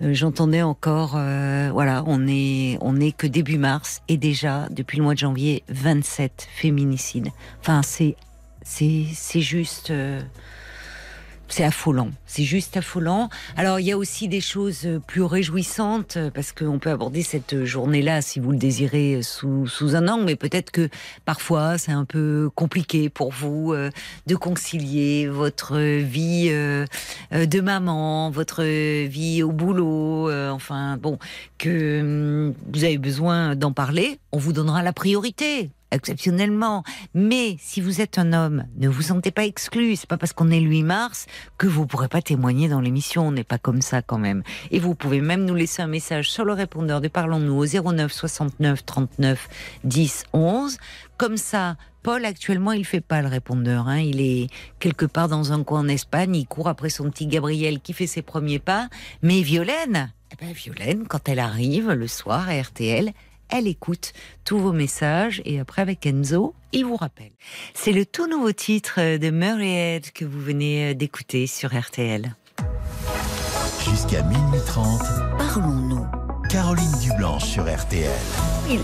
j'entendais encore, voilà, on est on est que début mars et déjà depuis le mois de janvier 27 féminicides. Enfin, c'est c'est c'est juste c'est affolant. C'est juste affolant. Alors, il y a aussi des choses plus réjouissantes, euh, parce qu'on peut aborder cette journée-là, si vous le désirez, sous, un angle, mais peut-être que parfois, c'est un peu compliqué pour vous euh, de concilier votre vie euh, de maman, votre vie au boulot, enfin, bon, que hum, vous avez besoin d'en parler. On vous donnera la priorité exceptionnellement. Mais si vous êtes un homme, ne vous sentez pas exclu. C'est pas parce qu'on est le 8 mars que vous pourrez pas témoigner dans l'émission. On n'est pas comme ça quand même. Et vous pouvez même nous laisser un message sur le répondeur de Parlons-nous au 09 69 39 10 11. Comme ça, Paul, actuellement, il fait pas le répondeur. Hein. Il est quelque part dans un coin en Espagne. Il court après son petit Gabriel qui fait ses premiers pas. Mais Violaine, eh ben, Violaine, quand elle arrive le soir à RTL, elle écoute tous vos messages et après avec Enzo, il vous rappelle. C'est le tout nouveau titre de Murrayhead que vous venez d'écouter sur RTL. Jusqu'à minuit 30, parlons-nous. Caroline Dublanche sur RTL. Il...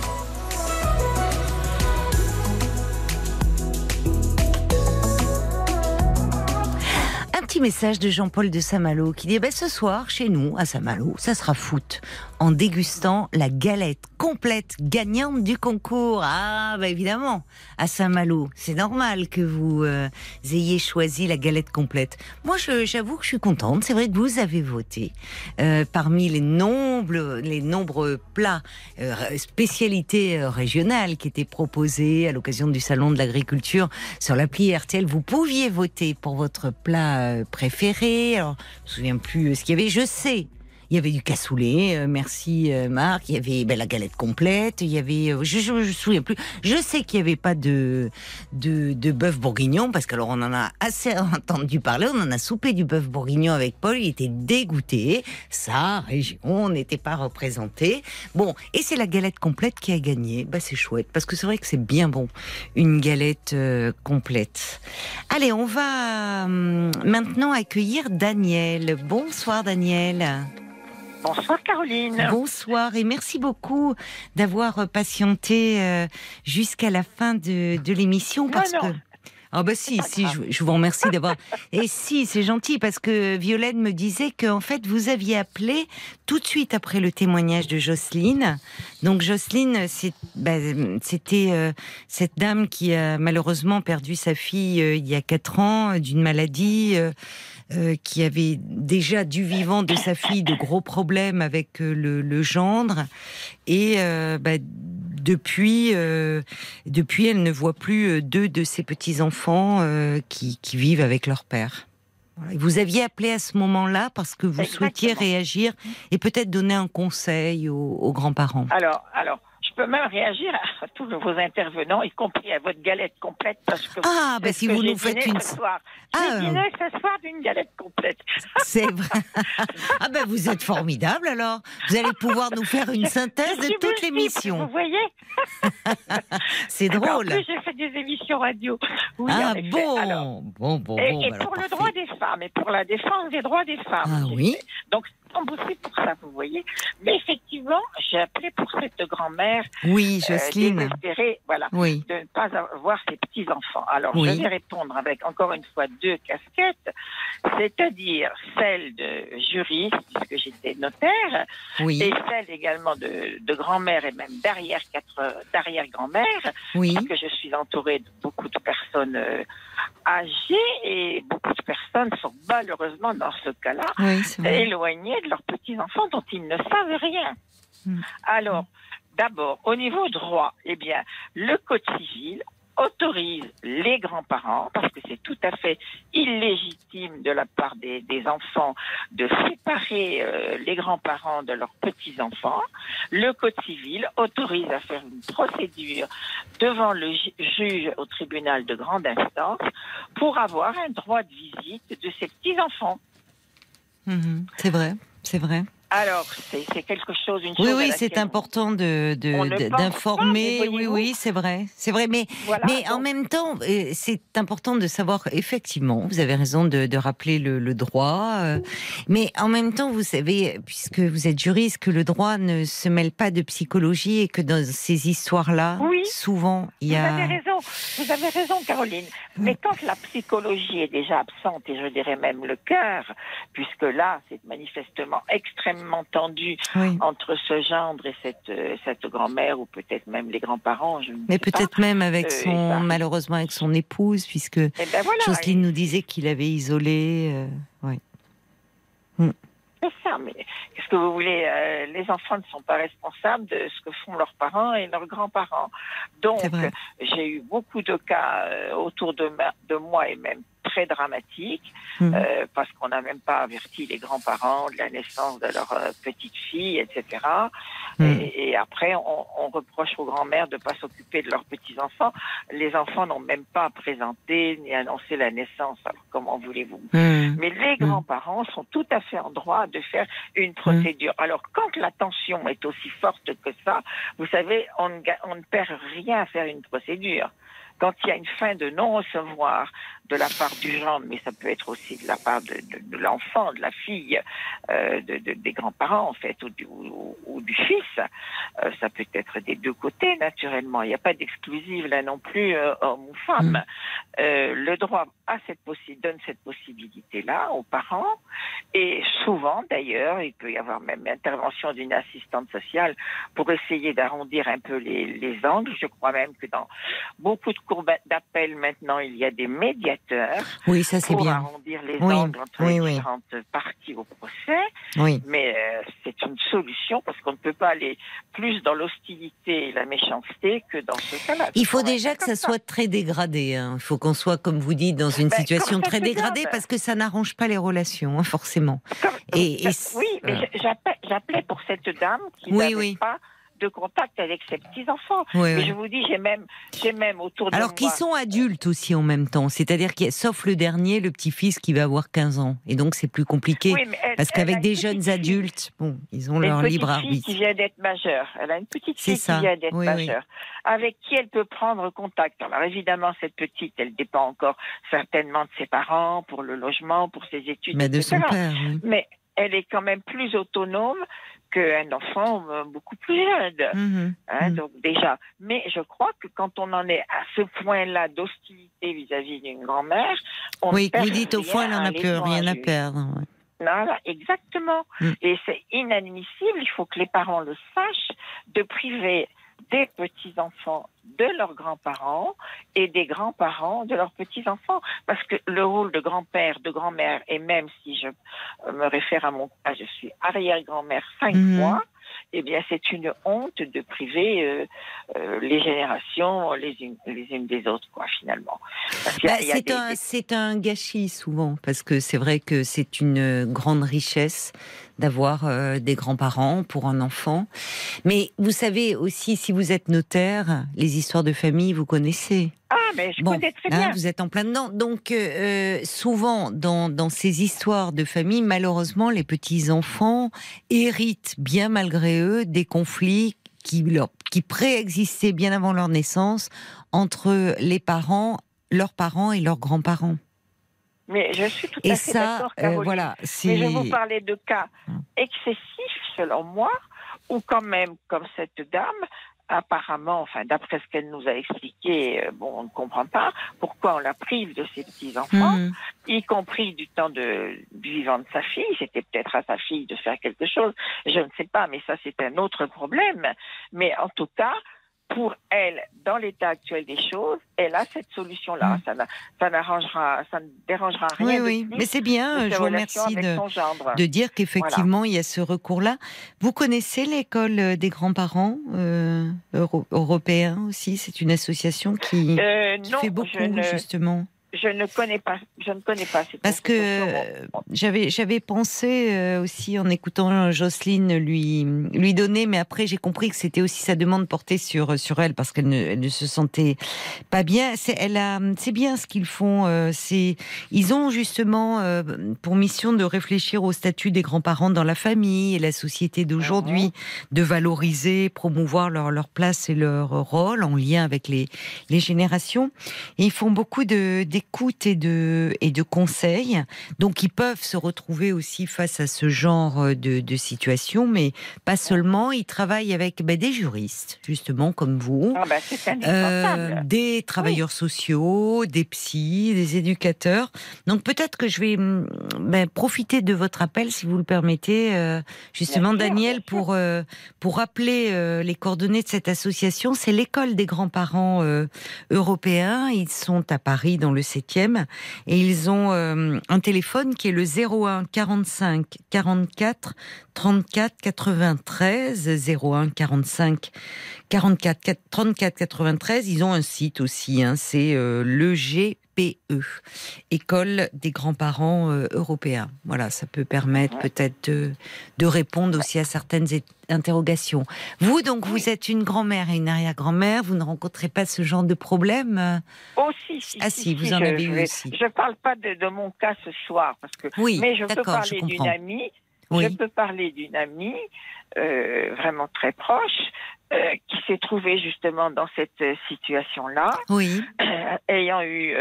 message de Jean-Paul de Saint-Malo qui dit eh ben, ce soir chez nous à Saint-Malo ça sera foot en dégustant la galette complète gagnante du concours. Ah, bah évidemment, à Saint-Malo, c'est normal que vous euh, ayez choisi la galette complète. Moi, j'avoue que je suis contente. C'est vrai que vous avez voté euh, parmi les nombreux, les nombreux plats, euh, spécialités régionales qui étaient proposés à l'occasion du salon de l'agriculture sur l'appli RTL. Vous pouviez voter pour votre plat préféré. Alors, je me souviens plus ce qu'il y avait. Je sais il y avait du cassoulet, euh, merci euh, Marc. Il y avait ben, la galette complète. Il y avait, euh, je, ne me souviens plus. Je sais qu'il n'y avait pas de de, de bœuf bourguignon parce qu'alors on en a assez entendu parler. On en a soupé du bœuf bourguignon avec Paul. Il était dégoûté. Sa région n'était pas représentée. Bon, et c'est la galette complète qui a gagné. Bah c'est chouette parce que c'est vrai que c'est bien bon une galette complète. Allez, on va hum, maintenant accueillir Daniel. Bonsoir Daniel. Bonsoir Caroline. Bonsoir et merci beaucoup d'avoir patienté euh, jusqu'à la fin de, de l'émission parce que ah bah si, si, je, vous remercie d'avoir. Et si, c'est gentil parce que Violaine me disait qu'en fait vous aviez appelé tout de suite après le témoignage de Jocelyne. Donc Jocelyne, bah, c'était euh, cette dame qui a malheureusement perdu sa fille euh, il y a quatre ans d'une maladie. Euh, qui avait déjà du vivant de sa fille de gros problèmes avec euh, le, gendre. Et euh, bah, depuis, depuis, elle ne voit plus deux de ses petits-enfants qui, vivent avec leur père. Vous aviez appelé à ce moment-là parce que vous souhaitiez réagir et peut-être donner un conseil aux, aux grands-parents. Alors, alors, peux même réagir à tous vos intervenants, y compris à votre galette complète, parce que ah, ben si vous nous faites une ce soir. Ah, dîné ce soir d'une galette complète. C'est vrai. ah ben vous êtes formidable alors. Vous allez pouvoir nous faire une synthèse de toute l'émission. Vous voyez C'est drôle. En plus, j'ai fait des émissions radio. ah bon, bon, bon, Et, pour le droit des femmes et pour la défense des droits des femmes. Ah oui. Donc, on aussi pour ça, vous voyez. Mais effectivement j'ai appelé pour cette grand-mère Oui, euh, Jocelyne. désespérée, voilà, Oui. de ne pas avoir ses petits-enfants. Alors, Oui. je vais répondre avec encore une fois deux casquettes, c'est-à-dire celle de juriste, puisque j'étais notaire, Oui. et celle également de, de grand-mère et même d'arrière quatre- d'arrière-grand-mère, Oui. parce que je suis entourée de beaucoup de personnes euh, âgées et beaucoup de personnes sont malheureusement dans ce cas-là Oui, éloignés de leurs petits-enfants dont ils ne savent rien. Hmm. Alors, d'abord, au niveau droit, eh bien, le Code civil autorise les grands-parents, parce que c'est tout à fait illégitime de la part des, enfants de séparer euh, les grands-parents de leurs petits-enfants. Le Code civil autorise à faire une procédure devant le ju- juge au tribunal de grande instance pour avoir un droit de visite de ses petits-enfants. Mhm. C'est vrai, c'est vrai. Alors, c'est quelque chose, une Oui, chose à oui, c'est important de d'informer. Oui, oui, c'est vrai, c'est vrai. Mais Voilà, mais en même temps, euh, c'est important de savoir effectivement. Vous avez raison de, de rappeler le, le droit. euh, mais en même temps, vous savez, puisque vous êtes juriste, que le droit ne se mêle pas de psychologie et que dans ces histoires-là, Oui. souvent, il y Vous a. avez raison, vous avez raison, Caroline. Mais quand la psychologie est déjà absente, et je dirais même le cœur, puisque là, c'est manifestement extrêmement Oui. entre ce gendre et cette, euh, cette grand-mère, ou peut-être même les grands-parents, Mais peut-être même avec Euh, son, ça- malheureusement avec son épouse, puisque Eh ben voilà, Jocelyne nous disait qu'il avait isolé. euh, ouais. C'est ça, mais qu'est-ce que vous voulez euh, Les enfants ne sont pas responsables de ce que font leurs parents et leurs grands-parents. Donc, j'ai eu beaucoup de cas euh, autour de, ma- de moi et même très dramatiques, Mhm. euh, parce qu'on n'a même pas averti les grands-parents de la naissance de leur euh, petite fille, etc. Mhm. Et, et après, on, on reproche aux grands-mères de ne pas s'occuper de leurs petits-enfants. Les enfants n'ont même pas présenté ni annoncé la naissance. Alors, comment voulez-vous? Mhm. mais les grands-parents sont tout à fait en droit de faire une procédure. Alors, quand la tension est aussi forte que ça, vous savez, on ne, on ne perd rien à faire une procédure. Quand il y a une fin de non-recevoir de la part du gendre, mais ça peut être aussi de la part de, l'enfant, de la fille, euh, de, de- des grands-parents en fait, ou du, ou du fils, euh, ça peut être des deux côtés naturellement. Il n'y a pas d'exclusive là non plus, euh, homme ou femme. Euh, le droit a cette possi- donne cette possibilité-là aux parents. Et souvent, d'ailleurs, il peut y avoir même intervention d'une assistante sociale pour essayer d'arrondir un peu les, les angles. Je crois même que dans beaucoup de cours d'appel maintenant, il y a des médiateurs Oui, ça c'est pour bien. arrondir les Oui, angles entre oui, les oui. différentes parties au procès. Oui. Mais c'est une solution parce qu'on ne peut pas aller plus dans l'hostilité et la méchanceté que dans ce cas-là. Il faut déjà que ça soit très dégradé. hein. Il faut qu'on soit, comme vous dites, dans une Ben, situation très dégradée parce que ça n'arrange pas les relations, hein, forcément. Et, et c- Oui, mais j'appelais- j'appelais pour cette dame qui Oui, n'avait oui. pas de contact avec ses petits-enfants. Oui, je vous dis, j'ai même, j'ai même autour de Alors moi... qu'ils sont adultes aussi en même temps, c'est-à-dire a- sauf le dernier, le petit-fils qui va avoir 15 ans. Et donc c'est plus compliqué Oui, mais elle- parce qu'avec des jeunes fille. adultes, bon, ils ont leur libre fille arbitre. qui vient d'être majeure. Elle a une petite fille ça. qui vient d'être majeure, avec qui elle peut prendre contact. Alors évidemment, cette petite, elle dépend encore certainement de ses parents pour le logement, pour ses études, Mais de etc. son père, oui. Mais elle est quand même plus autonome qu'un enfant euh, beaucoup plus jeune. Mhm. Hein, Mhm. Donc déjà, mais je crois que quand on en est à ce point-là d'hostilité vis-à-vis d'une grand-mère, on Oui, vous dites au fond, elle n'en a plus rien à perdre. ouais. Voilà, exactement. Mm. Et c'est inadmissible, il faut que les parents le sachent, de priver des petits-enfants de leurs grands-parents et des grands-parents de leurs petits-enfants. Parce que le rôle de grand-père, de grand-mère, et même si je euh, me réfère à mon cas, je suis arrière-grand-mère cinq Mhm. mois, eh bien c'est une honte de priver euh, euh, les générations les unes, les unes des autres, quoi, finalement. Bah, c'est un, des- un gâchis souvent, parce que c'est vrai que c'est une grande richesse d'avoir euh, des grands-parents pour un enfant. Mais vous savez aussi, si vous êtes notaire, les histoires de famille, vous connaissez. Ah, mais je Bon, connais très hein, bien. vous êtes en plein dedans. Donc, euh, euh, souvent, dans, dans ces histoires de famille, malheureusement, les petits-enfants héritent, bien malgré eux, des conflits qui, leur, qui préexistaient bien avant leur naissance entre les parents, leurs parents et leurs grands-parents. Mais je suis tout Et à fait d'accord, euh, voilà, Mais c'est... je vous parlais de cas excessifs, selon moi, ou quand même, comme cette dame, apparemment, enfin, d'après ce qu'elle nous a expliqué, euh, bon, on ne comprend pas pourquoi on la prive de ses petits-enfants, Mhm. y compris du temps de, du vivant de sa fille. C'était peut-être à sa fille de faire quelque chose. Je ne sais pas, mais ça, c'est un autre problème. Mais en tout cas, pour elle, dans l'état actuel des choses, elle a cette solution-là. Ça n'a- Ça n'arrangera, ça ne dérangera rien. Oui, de oui, plus mais c'est bien, ses je vous remercie de, dire qu'effectivement, il y a ce recours-là. Vous connaissez l'école euh, des grands-parents euh, euro- européens aussi? C'est une association qui, Euh, qui non, fait beaucoup, ne, justement. Je ne connais pas. Je ne connais pas cette Parce que euh, j'avais j'avais pensé euh, aussi en écoutant Jocelyne lui lui donner, mais après j'ai compris que c'était aussi sa demande portée sur sur elle parce qu'elle ne, elle ne se sentait pas bien. C'est elle a c'est bien ce qu'ils font. euh, c'est ils ont justement pour mission de réfléchir au statut des grands-parents dans la famille et la société d'aujourd'hui, de valoriser, promouvoir leur leur place et leur rôle en lien avec les les générations. Et ils font beaucoup de d'écoute et de et de conseils. Donc ils peuvent se retrouver aussi face à ce genre de, de situation, mais pas seulement. Ils travaillent avec ben, des juristes, justement comme vous, Ah ben, euh, des travailleurs sociaux, des psys, des éducateurs. Donc peut-être que je vais hum, ben, profiter de votre appel, si vous le permettez, euh, justement, Bien Daniel, bien pour euh, pour rappeler euh, les coordonnées de cette association. C'est l'école des grands-parents euh, européens. Ils sont à Paris, dans le 7e, et ils ont euh, un téléphone qui est le 01 45 44 34 93 01 45 44 4 34 93. Ils ont un site aussi, hein, c'est euh, le GPE, École des grands-parents euh, européens. Voilà, ça peut permettre peut-être de, de répondre aussi à certaines interrogations. Vous, donc, vous êtes une grand-mère et une arrière-grand-mère, vous ne rencontrez pas ce genre de problème? Aussi, si, Ah si, vous en je, avez eu aussi. Je parle pas de, de mon cas ce soir, parce que, Oui, mais je peux parler d'une amie. Oui. Je peux parler d'une amie euh, vraiment très proche euh, qui s'est trouvée justement dans cette euh, situation-là, Oui, ayant eu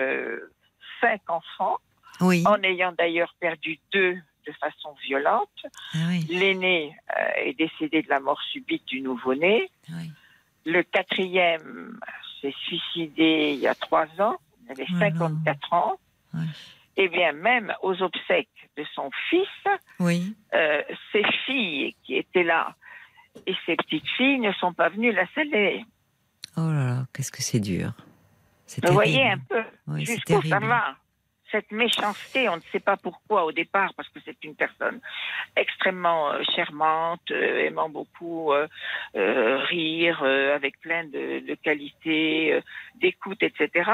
cinq enfants, oui, en ayant d'ailleurs perdu deux de façon violente. ah L'aîné est décédé de la mort subite du nouveau-né. oui. Le quatrième s'est suicidé il y a trois ans. Il avait Oh là. 54 ans. Eh bien, même aux obsèques de son fils, oui. euh, ses filles qui étaient là et ses petites filles ne sont pas venues la saluer. Oh là là, qu'est-ce que c'est dur. Vous voyez un peu Oui, jusqu'où ça va. Cette méchanceté, on ne sait pas pourquoi au départ, parce que c'est une personne extrêmement euh, charmante, euh, aimant beaucoup rire, avec plein de, de qualités, d'écoute, etc.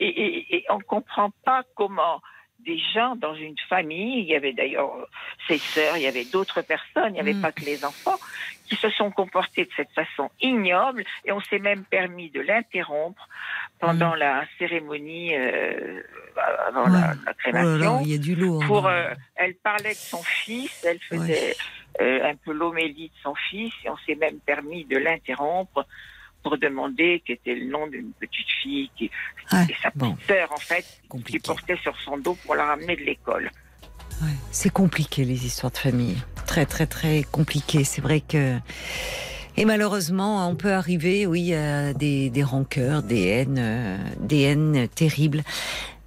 Et, et, et on ne comprend pas comment des gens dans une famille, il y avait d'ailleurs euh, ses sœurs, il y avait d'autres personnes, il n'y avait Mm. pas que les enfants, qui se sont comportés de cette façon ignoble et on s'est même permis de l'interrompre pendant la cérémonie euh, avant la, Ouais. la Oh crémation. là, il y a du lourd. pour, hein. euh, elle parlait de son fils, elle faisait euh, un peu l'homélie de son fils et on s'est même permis de l'interrompre pour demander quel était le nom d'une petite fille qui sa bon, petite sœur en fait qui portait sur son dos pour la ramener de l'école. Ouais, c'est compliqué les histoires de famille. Très très très compliqué. C'est vrai que et malheureusement on peut arriver, oui, à des, des rancœurs, des haines, euh, des haines terribles.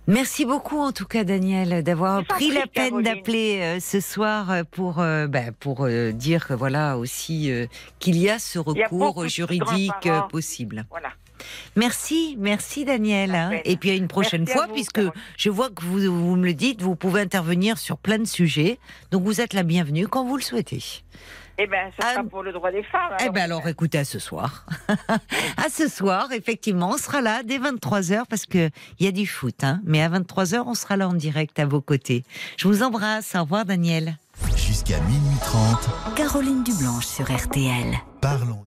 Merci beaucoup en tout cas Daniel d'avoir pris la peine d'appeler euh, ce soir euh, pour euh, bah, pour euh, dire voilà aussi qu'il y a ce a recours juridique possible. Voilà. Merci, merci Daniel. Hein. Et puis à une prochaine Merci fois, vous, puisque je vois que vous, vous me le dites, vous pouvez intervenir sur plein de sujets. Donc vous êtes la bienvenue quand vous le souhaitez. Eh bien, ce Ah, sera pour le droit des femmes. Eh ben alors écoutez à ce soir. à ce soir, effectivement, on sera là dès 23h parce que il y a du foot. Hein. Mais à 23h, on sera là en direct à vos côtés. Je vous embrasse. Au revoir Daniel. Jusqu'à minuit 30, Caroline Dublanche sur RTL. parlons.